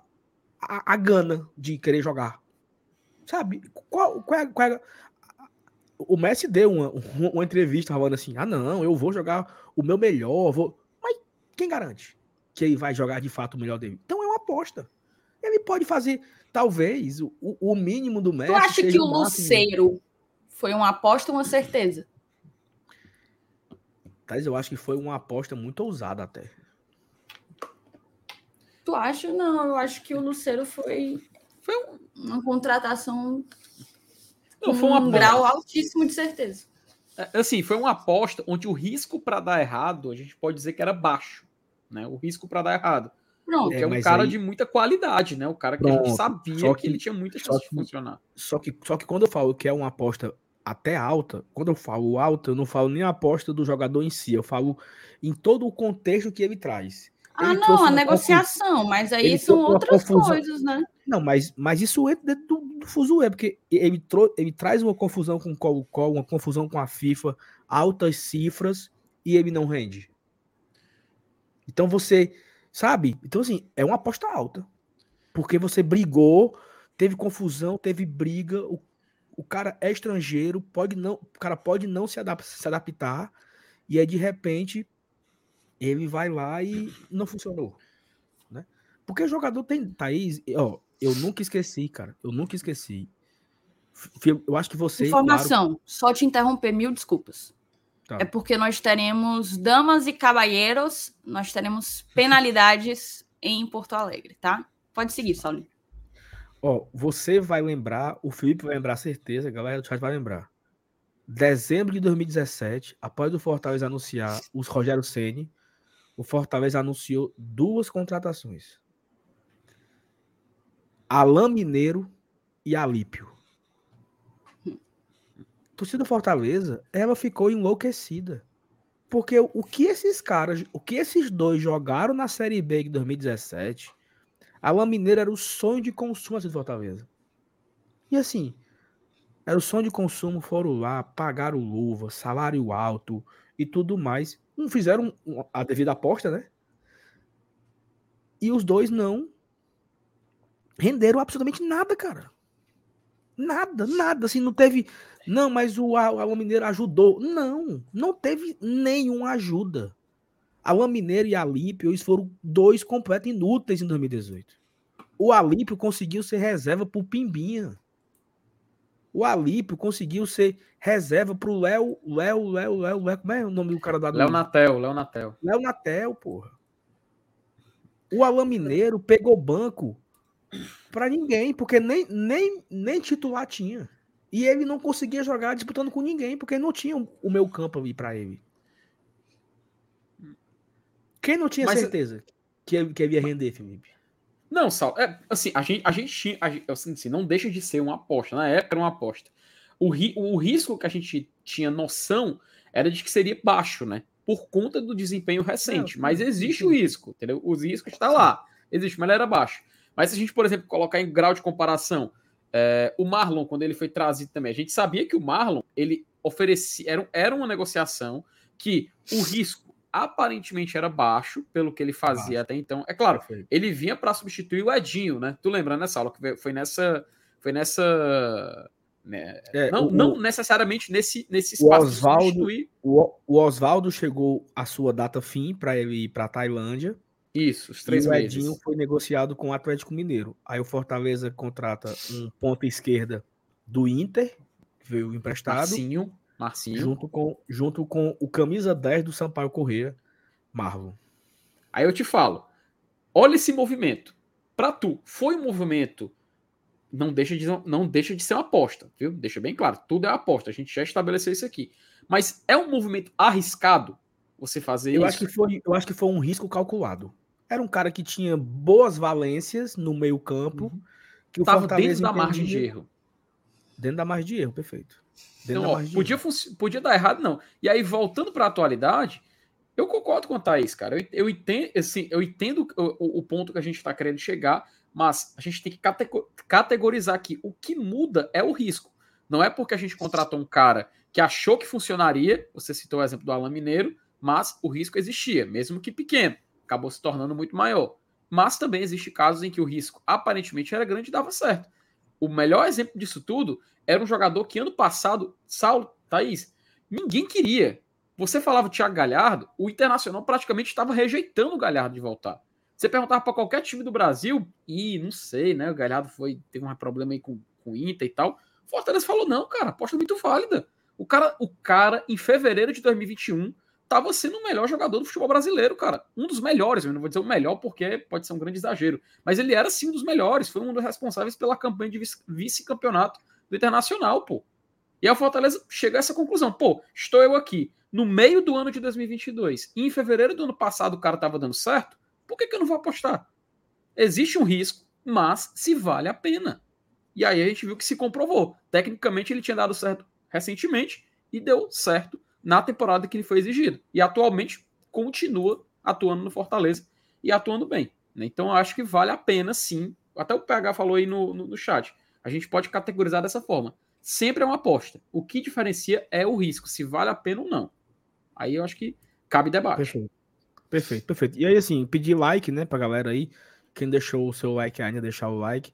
a, a gana de querer jogar. Sabe? Qual, qual, é, qual é, o Messi deu uma, uma, entrevista falando assim: ah, não, eu vou jogar o meu melhor. Vou... Mas quem garante que ele vai jogar de fato o melhor dele? Então é uma aposta. Ele pode fazer, talvez, o, o mínimo do Messi. Tu acha que o Luceiro foi uma aposta ou uma certeza? Mas eu acho que foi uma aposta muito ousada até. Tu acha? Não, eu acho que o Luceiro foi, foi uma contratação não, foi um grau altíssimo de certeza. É, assim, foi uma aposta onde o risco para dar errado, a gente pode dizer que era baixo, né? O risco para dar errado. Pronto. é, é um cara aí... de muita qualidade, né? O cara que Pronto. a gente sabia que, que, ele tinha muita chance que, de funcionar. Só que, só que quando eu falo que é uma aposta até alta, quando eu falo alta, eu não falo nem a aposta do jogador em si, eu falo em todo o contexto que ele traz. Ah, ele não, a negociação, confusão. mas aí são outras coisas, né? Não, mas, mas isso entra dentro do, do fuzuê, porque ele, trou ele traz uma confusão com o Colo-Colo, uma confusão com a FIFA, altas cifras, e ele não rende. Então você, sabe? Então, assim, é uma aposta alta. Porque você brigou, teve confusão, teve briga, o, o cara é estrangeiro, pode não, o cara pode não se, adap se adaptar, e aí de repente ele vai lá e não funcionou. Né? Porque o jogador tem. Thaís, ó, eu nunca esqueci, cara. Eu nunca esqueci. Eu acho que você. Informação, claro... só te interromper, mil desculpas. Tá. É porque nós teremos damas e caballeros, nós teremos penalidades em Porto Alegre, tá? Pode seguir, Saulinho. Ó, você vai lembrar, o Felipe vai lembrar certeza, a galera do chat vai lembrar. Dezembro de 2017, após o Fortaleza anunciar os Rogério Ceni, o Fortaleza anunciou duas contratações. Alain Mineiro e Alípio. A torcida Fortaleza, ela ficou enlouquecida. Porque o que esses caras, o que esses dois jogaram na Série B de 2017, Alain Mineiro era o sonho de consumo de Fortaleza. E assim, era o sonho de consumo, foram lá, pagaram luva, salário alto e tudo mais. Não fizeram a devida aposta, né? E os dois não renderam absolutamente nada, cara. Nada, nada. Assim, não teve. Não, mas o Alô Mineiro ajudou. Não, não teve nenhuma ajuda. Alô Mineiro e Alípio, eles foram dois completos inúteis em 2018. O Alípio conseguiu ser reserva pro Pimbinha. O Alípio conseguiu ser reserva pro Léo, Léo, Léo, Léo, Léo, como é o nome do cara da Léo Natel, Léo Natel. Léo Natel, porra. O Alain Mineiro pegou banco para ninguém, porque nem, nem, nem titular tinha. E ele não conseguia jogar disputando com ninguém, porque não tinha o meu campo ali para ele. Quem não tinha Mas, certeza que, que ia render, Felipe? Não, Sal, é, assim, a gente, a gente tinha, a assim, assim, não deixa de ser uma aposta, na época era uma aposta. O, ri, o risco que a gente tinha noção era de que seria baixo, né? Por conta do desempenho recente. Não, mas existe sim. o risco, entendeu? O risco está lá. Existe, mas ele era baixo. Mas se a gente, por exemplo, colocar em grau de comparação, é, o Marlon, quando ele foi trazido também, a gente sabia que o Marlon, ele oferecia, era, era uma negociação que o risco aparentemente era baixo, pelo que ele fazia baixo. até então. É claro, ele vinha para substituir o Edinho, né? Tu lembra nessa aula que foi nessa. Foi nessa. Né? É, não, o, não necessariamente nesse, nesse espaço o Osvaldo, O, o Oswaldo chegou à sua data fim para ele ir para a Tailândia. Isso, os três e meses. O Edinho foi negociado com o Atlético Mineiro. Aí o Fortaleza contrata um ponta esquerda do Inter, que veio emprestado. Marcinho, Marcinho. Junto com, junto com o camisa 10 do Sampaio Corrêa, Marlon. Aí eu te falo, olha esse movimento. Para tu, foi um movimento não deixa, de, não deixa de ser uma aposta, viu? Deixa bem claro, tudo é aposta. A gente já estabeleceu isso aqui. Mas é um movimento arriscado você fazer eu isso? Acho que foi, eu acho que foi um risco calculado. Era um cara que tinha boas valências no meio campo. Uhum. Que o Tava Fortaleza dentro da margem de erro. Dentro da margem de erro, perfeito. Então, ó, podia, podia dar errado, não. E aí, voltando para a atualidade, eu concordo com o Thaís, cara. Eu, eu entendo, assim, eu entendo o, o ponto que a gente está querendo chegar, mas a gente tem que categorizar aqui. O que muda é o risco. Não é porque a gente contratou um cara que achou que funcionaria, você citou o exemplo do Alan Mineiro, mas o risco existia, mesmo que pequeno, acabou se tornando muito maior. Mas também existe casos em que o risco aparentemente era grande e dava certo. O melhor exemplo disso tudo era um jogador que ano passado, Saulo, Thaís, ninguém queria. Você falava Thiago Galhardo, o Internacional praticamente estava rejeitando o Galhardo de voltar. Você perguntava para qualquer time do Brasil, e não sei, né? O Galhardo foi, teve um problema aí com, com o Inter e tal. Fortaleza falou: não, cara, aposta muito válida. O cara, o cara, em fevereiro de 2021, estava sendo o melhor jogador do futebol brasileiro, cara. Um dos melhores, eu não vou dizer o melhor porque pode ser um grande exagero, mas ele era sim um dos melhores, foi um dos responsáveis pela campanha de vice-campeonato do Internacional, pô. E a Fortaleza chega a essa conclusão, pô, estou eu aqui no meio do ano de 2022 e em fevereiro do ano passado o cara estava dando certo, por que, que eu não vou apostar? Existe um risco, mas se vale a pena. E aí a gente viu que se comprovou. Tecnicamente ele tinha dado certo recentemente e deu certo na temporada que ele foi exigido. E atualmente continua atuando no Fortaleza e atuando bem. Né? Então acho que vale a pena sim. Até o PH falou aí no, no, no chat. A gente pode categorizar dessa forma. Sempre é uma aposta. O que diferencia é o risco, se vale a pena ou não. Aí eu acho que cabe debate. Perfeito. Perfeito, perfeito. E aí, assim, pedir like, né, pra galera aí. Quem deixou o seu like ainda, deixar o like.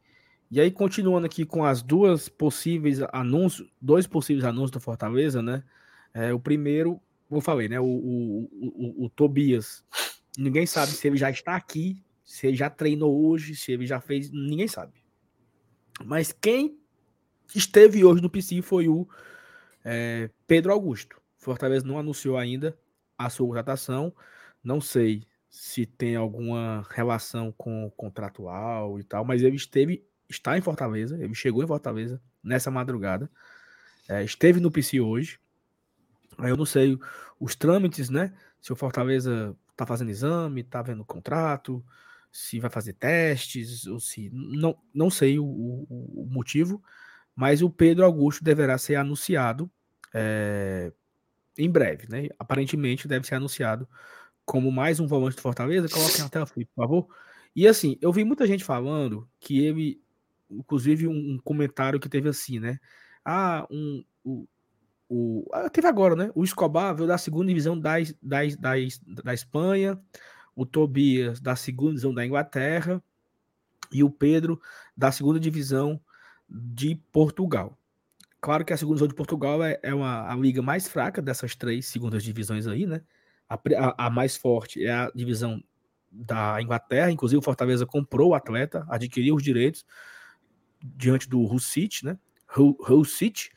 E aí, continuando aqui com as duas possíveis anúncios, dois possíveis anúncios do Fortaleza, né? É, o primeiro, eu falei, né? O, o, o, o, Tobias. Ninguém sabe se ele já está aqui, se ele já treinou hoje, se ele já fez. Ninguém sabe. Mas quem esteve hoje no PC foi o é, Pedro Augusto. Fortaleza não anunciou ainda a sua contratação. Não sei se tem alguma relação com o contratual e tal, mas ele esteve, está em Fortaleza, ele chegou em Fortaleza nessa madrugada. É, esteve no PC hoje. Eu não sei os trâmites, né? Se o Fortaleza tá fazendo exame, tá vendo contrato, se vai fazer testes, ou se. Não, não sei o, o, o motivo, mas o Pedro Augusto deverá ser anunciado é, em breve, né? Aparentemente deve ser anunciado como mais um volante do Fortaleza. Coloquem na tela, por favor. E assim, eu vi muita gente falando que ele, inclusive um, um comentário que teve assim, né? Ah, um, o, o, ah, teve agora, né? O Escobar veio da segunda divisão da, da, da, da Espanha, o Tobias da segunda divisão da Inglaterra e o Pedro da segunda divisão de Portugal. Claro que a segunda divisão de Portugal é, é uma, a liga mais fraca dessas três segundas divisões aí, né? A, a, a mais forte é a divisão da Inglaterra, inclusive o Fortaleza comprou o atleta, adquiriu os direitos diante do Hull City, né? Hull, Hull City.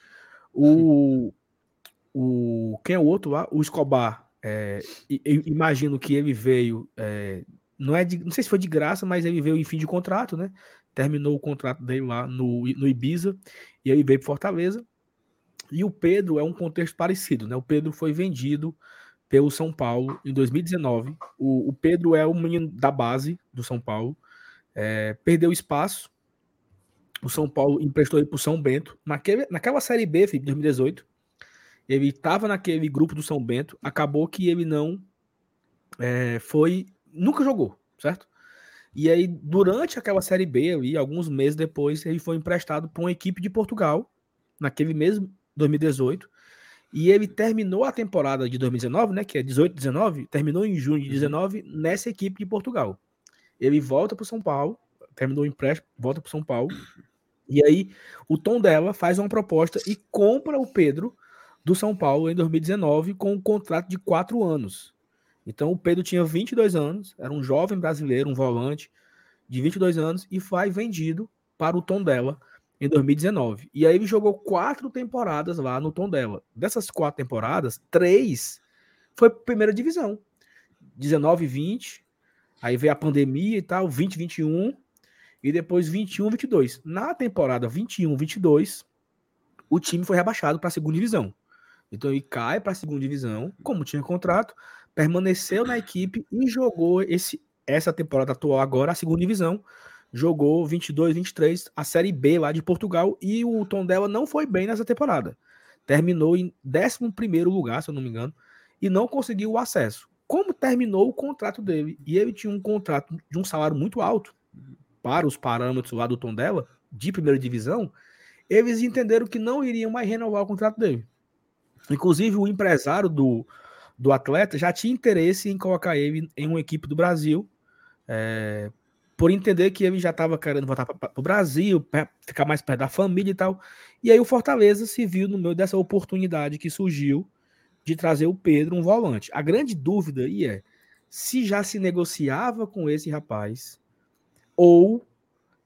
O, o, quem é o outro lá? O Escobar. É, imagino que ele veio. É, não, é de, não sei se foi de graça, mas ele veio em fim de contrato, né? Terminou o contrato dele lá no, no Ibiza e ele veio para Fortaleza. E o Pedro é um contexto parecido, né? O Pedro foi vendido pelo São Paulo em 2019. O, o Pedro é o menino da base do São Paulo. É, perdeu espaço. O São Paulo emprestou ele para o São Bento. Naquele, naquela Série B, de 2018, ele estava naquele grupo do São Bento, acabou que ele não é, foi, nunca jogou, certo? E aí, durante aquela Série B, ali, alguns meses depois, ele foi emprestado para uma equipe de Portugal, naquele mesmo 2018, e ele terminou a temporada de 2019, né, que é 18, 19, terminou em junho de 19 nessa equipe de Portugal. Ele volta para São Paulo, terminou o empréstimo, volta para São Paulo, e aí o Tom dela faz uma proposta e compra o Pedro do São Paulo em 2019 com um contrato de quatro anos. Então o Pedro tinha 22 anos, era um jovem brasileiro, um volante de 22 anos e foi vendido para o Tom dela em 2019. E aí ele jogou quatro temporadas lá no Tom dela. Dessas quatro temporadas, três foi primeira divisão. 19 20, aí veio a pandemia e tal, 20 21 e depois 21, 22. Na temporada 21, 22, o time foi rebaixado para a segunda divisão. Então ele cai para a segunda divisão, como tinha contrato, permaneceu na equipe e jogou esse essa temporada atual agora a segunda divisão, jogou 22, 23 a série B lá de Portugal e o Tondela não foi bem nessa temporada. Terminou em 11º lugar, se eu não me engano, e não conseguiu o acesso. Como terminou o contrato dele e ele tinha um contrato de um salário muito alto para os parâmetros lá do Tondela de primeira divisão, eles entenderam que não iriam mais renovar o contrato dele. Inclusive, o empresário do, do atleta já tinha interesse em colocar ele em uma equipe do Brasil, é, por entender que ele já estava querendo voltar para o Brasil, ficar mais perto da família e tal. E aí o Fortaleza se viu no meio dessa oportunidade que surgiu de trazer o Pedro, um volante. A grande dúvida aí é se já se negociava com esse rapaz ou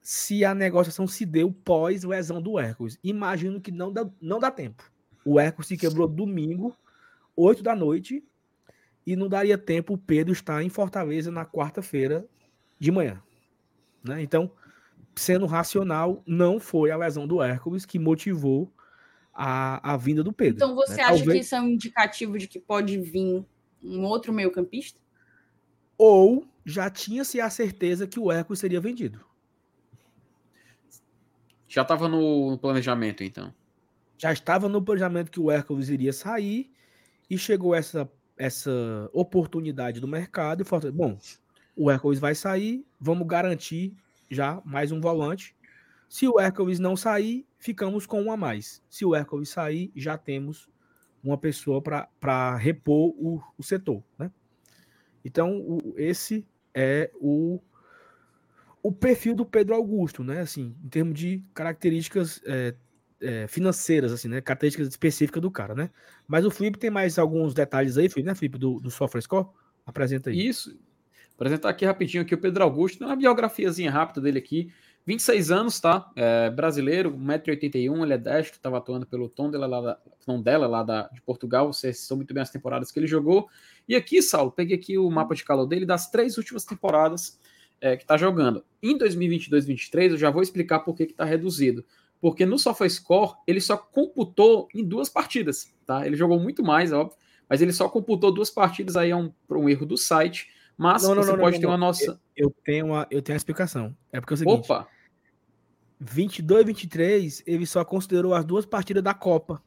se a negociação se deu pós lesão do Hércules. Imagino que não dá, não dá tempo. O Hércules se quebrou domingo, 8 da noite, e não daria tempo o Pedro estar em Fortaleza na quarta-feira de manhã. Né? Então, sendo racional, não foi a lesão do Hércules que motivou a, a vinda do Pedro. Então, você né? acha Talvez... que isso é um indicativo de que pode vir um outro meio-campista? Ou já tinha-se a certeza que o Hércules seria vendido. Já estava no planejamento, então. Já estava no planejamento que o Hércules iria sair e chegou essa, essa oportunidade do mercado e falou: bom, o Hércules vai sair, vamos garantir já mais um volante. Se o Hércules não sair, ficamos com um a mais. Se o Hércules sair, já temos uma pessoa para repor o, o setor. Né? Então, o, esse é o, o perfil do Pedro Augusto, né? Assim, em termos de características é, é, financeiras, assim, né? Características específicas do cara, né? Mas o Felipe tem mais alguns detalhes aí, Felipe, né, Felipe, do, do SofaScore? Apresenta aí. Isso. Apresentar aqui rapidinho aqui o Pedro Augusto, uma biografiazinha rápida dele aqui. 26 anos, tá? É, brasileiro, 1,81m, ele é destro, estava atuando pelo Tondela lá, da, Tondela, lá da, de Portugal. Vocês são muito bem as temporadas que ele jogou. E aqui, Saulo, peguei aqui o mapa de calor dele das três últimas temporadas é, que está jogando. Em 2022-23, eu já vou explicar por que está reduzido porque no SofaScore ele só computou em duas partidas, tá? Ele jogou muito mais, óbvio, mas ele só computou duas partidas aí é um, um erro do site, mas não, não, você não, pode ter uma noção. Eu, eu, tenho uma, eu tenho uma explicação. É porque é o seguinte. Opa. 22 23, ele só considerou as duas partidas da Copa.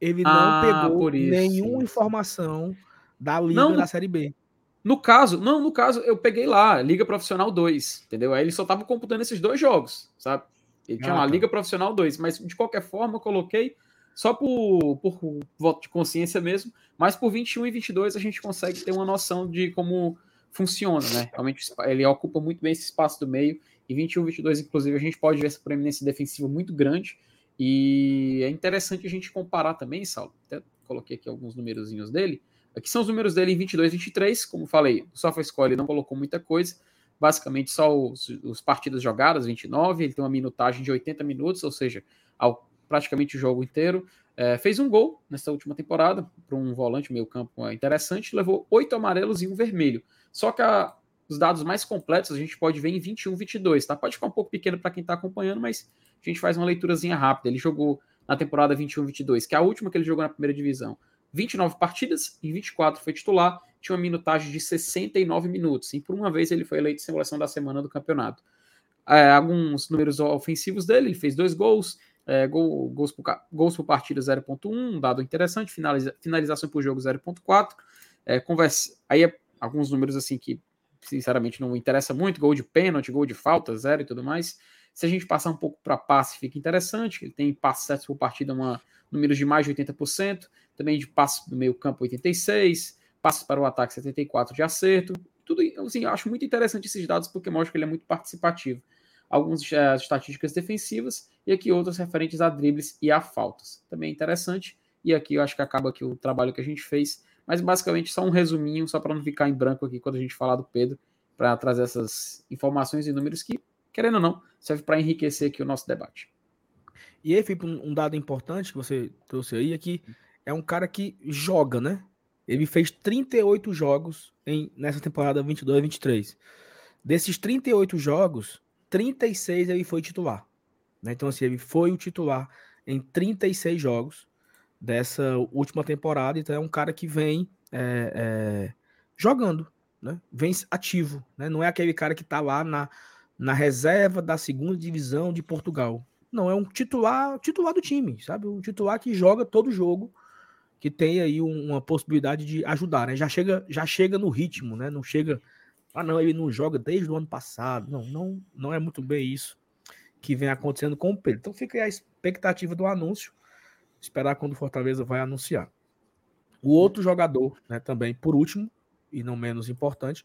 Ele não ah, pegou nenhuma informação da Liga não, da Série B. No caso, não, no caso, eu peguei lá, Liga Profissional 2, entendeu? Aí ele só tava computando esses dois jogos, sabe? Ele tinha ah, uma tá. Liga Profissional 2, mas de qualquer forma eu coloquei só por, por voto de consciência mesmo, mas por 21 e 22 a gente consegue ter uma noção de como funciona, né? Realmente ele ocupa muito bem esse espaço do meio, e 21 e 22 inclusive a gente pode ver essa proeminência defensiva muito grande, e é interessante a gente comparar também, Saulo, até coloquei aqui alguns numerozinhos dele, aqui são os números dele em 22 e 23, como falei, o SofaScore não colocou muita coisa, basicamente só os, os partidas jogadas, 29, ele tem uma minutagem de 80 minutos, ou seja, ao, praticamente o jogo inteiro. É, fez um gol nessa última temporada, para um volante meio campo interessante, levou oito amarelos e um vermelho. Só que a, os dados mais completos a gente pode ver em 21, 22, tá? Pode ficar um pouco pequeno para quem está acompanhando, mas a gente faz uma leiturazinha rápida. Ele jogou na temporada 21, 22, que é a última que ele jogou na primeira divisão. 29 partidas, em 24 foi titular tinha uma minutagem de 69 minutos, e por uma vez ele foi eleito simulação da semana do campeonato. É, alguns números ofensivos dele, ele fez dois gols, é, gol, gols, por, gols por partida 0.1, um dado interessante, finaliza, finalização por jogo 0.4, é, conversa, aí é, alguns números assim que sinceramente não interessa muito, gol de pênalti, gol de falta, zero e tudo mais. Se a gente passar um pouco para passe, fica interessante, ele tem passes certos por partida, uma, números de mais de 80%, também de passe do meio campo 86%, passos para o ataque 74 de acerto. Tudo assim, acho muito interessante esses dados porque mostra que ele é muito participativo. Algumas uh, estatísticas defensivas e aqui outras referentes a dribles e a faltas. Também é interessante. E aqui eu acho que acaba aqui o trabalho que a gente fez. Mas basicamente só um resuminho, só para não ficar em branco aqui quando a gente falar do Pedro, para trazer essas informações e números que, querendo ou não, serve para enriquecer aqui o nosso debate. E aí, Felipe, um dado importante que você trouxe aí é que é um cara que joga, né? Ele fez 38 jogos em, nessa temporada 22-23. Desses 38 jogos, 36 ele foi titular. Né? Então, assim, ele foi o titular em 36 jogos dessa última temporada. Então, é um cara que vem é, é, jogando, né? vem ativo. Né? Não é aquele cara que está lá na, na reserva da segunda divisão de Portugal. Não, é um titular, titular do time, sabe? Um titular que joga todo jogo, que tem aí uma possibilidade de ajudar, né? Já chega, já chega no ritmo, né? Não chega, ah não, ele não joga desde o ano passado. Não, não, não é muito bem isso que vem acontecendo com o Pedro. Então fica aí a expectativa do anúncio, esperar quando o Fortaleza vai anunciar. O outro jogador, né, também por último e não menos importante,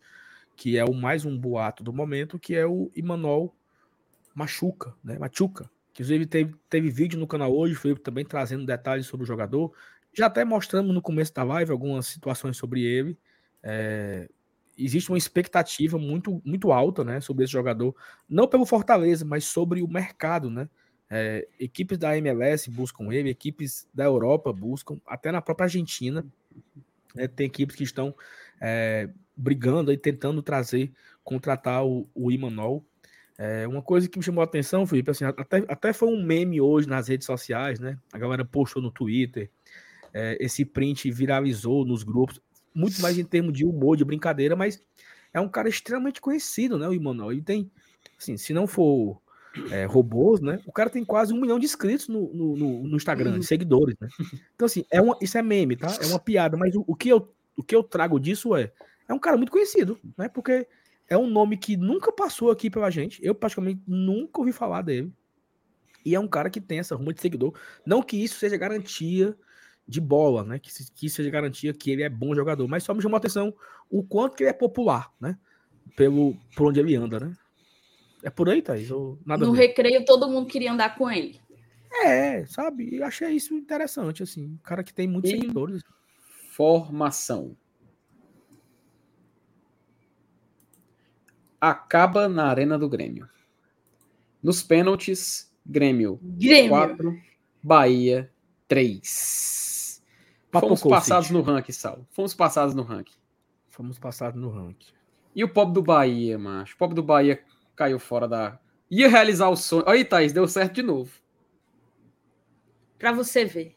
que é o mais um boato do momento, que é o Imanol Machuca, né? Machuca, Inclusive, teve, teve vídeo no canal hoje, Felipe também trazendo detalhes sobre o jogador. Já até mostramos no começo da live algumas situações sobre ele. É, existe uma expectativa muito, muito alta né, sobre esse jogador, não pelo Fortaleza, mas sobre o mercado. Né? É, equipes da MLS buscam ele, equipes da Europa buscam, até na própria Argentina. Né, tem equipes que estão é, brigando e tentando trazer, contratar o, o Imanol. É, uma coisa que me chamou a atenção, Felipe, assim, até, até foi um meme hoje nas redes sociais, né? A galera postou no Twitter, é, esse print viralizou nos grupos, muito mais em termos de humor, de brincadeira, mas é um cara extremamente conhecido, né? O Imanol. Ele tem, assim, se não for é, robôs, né? O cara tem quase um milhão de inscritos no, no, no, Instagram, uhum. de seguidores, né? Então, assim, é uma, isso é meme, tá? É uma piada, mas o, o, que eu, o que eu trago disso é, é um cara muito conhecido, né? Porque é um nome que nunca passou aqui pela gente. Eu, praticamente, nunca ouvi falar dele. E é um cara que tem essa ruma de seguidor. Não que isso seja garantia de bola, né? Que, que isso seja garantia que ele é bom jogador. Mas só me chamou a atenção o quanto que ele é popular, né? Pelo, por onde ele anda, né? É por aí, Thaís? Ou nada no recreio, todo mundo queria andar com ele. É, sabe? Eu achei isso interessante, assim. Um cara que tem muitos seguidores. Formação. acaba na Arena do Grêmio. Nos pênaltis, Grêmio, Grêmio. 4, Bahia 3. Fomos passados no ranking, Sal. Fomos passados no ranking. Fomos passados no ranking. E o pobre do Bahia, macho. O pobre do Bahia caiu fora da. Ia realizar o sonho. Aí, Thaís, deu certo de novo. Pra você ver.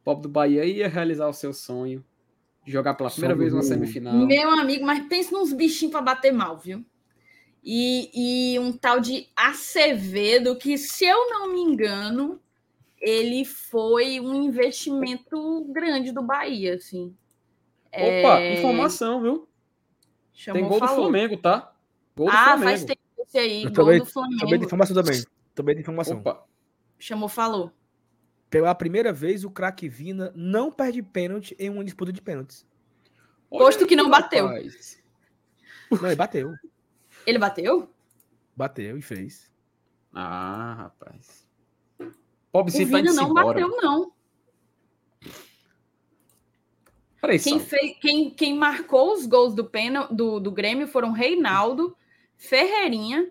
O pobre do Bahia ia realizar o seu sonho jogar pela primeira vez uma semifinal. Meu amigo, mas pense nos bichinhos para bater mal, viu? E, e um tal de Acevedo, que, se eu não me engano, ele foi um investimento grande do Bahia, assim. Opa, é... informação, viu? Chamou, Tem gol falou. do Flamengo, tá? Gol do ah, Flamengo. faz tempo esse aí, gol também, do Flamengo. Também de informação também. Também de informação. Opa. Chamou, falou. Pela primeira vez, o craque Vina não perde pênalti em uma disputa de pênaltis. Posto que não bateu. Rapaz. Não, ele bateu. Ele bateu? Bateu e fez. Ah, rapaz. Pobre o Vina não embora. bateu, não. Peraí, quem, fez, quem, quem marcou os gols do, pena, do, do Grêmio foram Reinaldo, Ferreirinha,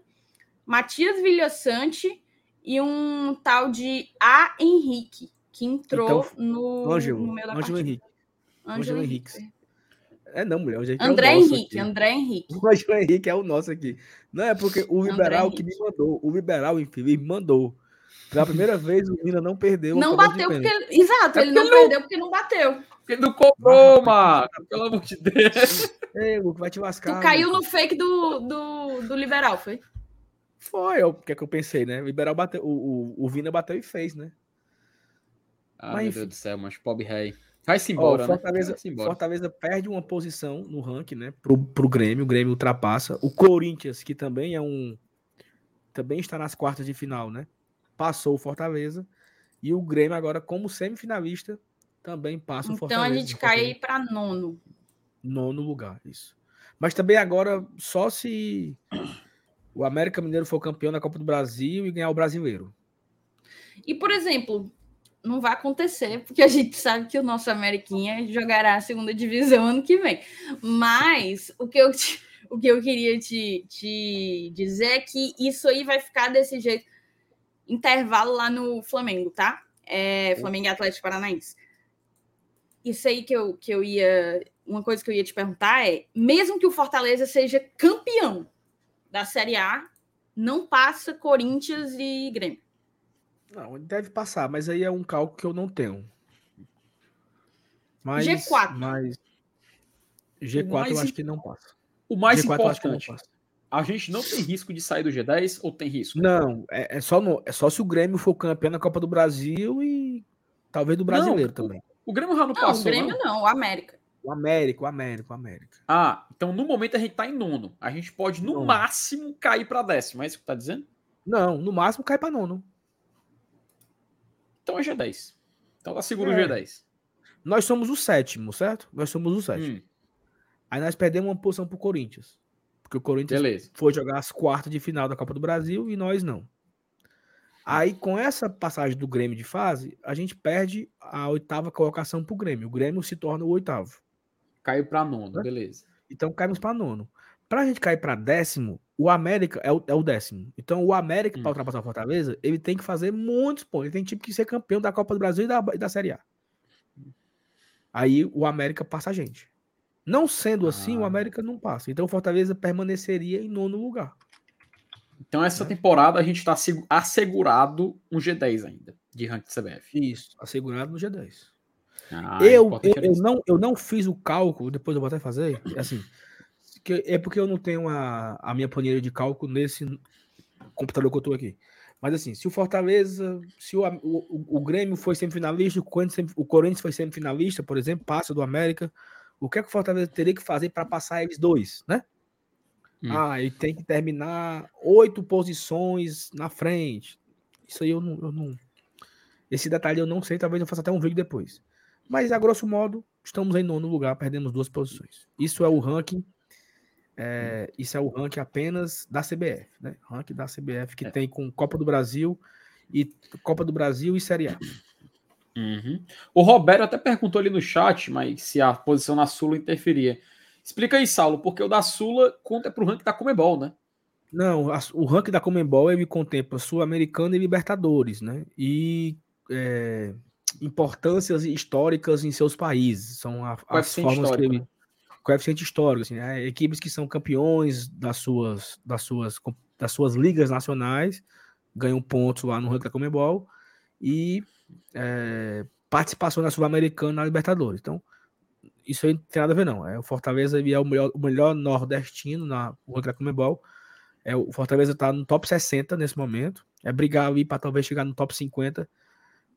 Matias Vilhaçante e um tal de A. Henrique, que entrou então, no, Ângelo, no meio da Ângelo Henrique. Ângelo Henrique. É não, mulher. André, André é Henrique, aqui. André Henrique. O Henrique é o nosso aqui. Não é porque o liberal que me mandou, o liberal, enfim, me mandou. Pela primeira vez o Mina não perdeu. Não bateu porque. Exato, é ele não, não perdeu porque não bateu. Porque não cobrou, mano. Pelo amor de Deus. Ei, Luco, vai te lascar. Tu caiu no fake do, do, do liberal, foi? Foi, é o que é que eu pensei, né? O Liberal bateu, o, o, o Vina bateu e fez, né? Ah, mas, meu Deus do céu, mas pobre rei. Vai-se embora, ó, Fortaleza, né? embora. Fortaleza perde uma posição no ranking, né? Pro, pro Grêmio, o Grêmio ultrapassa. O Corinthians, que também é um. Também está nas quartas de final, né? Passou o Fortaleza. E o Grêmio, agora, como semifinalista, também passa então, o Fortaleza. Então a gente cai para nono. Nono lugar, isso. Mas também agora, só se o América Mineiro for campeão da Copa do Brasil e ganhar o brasileiro. E, por exemplo, não vai acontecer, porque a gente sabe que o nosso Ameriquinha jogará a segunda divisão ano que vem. Mas o que eu, te, o que eu queria te, te dizer é que isso aí vai ficar desse jeito. Intervalo lá no Flamengo, tá? É, Flamengo e Atlético Paranaense. Isso aí que eu, que eu ia. Uma coisa que eu ia te perguntar é: mesmo que o Fortaleza seja campeão da Série A, não passa Corinthians e Grêmio. Não, deve passar, mas aí é um cálculo que eu não tenho. Mas, G4. Mas G4 mais, eu acho que não passa. O mais G4 importante, a gente não tem risco de sair do G10 ou tem risco? Não, é, é, só, no, é só se o Grêmio for campeão na Copa do Brasil e talvez do brasileiro não, também. O, o Grêmio já não, não passou. O Grêmio não, não o América. O América, o América, o América. Ah, então no momento a gente tá em nono. A gente pode, no máximo, cair para décimo. É isso que tá dizendo? Não, no máximo cai para nono. Então é G10. Então tá seguro é. o G10. Nós somos o sétimo, certo? Nós somos o sétimo. Hum. Aí nós perdemos uma posição pro Corinthians. Porque o Corinthians Beleza. foi jogar as quartas de final da Copa do Brasil e nós não. Aí, com essa passagem do Grêmio de fase, a gente perde a oitava colocação pro Grêmio. O Grêmio se torna o oitavo. Caiu para nono, né? beleza. Então caímos para nono. Para a gente cair para décimo, o América é o, é o décimo. Então o América, hum. para ultrapassar o Fortaleza, ele tem que fazer muitos pontos. Ele tem tipo que ser campeão da Copa do Brasil e da, e da Série A. Aí o América passa a gente. Não sendo assim, o ah. América não passa. Então o Fortaleza permaneceria em nono lugar. Então essa né? temporada a gente está assegurado um G10 ainda, de ranking CBF. Isso, assegurado no G10. Ah, eu, eu, eu, não, eu não fiz o cálculo, depois eu vou até fazer, assim, que é porque eu não tenho a, a minha planilha de cálculo nesse computador que eu estou aqui. Mas assim, se o Fortaleza, se o, o, o Grêmio foi semifinalista, o Corinthians, o Corinthians foi semifinalista, por exemplo, passa do América, o que é que o Fortaleza teria que fazer para passar eles dois, né? Hum. Ah, ele tem que terminar oito posições na frente. Isso aí eu não, eu não, Esse detalhe eu não sei, talvez eu faça até um vídeo depois. Mas, a grosso modo, estamos em nono lugar, perdemos duas posições. Isso é o ranking. É, isso é o ranking apenas da CBF, né? Ranking da CBF que é. tem com Copa do Brasil e Copa do Brasil e Série A. Uhum. O Roberto até perguntou ali no chat, mas se a posição na Sula interferia. Explica aí, Saulo, porque o da Sula conta para o ranking da Comebol, né? Não, a, o ranking da Comebol ele contempla Sul-Americana e Libertadores, né? E é, importâncias históricas em seus países. São a, as formas que ele, né? coeficiente histórico, assim, né? equipes que são campeões das suas, das suas, das suas ligas nacionais ganham pontos lá no ranking da Comebol e é, participação na Sul-Americana na Libertadores. Então, isso aí não tem nada a ver, não. É, o Fortaleza é o melhor, o melhor nordestino na ranking da Comebol. É, o Fortaleza está no top 60 nesse momento. É brigar ali para talvez chegar no top 50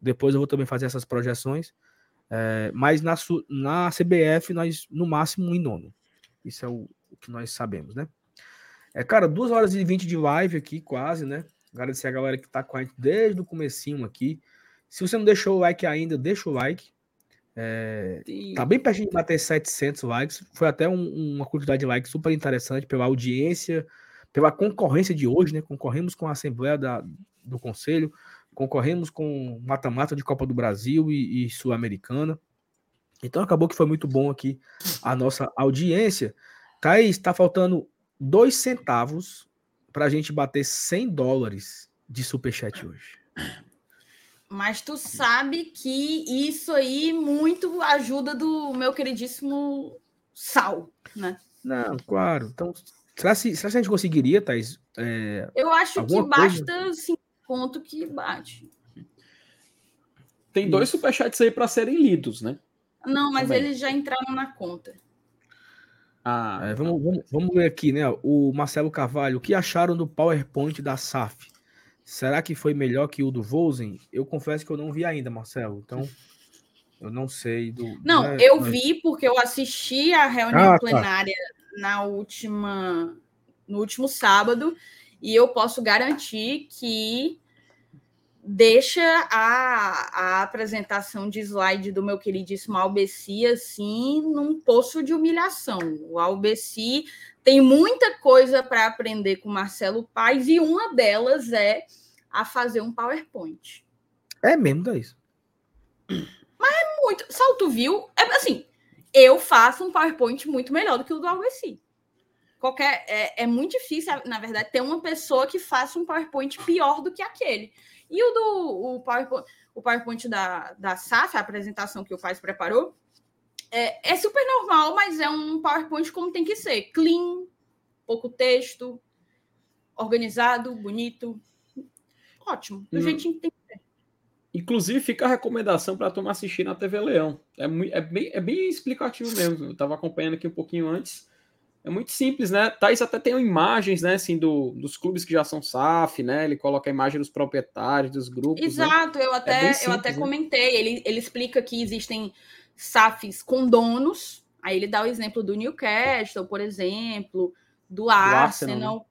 depois eu vou também fazer essas projeções. É, mas na, na CBF, nós, no máximo, em nono. Isso é o, o, que nós sabemos, né? É, cara, duas horas e vinte de live aqui, quase, né? Agradecer a galera que tá com a gente desde o comecinho aqui. Se você não deixou o like ainda, deixa o like. É, tá bem pertinho de bater 700 likes. Foi até um, uma quantidade de likes super interessante pela audiência, pela concorrência de hoje, né? Concorremos com a Assembleia da, do Conselho concorremos com mata-mata de Copa do Brasil e, e Sul-Americana. Então acabou que foi muito bom aqui a nossa audiência. Thaís, está faltando dois centavos para a gente bater 100 dólares de superchat hoje. Mas tu sabe que isso aí muito ajuda do meu queridíssimo Sal, né? Não, claro. Então, será, se, será que a gente conseguiria, Thaís? É, Eu acho que basta coisa? ponto que bate. Tem dois superchats aí para serem lidos, né? Não, mas Também. eles já entraram na conta. Ah, é, vamos, vamos, vamos ver aqui, né? O Marcelo Carvalho, o que acharam do PowerPoint da SAF? Será que foi melhor que o do Vozen? Eu confesso que eu não vi ainda, Marcelo. Então, eu não sei do. Não, né? eu mas... vi porque eu assisti a reunião ah, tá. plenária tá. na última, no último sábado e eu posso garantir que deixa a, a apresentação de slide do meu queridíssimo Albeci assim num poço de humilhação. O Albeci tem muita coisa para aprender com Marcelo Paes e uma delas é a fazer um PowerPoint. É mesmo, é isso. Mas é muito. Salto viu? É assim, eu faço um PowerPoint muito melhor do que o do Albeci qualquer é, é, muito difícil, na verdade, ter uma pessoa que faça um PowerPoint pior do que aquele. E o do o PowerPoint, o PowerPoint da, da SAF, a apresentação que o Faz preparou, é, é super normal, mas é um PowerPoint como tem que ser. Clean, pouco texto, organizado, bonito. Ótimo, do hum. jeitinho que tem que Inclusive, fica a recomendação para tomar assistir na TV Leão. É, é, bem, é bem explicativo mesmo. Eu estava acompanhando aqui um pouquinho antes. É muito simples, né? Thaís até tem imagens, né, assim, do, dos clubes que já são SAF, né? Ele coloca a imagem dos proprietários, dos grupos. Né? Exato, né? eu até, é simples, eu até né? comentei. Ele, ele explica que existem SAFs com donos. Aí ele dá o exemplo do Newcastle, por exemplo, do, do Arsenal. Arsenal né?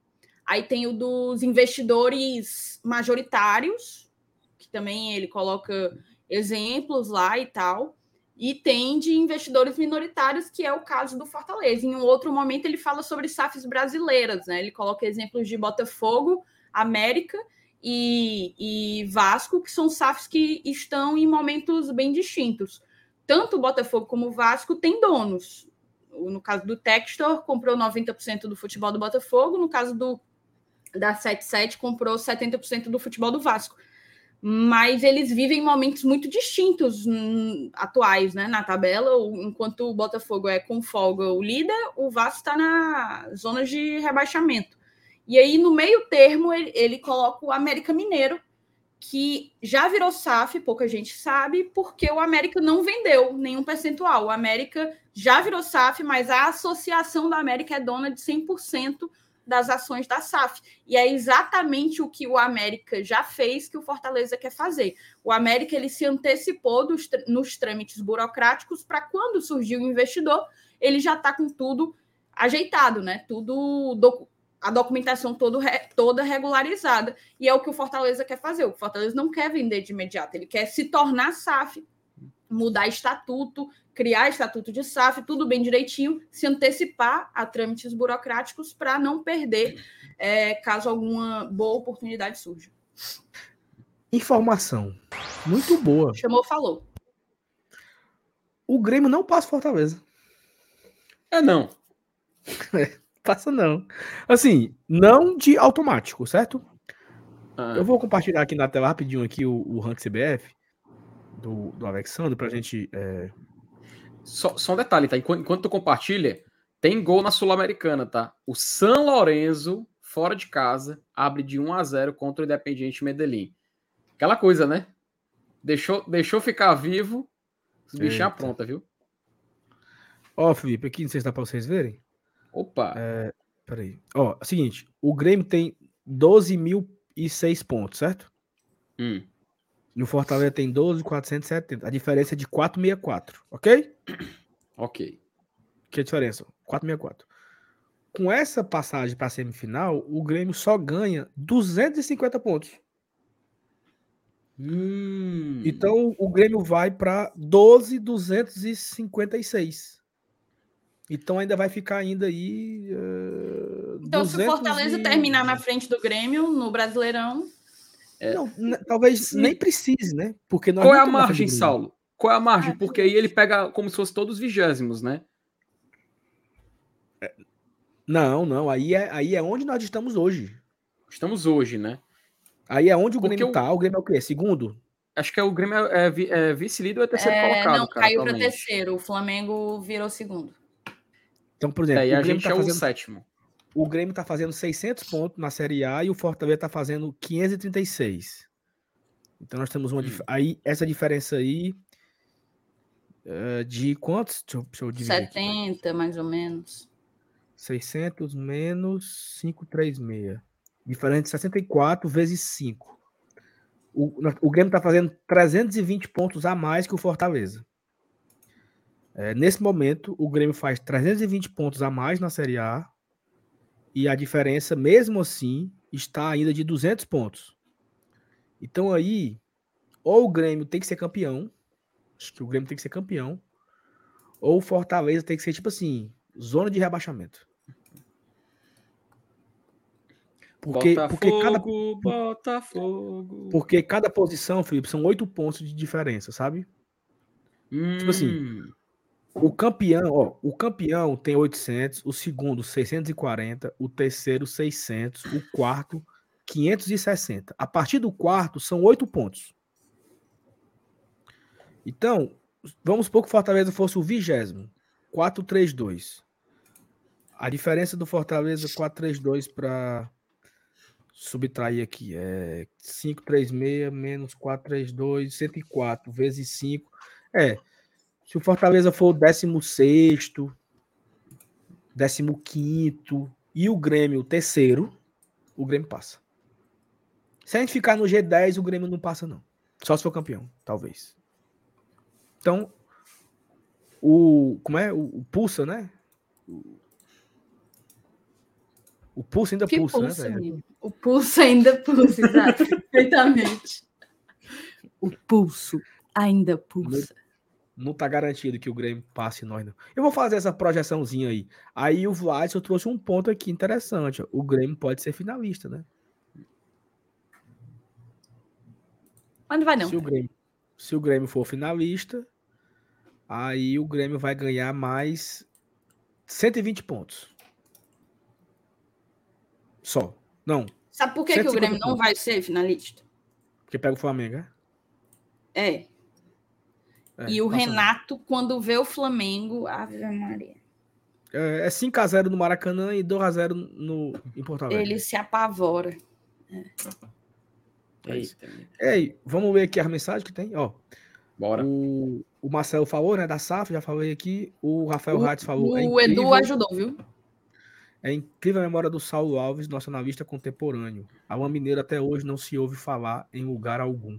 Aí tem o dos investidores majoritários, que também ele coloca exemplos lá e tal. E tem de investidores minoritários, que é o caso do Fortaleza. Em um outro momento, ele fala sobre SAFs brasileiras, né? Ele coloca exemplos de Botafogo, América e, e Vasco, que são SAFs que estão em momentos bem distintos. Tanto o Botafogo como o Vasco têm donos. No caso do Textor, comprou 90% do futebol do Botafogo. No caso do da 77 comprou 70% do futebol do Vasco. Mas eles vivem momentos muito distintos hum, atuais, né? Na tabela, enquanto o Botafogo é com folga o líder, o Vasco está na zona de rebaixamento. E aí, no meio termo, ele, ele coloca o América Mineiro, que já virou SAF, pouca gente sabe, porque o América não vendeu nenhum percentual. O América já virou SAF, mas a associação da América é dona de 100% das ações da SAF. E é exatamente o que o América já fez que o Fortaleza quer fazer. O América ele se antecipou dos, nos trâmites burocráticos para quando surgiu o investidor, ele já está com tudo ajeitado, né? Tudo do, a documentação todo, toda regularizada. E é o que o Fortaleza quer fazer. O Fortaleza não quer vender de imediato, ele quer se tornar SAF, mudar estatuto, criar estatuto de SAF, tudo bem direitinho, se antecipar a trâmites burocráticos para não perder é, caso alguma boa oportunidade surja. Informação muito boa. Chamou, falou. O Grêmio não passa Fortaleza. É não. É, passa não. Assim, não de automático, certo? Ah. Eu vou compartilhar aqui na tela rapidinho aqui o, o rank CBF do, do Alexandre pra gente é, só, só um detalhe, tá? Enquanto, enquanto tu compartilha, tem gol na Sul-Americana, tá? O San Lorenzo, fora de casa, abre de 1 a 0 contra o Independiente Medellín. Aquela coisa, né? Deixou, deixou ficar vivo, os bichinhos pronta, viu? Ó, Felipe, aqui não sei se dá pra vocês verem. Opa! É, peraí. Ó, é seguinte, o Grêmio tem 12.006 pontos, certo? Hum. E o Fortaleza tem 12,470. A diferença é de 464, ok? Ok. Que é a diferença? 464. Com essa passagem para a semifinal, o Grêmio só ganha 250 pontos. Hum. Então o Grêmio vai para 12,256. Então ainda vai ficar ainda aí. Uh, então, se o Fortaleza e... terminar na frente do Grêmio no Brasileirão, é. Não, talvez nem precise, né? Porque Qual é a margem, Saulo? Qual é a margem? É. Porque aí ele pega como se fosse todos os vigésimos, né? É. Não, não. Aí é, aí é onde nós estamos hoje. Estamos hoje, né? Aí é onde o Porque Grêmio tá. O Grêmio é o quê? Segundo? Acho que é o Grêmio é, é, é vice-líder ou é terceiro é, colocado. Não, cara, caiu para terceiro. O Flamengo virou segundo. Então, por exemplo, é, e a gente tá é fazendo... o sétimo. O Grêmio está fazendo 600 pontos na Série A e o Fortaleza está fazendo 536. Então nós temos uma hum. aí essa diferença aí uh, de quantos? Deixa eu, deixa eu dividir 70, aqui. mais ou menos. 600 menos 536. Diferente de 64 vezes 5. O, o Grêmio está fazendo 320 pontos a mais que o Fortaleza. É, nesse momento, o Grêmio faz 320 pontos a mais na Série A e a diferença, mesmo assim, está ainda de 200 pontos. Então aí, ou o Grêmio tem que ser campeão, acho que o Grêmio tem que ser campeão, ou o Fortaleza tem que ser tipo assim, zona de rebaixamento. Porque, Botafogo, porque cada Botafogo. Porque cada posição, Felipe, são oito pontos de diferença, sabe? Hum. Tipo assim, o campeão, ó, o campeão tem 800, o segundo 640, o terceiro 600, o quarto 560. A partir do quarto são oito pontos. Então, vamos supor que o Fortaleza fosse o vigésimo, 432. A diferença do Fortaleza 432 para subtrair aqui. É 536 menos 432, 104 vezes 5. É. Se o Fortaleza for o 16, 15 e o Grêmio o terceiro, o Grêmio passa. Se a gente ficar no G10, o Grêmio não passa, não. Só se for campeão, talvez. Então, o. Como é? O, o Pulsa, né? O, o Pulsa ainda que pulsa, né, pulsa né, velho? O Pulsa ainda pulsa, exato. perfeitamente. O pulso ainda pulsa. Não, tá garantido que o Grêmio passe nós, não. Eu vou fazer essa projeçãozinha aí. Aí o Vladson trouxe um ponto aqui interessante. Ó. O Grêmio pode ser finalista, né? Mas não vai não. Se o Grêmio, se o Grêmio for finalista, aí o Grêmio vai ganhar mais 120 pontos. Só. Não. Sabe por que, que o Grêmio pontos. não vai ser finalista? Porque pega o Flamengo, é? É. é e o Renato, não. quando vê o Flamengo, Ave Maria. É, é 5x0 no Maracanã e 2x0 no, em Porto Alegre. Ele se apavora. É. É Ei, vamos ver aqui as mensagens que tem, ó. Bora. O, o Marcelo falou, né, da SAF, já falei aqui. O Rafael Ratz falou. É o é Edu ajudou, viu? É incrível a memória do Saulo Alves, nosso analista contemporâneo. A Uma Mineira até hoje não se ouve falar em lugar algum.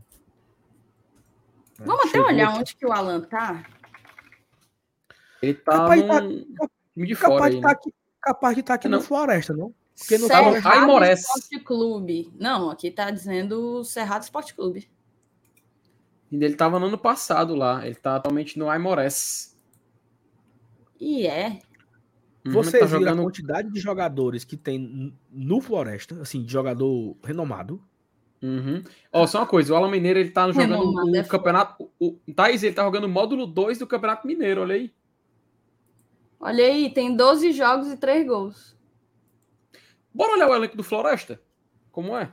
Vamos Chegou até olhar aqui. onde que o Alan tá. Ele tá capaz num... tá, de capaz fora de tá aqui, capaz de estar tá aqui não. no Floresta, não? Porque não Cerrado tava... Aimorés. Esporte Clube. Não, aqui tá dizendo Cerrado Esporte Clube. Ele estava no ano passado lá. Ele tá atualmente no Aimorés. E é. Uhum, Você tá jogando... a quantidade de jogadores que tem no Floresta, assim, de jogador renomado. Uhum. Ó, só uma coisa, o Alan Mineiro ele tá jogando o, é campeonato. O, o Thaís, ele tá jogando o módulo 2 do Campeonato Mineiro, olha aí. Olha aí, tem 12 jogos e 3 gols. Bora olhar o elenco do Floresta? Como é?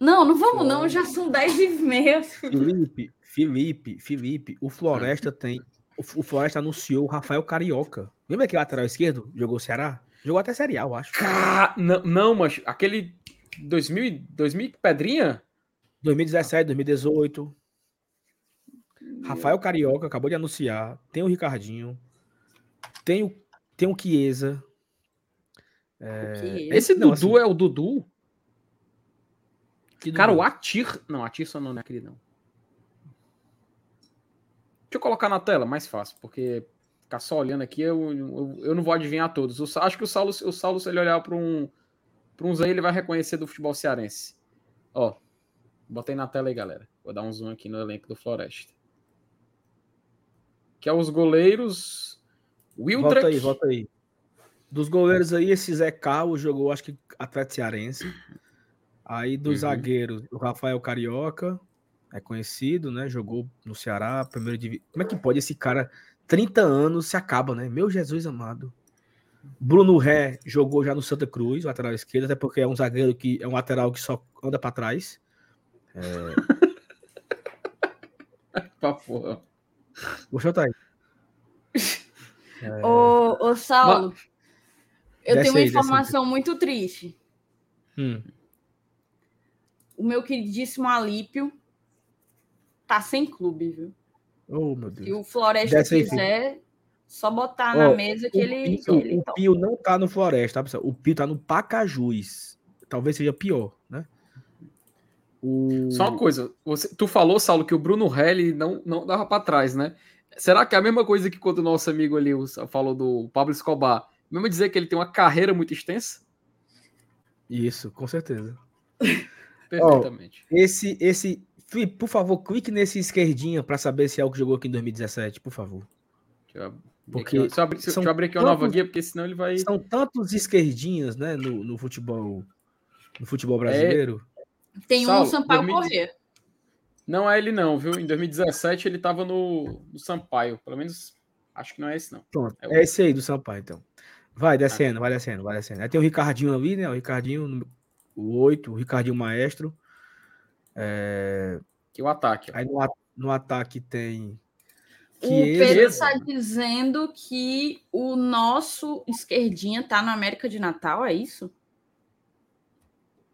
Não, não vamos não, já são 10 e meia. Felipe, Felipe, Felipe, o Floresta tem... O Floresta anunciou o Rafael Carioca. Lembra aquele lateral esquerdo? Jogou o Ceará? Jogou até Série A, eu acho. Car... Não, não, mas aquele 2000, 2000 Pedrinha? 2017, 2018. Rafael Carioca acabou de anunciar. Tem o Ricardinho. Tem o, tem o Chiesa. É... Esse não, Dudu assim... é o Dudu? Que Cara, Dudu? o Atir. Não, Atir só não é aquele, não. Deixa eu colocar na tela, mais fácil, porque ficar só olhando aqui, eu, eu, eu não vou adivinhar todos. Eu acho que o Saulo, o Saulo se ele olhar para um, para uns aí, ele vai reconhecer do futebol cearense. Ó, botei na tela aí, galera. Vou dar um zoom aqui no elenco do Floresta. Que é os goleiros. Wildrek. Volta aí, volta aí. Dos goleiros aí, esse Zé Carlos jogou, acho que Atlético Cearense. Aí dos uhum. zagueiros, o Rafael Carioca, é conhecido, né? Jogou no Ceará, primeiro divisão. Como é que pode esse cara, 30 anos, se acaba, né? Meu Jesus amado. Bruno Ré jogou já no Santa Cruz, lateral esquerdo, até porque é um zagueiro que é um lateral que só anda para trás. É... pra porra. Gostou, tá aí? É... Ô, ô Saulo, Mas... Eu desce tenho uma aí, informação muito triste. Hum. O meu queridíssimo Alípio tá sem clube, viu? Oh, meu Deus. Se o Floresta desce quiser, aí, só botar oh, na mesa que ele. Pio, ele o Pio não tá no Floresta, tá, pessoal? O Pio tá no Pacajus. Talvez seja pior, né? O... Só uma coisa, você, tu falou, Saulo, que o Bruno Helli não, não dava para trás, né? Será que é a mesma coisa que quando o nosso amigo ali falou do Pablo Escobar? Mesmo dizer que ele tem uma carreira muito extensa? Isso, com certeza. Perfeitamente. Oh, esse, esse, por favor, clique nesse esquerdinha para saber se é o que jogou aqui em 2017, por favor. Deixa porque deixa eu abrir, deixa eu abrir aqui uma tantos, nova guia, porque senão ele vai. São tantos esquerdinhas, né, no, no futebol, no futebol brasileiro. É... Tem Saulo, um Sampaio 2000... Correr. Não é ele não, viu? Em 2017 ele estava no, no Sampaio, pelo menos acho que não é esse não. Pronto, é, é esse aí do Sampaio então. Vai descendo, vai descendo, vai descendo. Aí tem o Ricardinho ali, né? O Ricardinho, o 8, o Ricardinho Maestro. É... Que o ataque. Aí no, no ataque tem. O Pedro está dizendo que o nosso esquerdinha tá na América de Natal, é isso?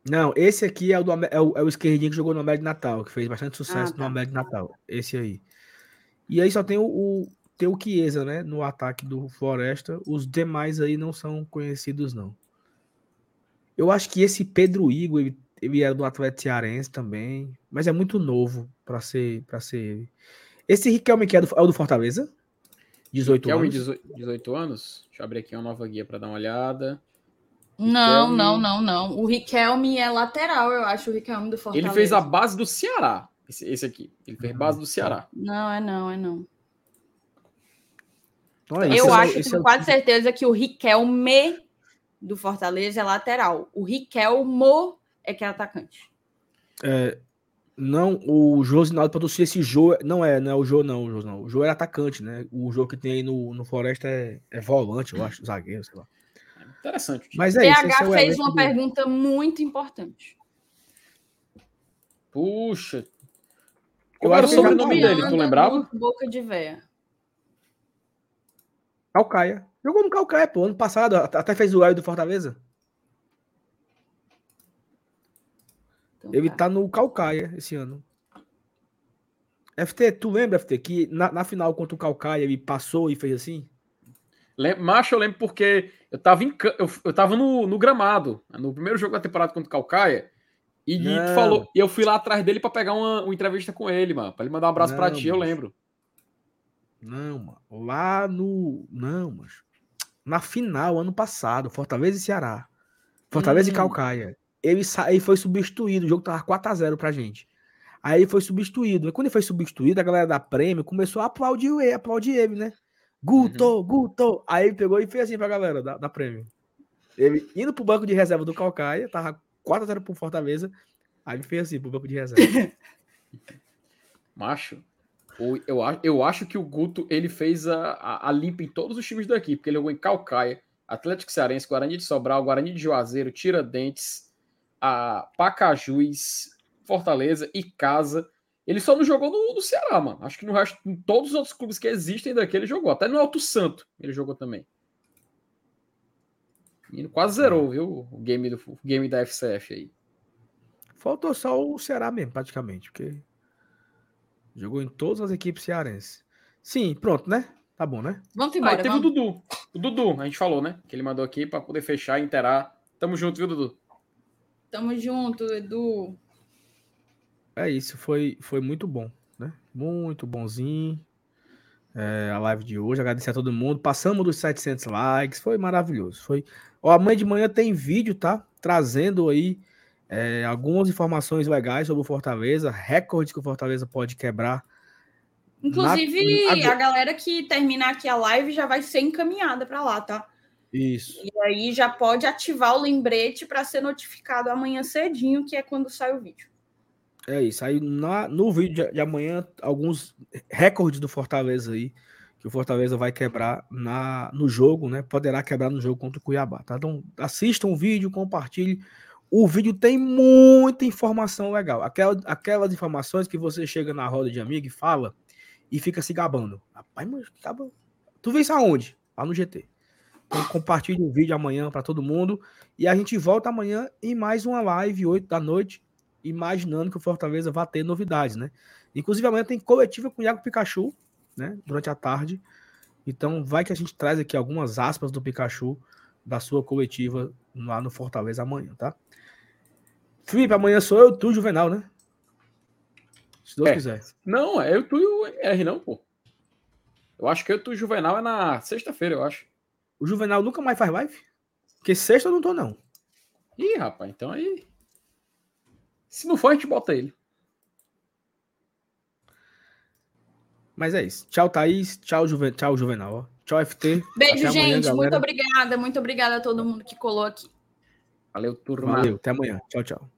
Não, esse aqui é o, do, é o, é o esquerdinho que jogou no América de Natal, que fez bastante sucesso ah, tá. no América de Natal. Esse aí. E aí só tem o, o, tem o Chiesa, né? No ataque do Floresta. Os demais aí não são conhecidos, não. Eu acho que esse Pedro Igor, ele, ele era do Atlético Cearense também, mas é muito novo para ser para ser ele. Esse Riquelme que é, do, é o do Fortaleza? 18 Riquelme, anos. 18, 18 anos? Deixa eu abrir aqui uma nova guia para dar uma olhada. Não, Riquelme... não, não, não. O Riquelme é lateral, eu acho, o Riquelme do Fortaleza. Ele fez a base do Ceará, esse, esse aqui. Ele fez base do Ceará. Não, é não, é não. Olha, eu acho, é, com quase certeza, que o Riquelme do Fortaleza é lateral. O Riquelmo é que é atacante. É, não, o Josinaldo patrocina esse Jô. Não é, não é o Jô, não. O Jô, não. O Jô é atacante, né? O Jô que tem aí no, no Floresta é, é volante, eu acho, zagueiro, sei lá. Interessante. Mas é PH isso, é fez uma do... pergunta muito importante. Puxa. Qual era o sobrenome dele? Tu lembrava? Boca de véia. Calcaia. Jogou no Calcaia, pô. Ano passado, até fez o Hélio do Fortaleza. Então, Ele tá. tá no Calcaia esse ano. FT, tu lembra, FT, que na, na final contra o Calcaia ele passou e fez assim? Macho, eu lembro porque eu tava, em, eu, eu tava no, no gramado, no primeiro jogo da temporada contra o Calcaia, e tu falou, e eu fui lá atrás dele para pegar uma, uma, entrevista com ele, mano, para ele mandar um abraço para ti, eu lembro. Não, mano. Lá no. Não, mas. Na final, ano passado, Fortaleza e Ceará. Fortaleza hum. e Calcaia. Ele, ele foi substituído. O jogo tava 4x0 pra gente. Aí ele foi substituído. E quando ele foi substituído, a galera da Prêmio começou a aplaudir ele, aplaudir ele, né? Guto, uhum. Guto. Aí ele pegou e fez assim pra galera da, da Prêmio. Ele indo pro banco de reserva do Calcaia, tava 4x0 pro Fortaleza. Aí ele fez assim pro banco de reserva. Macho, eu, eu acho que o Guto ele fez a, a, a, limpa em todos os times daqui, porque ele jogou em Calcaia, Atlético Cearense, Guarani de Sobral, Guarani de Juazeiro, Tiradentes, a Pacajus, Fortaleza e Casa. Ele só não jogou no, no, Ceará, mano. Acho que no resto, em todos os outros clubes que existem daqui, ele jogou. Até no Alto Santo ele jogou também. E quase zerou, viu? O game, do, o game da FCF aí. Faltou só o Ceará mesmo, praticamente, porque Jogou em todas as equipes cearenses. Sim, pronto, né? Tá bom, né? Vamos embora. Ah, teve vamos. o Dudu. O Dudu, a gente falou, né? Que ele mandou aqui para poder fechar e interar. Tamo junto, viu, Dudu? Tamo junto, Edu. É isso, foi, foi muito bom, né? Muito bonzinho. É, a live de hoje, agradecer a todo mundo. Passamos dos 700 likes, foi maravilhoso. Foi. Ó, amanhã de manhã tem vídeo, tá? Trazendo aí é, algumas informações legais sobre o Fortaleza, recordes que o Fortaleza pode quebrar. Inclusive, na... a galera que terminar aqui a live já vai ser encaminhada para lá, tá? Isso. E aí já pode ativar o lembrete para ser notificado amanhã cedinho, que é quando sai o vídeo. É isso. Aí na, no vídeo de amanhã, alguns recordes do Fortaleza aí, que o Fortaleza vai quebrar na, no jogo, né? Poderá quebrar no jogo contra o Cuiabá, tá? Então assistam o vídeo, compartilhe o vídeo tem muita informação legal. Aquela, aquelas informações que você chega na roda de amigo e fala e fica se gabando. Rapaz, mas acaba. Tu vê isso aonde? Lá no GT. Compartilhe o vídeo amanhã para todo mundo. E a gente volta amanhã em mais uma live, 8 da noite, imaginando que o Fortaleza vai ter novidades, né? Inclusive amanhã tem coletiva com o Iago Pikachu, né? Durante a tarde. Então vai que a gente traz aqui algumas aspas do Pikachu da sua coletiva lá no Fortaleza amanhã, tá? Felipe, amanhã sou eu, tu, Juvenal, né? Se Deus é. quiser. Não, é eu, tu e o R, não, pô. Eu acho que eu, tu e Juvenal é na sexta-feira, eu acho. O Juvenal nunca mais faz live? Porque sexta eu não tô, não. Ih, rapaz, então aí. Se não for, a gente bota ele. Mas é isso. Tchau, Thaís. Tchau, Juven... Tchau Juvenal. Tchau, FT. Beijo, gente. Amanhã, muito obrigada. Muito obrigada a todo mundo que colou aqui. Valeu, turma. Valeu, até amanhã. Tchau, tchau.